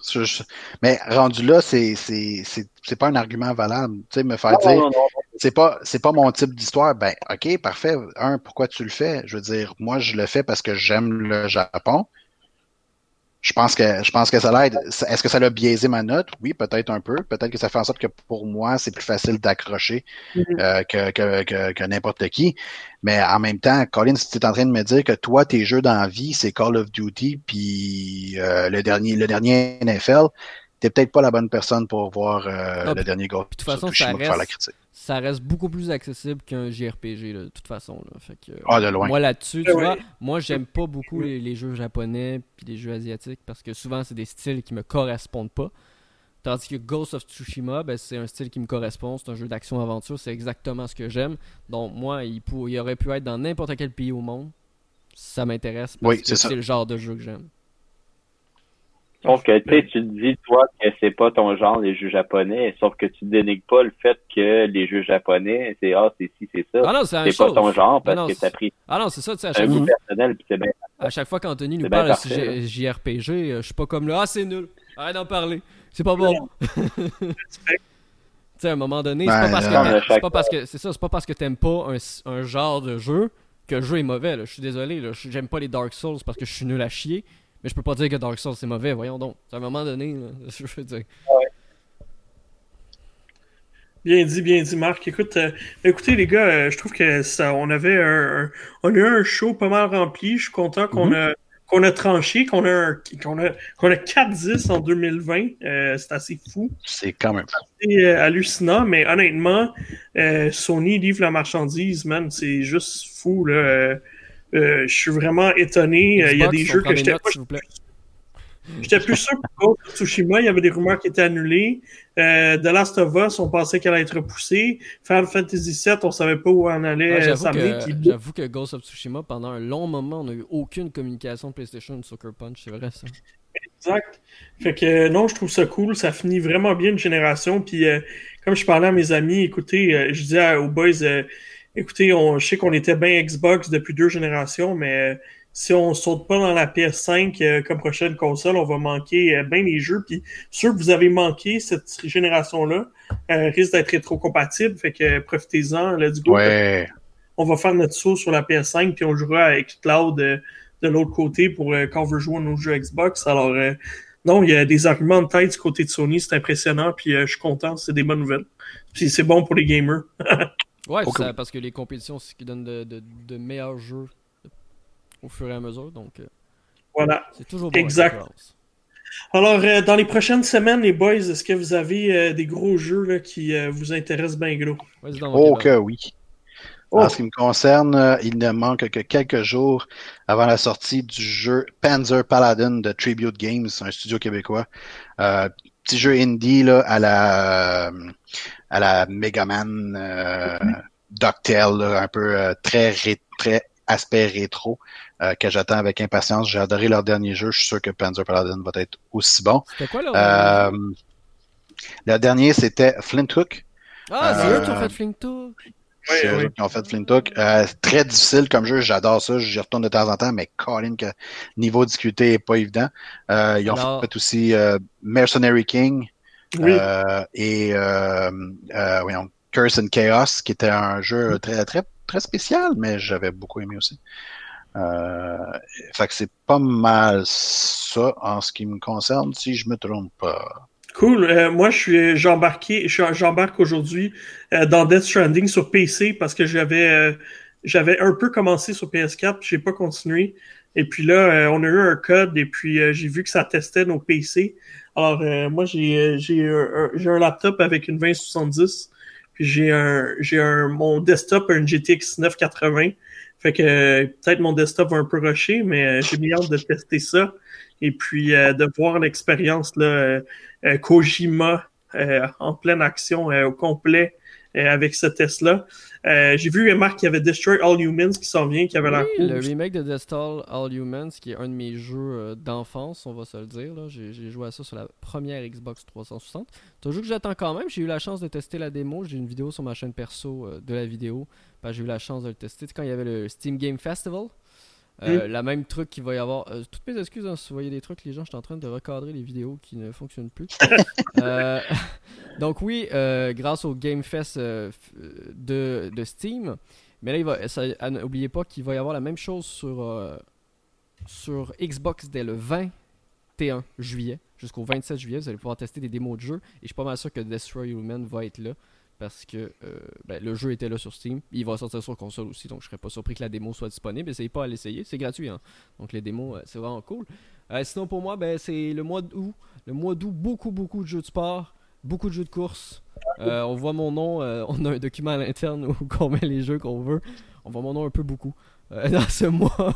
Mais rendu là, c'est c'est pas un argument valable. Tu sais, me faire dire c'est pas c'est pas mon type d'histoire. Ben, ok, parfait. Un, pourquoi tu le fais? Je veux dire, moi, je le fais parce que j'aime le Japon je pense que je pense que ça l'aide. Est-ce que ça l'a biaisé ma note? Oui, peut-être un peu. Peut-être que ça fait en sorte que pour moi, c'est plus facile d'accrocher mm-hmm. euh, que, que, que, que n'importe qui. Mais en même temps, Colin, si tu es en train de me dire que toi, tes jeux dans la vie, c'est Call of Duty, puis euh, le dernier le dernier NFL, t'es peut-être pas la bonne personne pour voir euh, le dernier Ghost de toute façon, ça reste, la critique. Ça reste beaucoup plus accessible qu'un JRPG, de toute façon. Là. Fait que, ah, de loin. Moi, là-dessus, tu vois, moi, j'aime pas beaucoup les, jeux japonais puis les jeux asiatiques parce que souvent, c'est des styles qui me correspondent pas. Tandis que Ghost of Tsushima, ben, c'est un style qui me correspond. C'est un jeu d'action-aventure. C'est exactement ce que j'aime. Donc, moi, il, il aurait pu être dans n'importe quel pays au monde. Ça m'intéresse parce que c'est le genre de jeu que j'aime. Sauf que tu tu dis, toi, que c'est pas ton genre, les jeux japonais, sauf que tu dénigres pas le fait que les jeux japonais, c'est ah, c'est ci, c'est ça. Ah non, c'est pas ton genre parce que t'as pris. Ah non, c'est ça, tu sais, à chaque fois. personnel, c'est bien. À chaque fois qu'Anthony nous parle de JRPG, euh, je suis pas comme là, ah, c'est nul. Arrête d'en parler. C'est pas bon. *laughs* tu sais, à un moment donné, c'est pas parce que c'est pas parce que c'est ça, c'est pas parce que t'aimes pas un, un, genre de jeu que le jeu est mauvais. Je suis désolé, j'aime pas les Dark Souls parce que je suis nul à chier. Mais je peux pas dire que Dark Souls c'est mauvais, voyons donc. À un moment donné, *laughs* je veux dire. Bien dit, bien dit, Marc. Écoute, euh, écoutez, les gars, euh, je trouve que ça, on avait un, on a eu un show pas mal rempli. Je suis content qu'on mm-hmm. a qu'on a tranché, qu'on a, qu'on a, qu'on a 4-10 en 2020. Euh, c'est assez fou. C'est quand même C'est euh, hallucinant, mais honnêtement, euh, Sony livre la marchandise, man. C'est juste fou, là. Je suis vraiment étonné. Il y a des jeux que j'étais pas. J'étais plus sûr pour Tsushima, il y avait des rumeurs qui étaient annulées. Euh, The Last of Us, on pensait qu'elle allait être repoussée. Final Fantasy VII, on savait pas où on allait euh, J'avoue que, Ghost of Tsushima, pendant un long moment, on n'a eu aucune communication de PlayStation de Soccer Punch, c'est vrai ça. Exact. Fait que non, je trouve ça cool. Ça finit vraiment bien une génération. Puis euh, comme je parlais à mes amis, écoutez, euh, je disais aux boys, écoutez, on, je sais qu'on était bien Xbox depuis deux générations, mais si on saute pas dans la PS5 euh, comme prochaine console, on va manquer euh, bien les jeux. Puis ceux que vous avez manqué cette génération-là euh, risque d'être rétro-compatible. Fait que profitez-en, let's go. Ouais. On va faire notre saut sur la PS5 puis on jouera avec Cloud de l'autre côté pour quand on veut jouer à nos jeux Xbox. Alors non, il y a des arguments de tête du côté de Sony, c'est impressionnant. Puis je suis content, c'est des bonnes nouvelles. Puis c'est bon pour les gamers. *laughs* ouais, ça, parce que les compétitions, c'est ce qui donne de, de, de meilleurs jeux au fur et à mesure. Donc, euh, voilà. C'est toujours bon. Exact. Alors, euh, dans les prochaines semaines, les boys, est-ce que vous avez euh, des gros jeux qui vous intéressent bien gros? Oh que oui. En oh. ce qui me concerne, il ne manque que quelques jours avant la sortie du jeu Panzer Paladin de Tribute Games, un studio québécois. petit jeu indie là, à la à la Megaman euh, mm-hmm. un peu très très aspect rétro. Euh, que j'attends avec impatience. J'ai adoré leur dernier jeu. Je suis sûr que Panzer Paladin va être aussi bon. C'était quoi leur euh, Le dernier, c'était Flint Hook. Ah, c'est eux qui ont fait Flint Hook. C'est eux qui ont fait Flint Hook. Euh, très difficile comme jeu, j'adore ça, j'y retourne de temps en temps, mais Colin, que niveau difficulté est pas évident. Euh, ils ont fait aussi euh, Mercenary King et voyons, Curse and Chaos, qui était un jeu très très très spécial, mais j'avais beaucoup aimé aussi. Euh, fait que c'est pas mal ça en ce qui me concerne, si je me trompe pas. Cool. Euh, moi, je suis j'embarqué, j'embarque aujourd'hui euh, dans Death Stranding sur PC parce que j'avais euh, j'avais un peu commencé sur PS4, j'ai pas continué. Et puis là, on a eu un code et puis j'ai vu que ça testait nos PC. Alors moi, j'ai j'ai un, un, laptop avec une 2070, puis j'ai un j'ai un mon desktop un GTX 980. Fait que peut-être mon desktop va un peu rusher, mais euh, j'ai bien hâte de tester ça. Et puis euh, de voir l'expérience là, euh, Kojima en pleine action au complet avec ce test-là. j'ai vu Marc qui avait Destroy All Humans qui s'en vient, qui avait oui, Le remake de Destroy All Humans, qui est un de mes jeux d'enfance, on va se le dire. J'ai joué à ça sur la première Xbox 360. C'est un jeu que j'attends quand même. J'ai eu la chance de tester la démo. J'ai une vidéo sur ma chaîne perso de la vidéo j'ai eu la chance de le tester. quand il y avait le Steam Game Festival, euh, la même truc qu'il va y avoir. Euh, toutes mes excuses, hein, si vous voyez des trucs, les gens, je suis en train de recadrer les vidéos qui ne fonctionnent plus. *laughs* Euh, *laughs* donc, oui, grâce au Game Fest de, de, Steam. Mais là, il va, n'oubliez pas qu'il va y avoir la même chose sur, sur Xbox dès le 21 juillet jusqu'au 27 juillet. Vous allez pouvoir tester des démos de jeu. Et je suis pas mal sûr que Destroy Human va être là parce que euh, ben, le jeu était là sur Steam. Il va sortir sur console aussi, donc je serais pas surpris que la démo soit disponible. Essayez pas à l'essayer, c'est gratuit. Hein. Donc les démos, euh, c'est vraiment cool. Euh, sinon pour moi, ben, c'est le mois d'août. Le mois d'août, beaucoup, beaucoup de jeux de sport, beaucoup de jeux de course. on voit mon nom, on a un document à l'interne où *laughs* on met les jeux qu'on veut. On voit mon nom un peu beaucoup. *laughs* dans ce mois,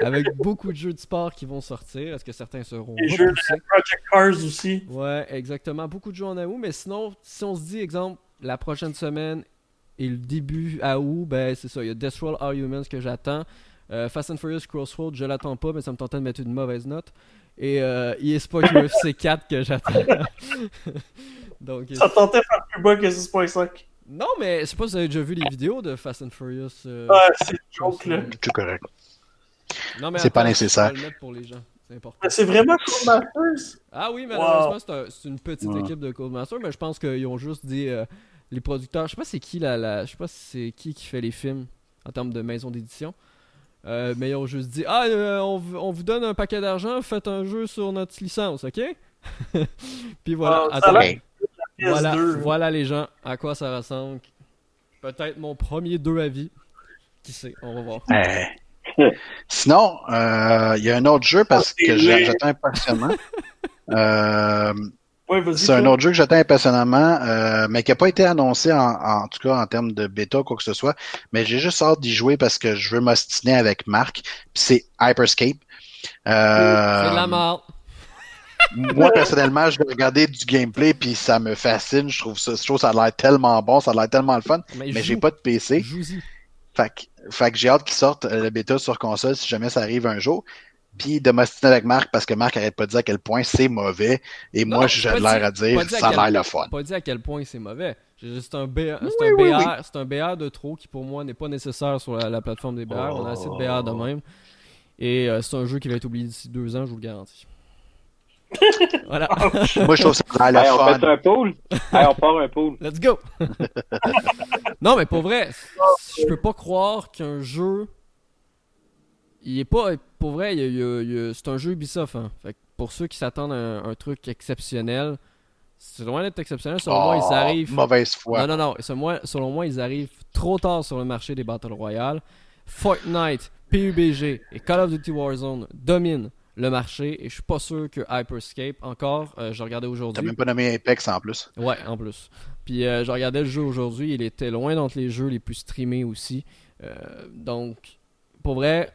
avec beaucoup de jeux de sport qui vont sortir. Est-ce que certains seront Les jeux de Project Cars aussi. Ouais, exactement. Beaucoup de jeux en août, mais sinon, si on se dit, exemple, la prochaine semaine et le début à août, ben c'est ça. Il y a Death Roll Arguments que j'attends. Euh, Fast and Furious Crossroads, je l'attends pas, mais ça me tentait de mettre une mauvaise note. Et euh, eSport UFC 4 que j'attends. *laughs* Donc, ça tentait de faire plus bas que 6.5. Non, mais je sais pas si vous avez déjà vu les vidéos de Fast and Furious. Euh, ouais, c'est joke là. C'est correct. C'est pas nécessaire. Pour les gens. C'est vraiment Codemasters? Ah oui, malheureusement, c'est une petite équipe de Codemasters, mais je pense qu'ils ont juste dit euh, les producteurs. Je sais pas c'est qui la, je sais pas c'est qui qui fait les films en termes de maison d'édition. Euh, mais ils ont juste dit Ah, euh, on, vous donne un paquet d'argent, faites un jeu sur notre licence, ok? *laughs* Puis voilà. Ah, voilà, voilà les gens, à quoi ça ressemble. Peut-être mon premier 2 à vie. Qui sait, on va voir. Sinon, euh, il y a un autre jeu parce ah, que j'attends impatiemment. *laughs* C'est un autre jeu que j'attends impatiemment, euh, mais qui n'a pas été annoncé en, en, tout cas en termes de bêta ou quoi que ce soit. Mais j'ai juste hâte d'y jouer parce que je veux m'ostiner avec Marc. C'est Hyperscape. Euh, c'est de la mort. *laughs* moi, personnellement, je vais regarder du gameplay puis ça me fascine. Je trouve ça, je trouve ça a l'air tellement bon, ça a l'air tellement le fun. Mais, j'ai pas de PC. Fait que, fait que j'ai hâte qu'il sorte euh, le bêta sur console si jamais ça arrive un jour puis de m'ostiner avec Marc parce que Marc arrête pas de dire à quel point c'est mauvais et moi j'ai l'air à dire ça a l'air le fun. Pas dit à quel point c'est mauvais. C'est un, BR, c'est un, BR, un BR de trop qui pour moi n'est pas nécessaire sur la, plateforme des BR. On a assez de BR de même. Et euh, c'est un jeu qui va être oublié d'ici deux ans, je vous le garantis. *laughs* voilà. *laughs* moi je trouve ça a l'air On fait un pool. on part un pool. Let's go. *laughs* non mais pour vrai, je peux pas croire qu'un jeu il est pas. Pour vrai, c'est un jeu Ubisoft. Hein. Fait pour ceux qui s'attendent à un, truc exceptionnel, c'est loin d'être exceptionnel. Selon moi, ils oh, arrivent. Mauvaise foi. Non, non, non. Selon moi, selon moi, ils arrivent trop tard sur le marché des Battle Royale. Fortnite, PUBG et Call of Duty Warzone dominent le marché et je suis pas sûr que Hyperscape encore euh, je regardais aujourd'hui t'as même pas nommé Apex en plus ouais en plus puis euh, je regardais le jeu aujourd'hui il était loin d'entre les jeux les plus streamés aussi euh, donc pour vrai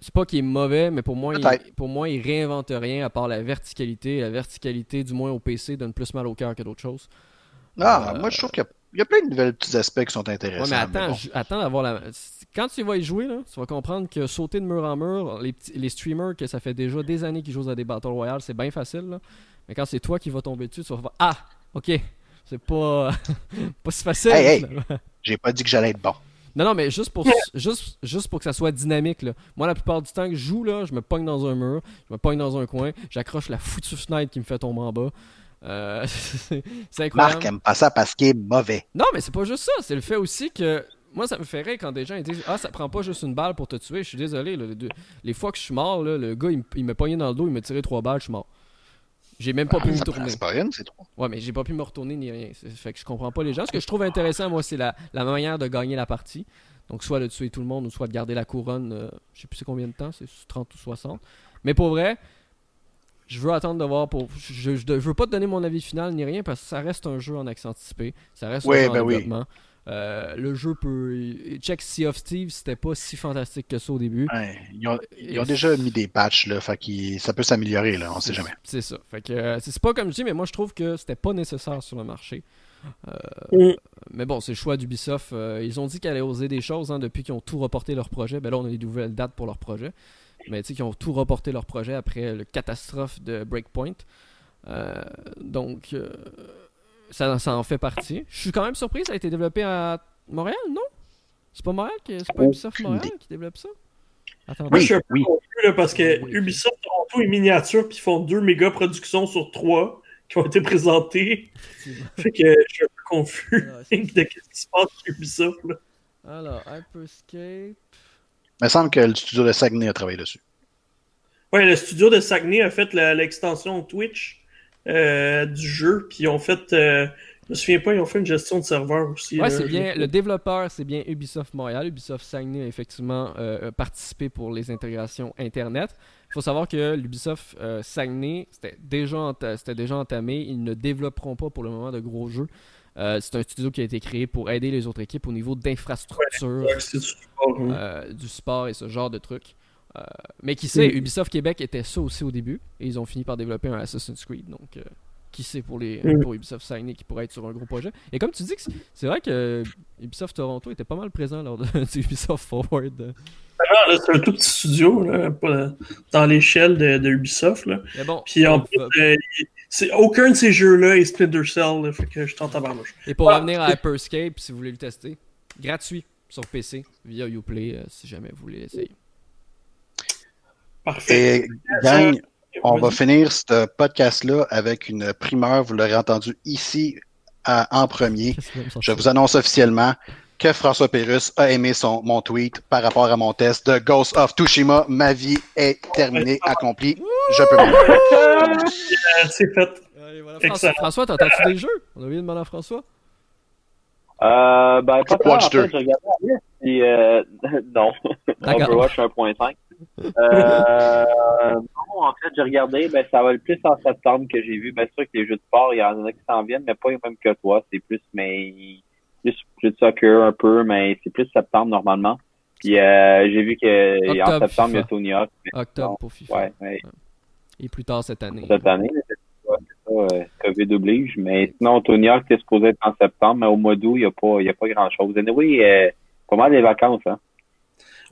c'est pas qu'il est mauvais, mais pour moi, il, pour moi, il réinvente rien à part la verticalité. La verticalité, du moins au PC, donne plus mal au cœur que d'autres choses. Ah, moi, je trouve qu'il y, a plein de nouvelles petits aspects qui sont intéressants. Ouais, mais attends, attends d'avoir la. Quand tu vas y jouer, là, tu vas comprendre que sauter de mur en mur, les, les streamers, que ça fait déjà des années qu'ils jouent à des Battle Royale, c'est bien facile. Là. Mais quand c'est toi qui vas tomber dessus, tu vas faire Ah, ok, c'est pas, *laughs* pas si facile. Hey, hey. J'ai pas dit que j'allais être bon. Non, non, mais juste pour, juste, juste pour que ça soit dynamique. Là. Moi, la plupart du temps que je joue, là, je me pogne dans un mur, je me pogne dans un coin, j'accroche la foutue fenêtre qui me fait tomber en bas. Euh, *laughs* c'est incroyable. Marc aime pas ça parce qu'il est mauvais. Non, mais c'est pas juste ça. C'est le fait aussi que. Moi, ça me ferait quand des gens disent Ah, ça prend pas juste une balle pour te tuer. Je suis désolé. les, fois que je suis mort, le gars, il, m'a pogné dans le dos, il m'a tiré trois balles, je suis mort. J'ai même pas pu me tourner. C'est pas rien, c'est trop. Ouais, mais j'ai pas pu me retourner ni rien. Fait que je comprends pas les gens. Ce que je trouve intéressant, moi, c'est la, la, manière de gagner la partie. Donc, soit de tuer tout le monde ou soit de garder la couronne. Euh, je sais plus c'est combien de temps, c'est 30 ou 60. Mais pour vrai, je veux attendre de voir pour. Je, je, veux pas te donner mon avis final ni rien parce que ça reste un jeu en accent anticipé. Ça reste un jeu en ben développement. Euh, le jeu peut. Check Sea of Thieves, c'était pas si fantastique que ça au début. ils, ont, déjà mis des patchs, là, fait ça peut s'améliorer, là, on sait jamais. C'est ça. Fait que euh, c'est pas comme je dis, mais moi je trouve que c'était pas nécessaire sur le marché. Euh, mm. Mais bon, c'est le choix d'Ubisoft. ils ont dit qu'ils allaient oser des choses hein, depuis qu'ils ont tout reporté leur projet. Ben là, on a des nouvelles dates pour leur projet. Mais tu sais, qu'ils ont tout reporté leur projet après le catastrophe de Breakpoint. donc ça, en fait partie. Je suis quand même surpris, ça a été développé à Montréal, non? C'est pas Montréal, qui, c'est pas Ubisoft Montréal qui développe ça? Attends, oui, je suis un peu confus parce que Ubisoft Toronto est miniature puis ils font deux méga productions sur trois qui ont été présentées. fait que je suis un peu confus *laughs* de ce qui se passe chez Ubisoft. Là. Alors, Hyperscape. Il me semble que le studio de Saguenay a travaillé dessus. Ouais, le studio de Saguenay a fait l'extension Twitch euh, du jeu. Puis ils ont fait. Euh, je me souviens pas, ils ont fait une gestion de serveur aussi. Ouais, c'est bien. Le développeur, c'est bien Ubisoft Montréal. Ubisoft Saguenay a effectivement euh, participé pour les intégrations Internet. Il faut savoir que l'Ubisoft Saguenay, c'était déjà, déjà entamé. Ils ne développeront pas pour le moment de gros jeux. c'est un studio qui a été créé pour aider les autres équipes au niveau d'infrastructure, du, du, sport et ce genre de trucs. Euh, mais qui sait, Ubisoft Québec était ça aussi au début, et ils ont fini par développer un Assassin's Creed, donc euh, qui sait pour, les, pour Ubisoft Signé qui pourrait être sur un gros projet. Et comme tu dis, c'est vrai que Ubisoft Toronto était pas mal présent lors de, *laughs* Ubisoft Forward. Ah c'est un tout petit studio dans l'échelle de, Ubisoft. Là. bon, Puis en plus, euh, aucun de ces jeux-là est Splinter Cell, fait que je tente à Et pour revenir à Hyperscape, si vous voulez le tester, gratuit sur PC via Uplay, si jamais vous voulez Et gang, on va finir ce podcast-là avec une primeur. Vous l'aurez entendu ici en premier. Je vous annonce officiellement que François Pérus a aimé son, mon tweet par rapport à mon test de Ghost of Tsushima. Ma vie est terminée, accomplie. Je peux C'est fait. François, François t'entends-tu des jeux? On a oublié de demander à François. Euh, ben, pas Watch puis euh, *laughs* non. Overwatch 1.5. *laughs* Euh, non, en fait, j'ai regardé, ben, ça va le plus en septembre que j'ai vu. Bien sûr que les jeux de sport, il y en a qui s'en viennent, mais pas les mêmes que toi. C'est plus, mais, plus de soccer un peu, mais c'est plus septembre normalement. Puis, euh, j'ai vu que, en septembre, il y a Tony Hawk. Octobre pour FIFA. Ouais, Et plus tard cette année. Cette année, c'est ça, euh, COVID oblige. Mais sinon, Tony Hawk, c'est supposé être en septembre, mais au mois d'août, il n'y a pas, il a pas grand chose. Oui, euh, pas mal des vacances, hein.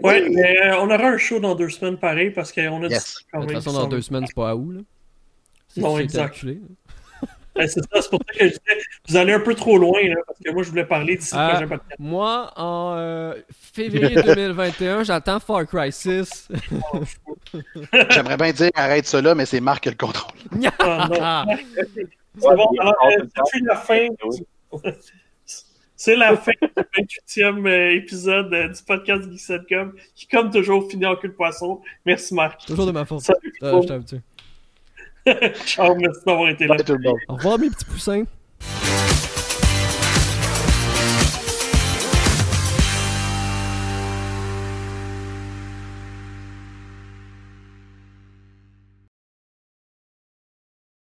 Oui, mais euh, on aura un show dans deux semaines pareil parce qu'on a yes. De toute façon, dans deux semaines, c'est pas à où, là? Non, exact. *laughs* c'est ça, c'est pour ça que je disais, vous allez un peu trop loin, là, parce que moi, je voulais parler d'ici euh, le prochain Moi, en euh, février *laughs* 2021, j'attends Far Cry 6. *laughs* J'aimerais bien dire arrête ça là, mais c'est Marc qui le contrôle. Ah, c'est bon, alors, c'est la fin? C'est la fin du 28e euh, épisode euh, du podcast Geek Setcom, qui, comme toujours, finit en cul de poisson. Merci, Marc. Toujours de ma faute. Salut. Euh, je *laughs* Ciao, merci d'avoir été là. Au revoir, mes petits poussins.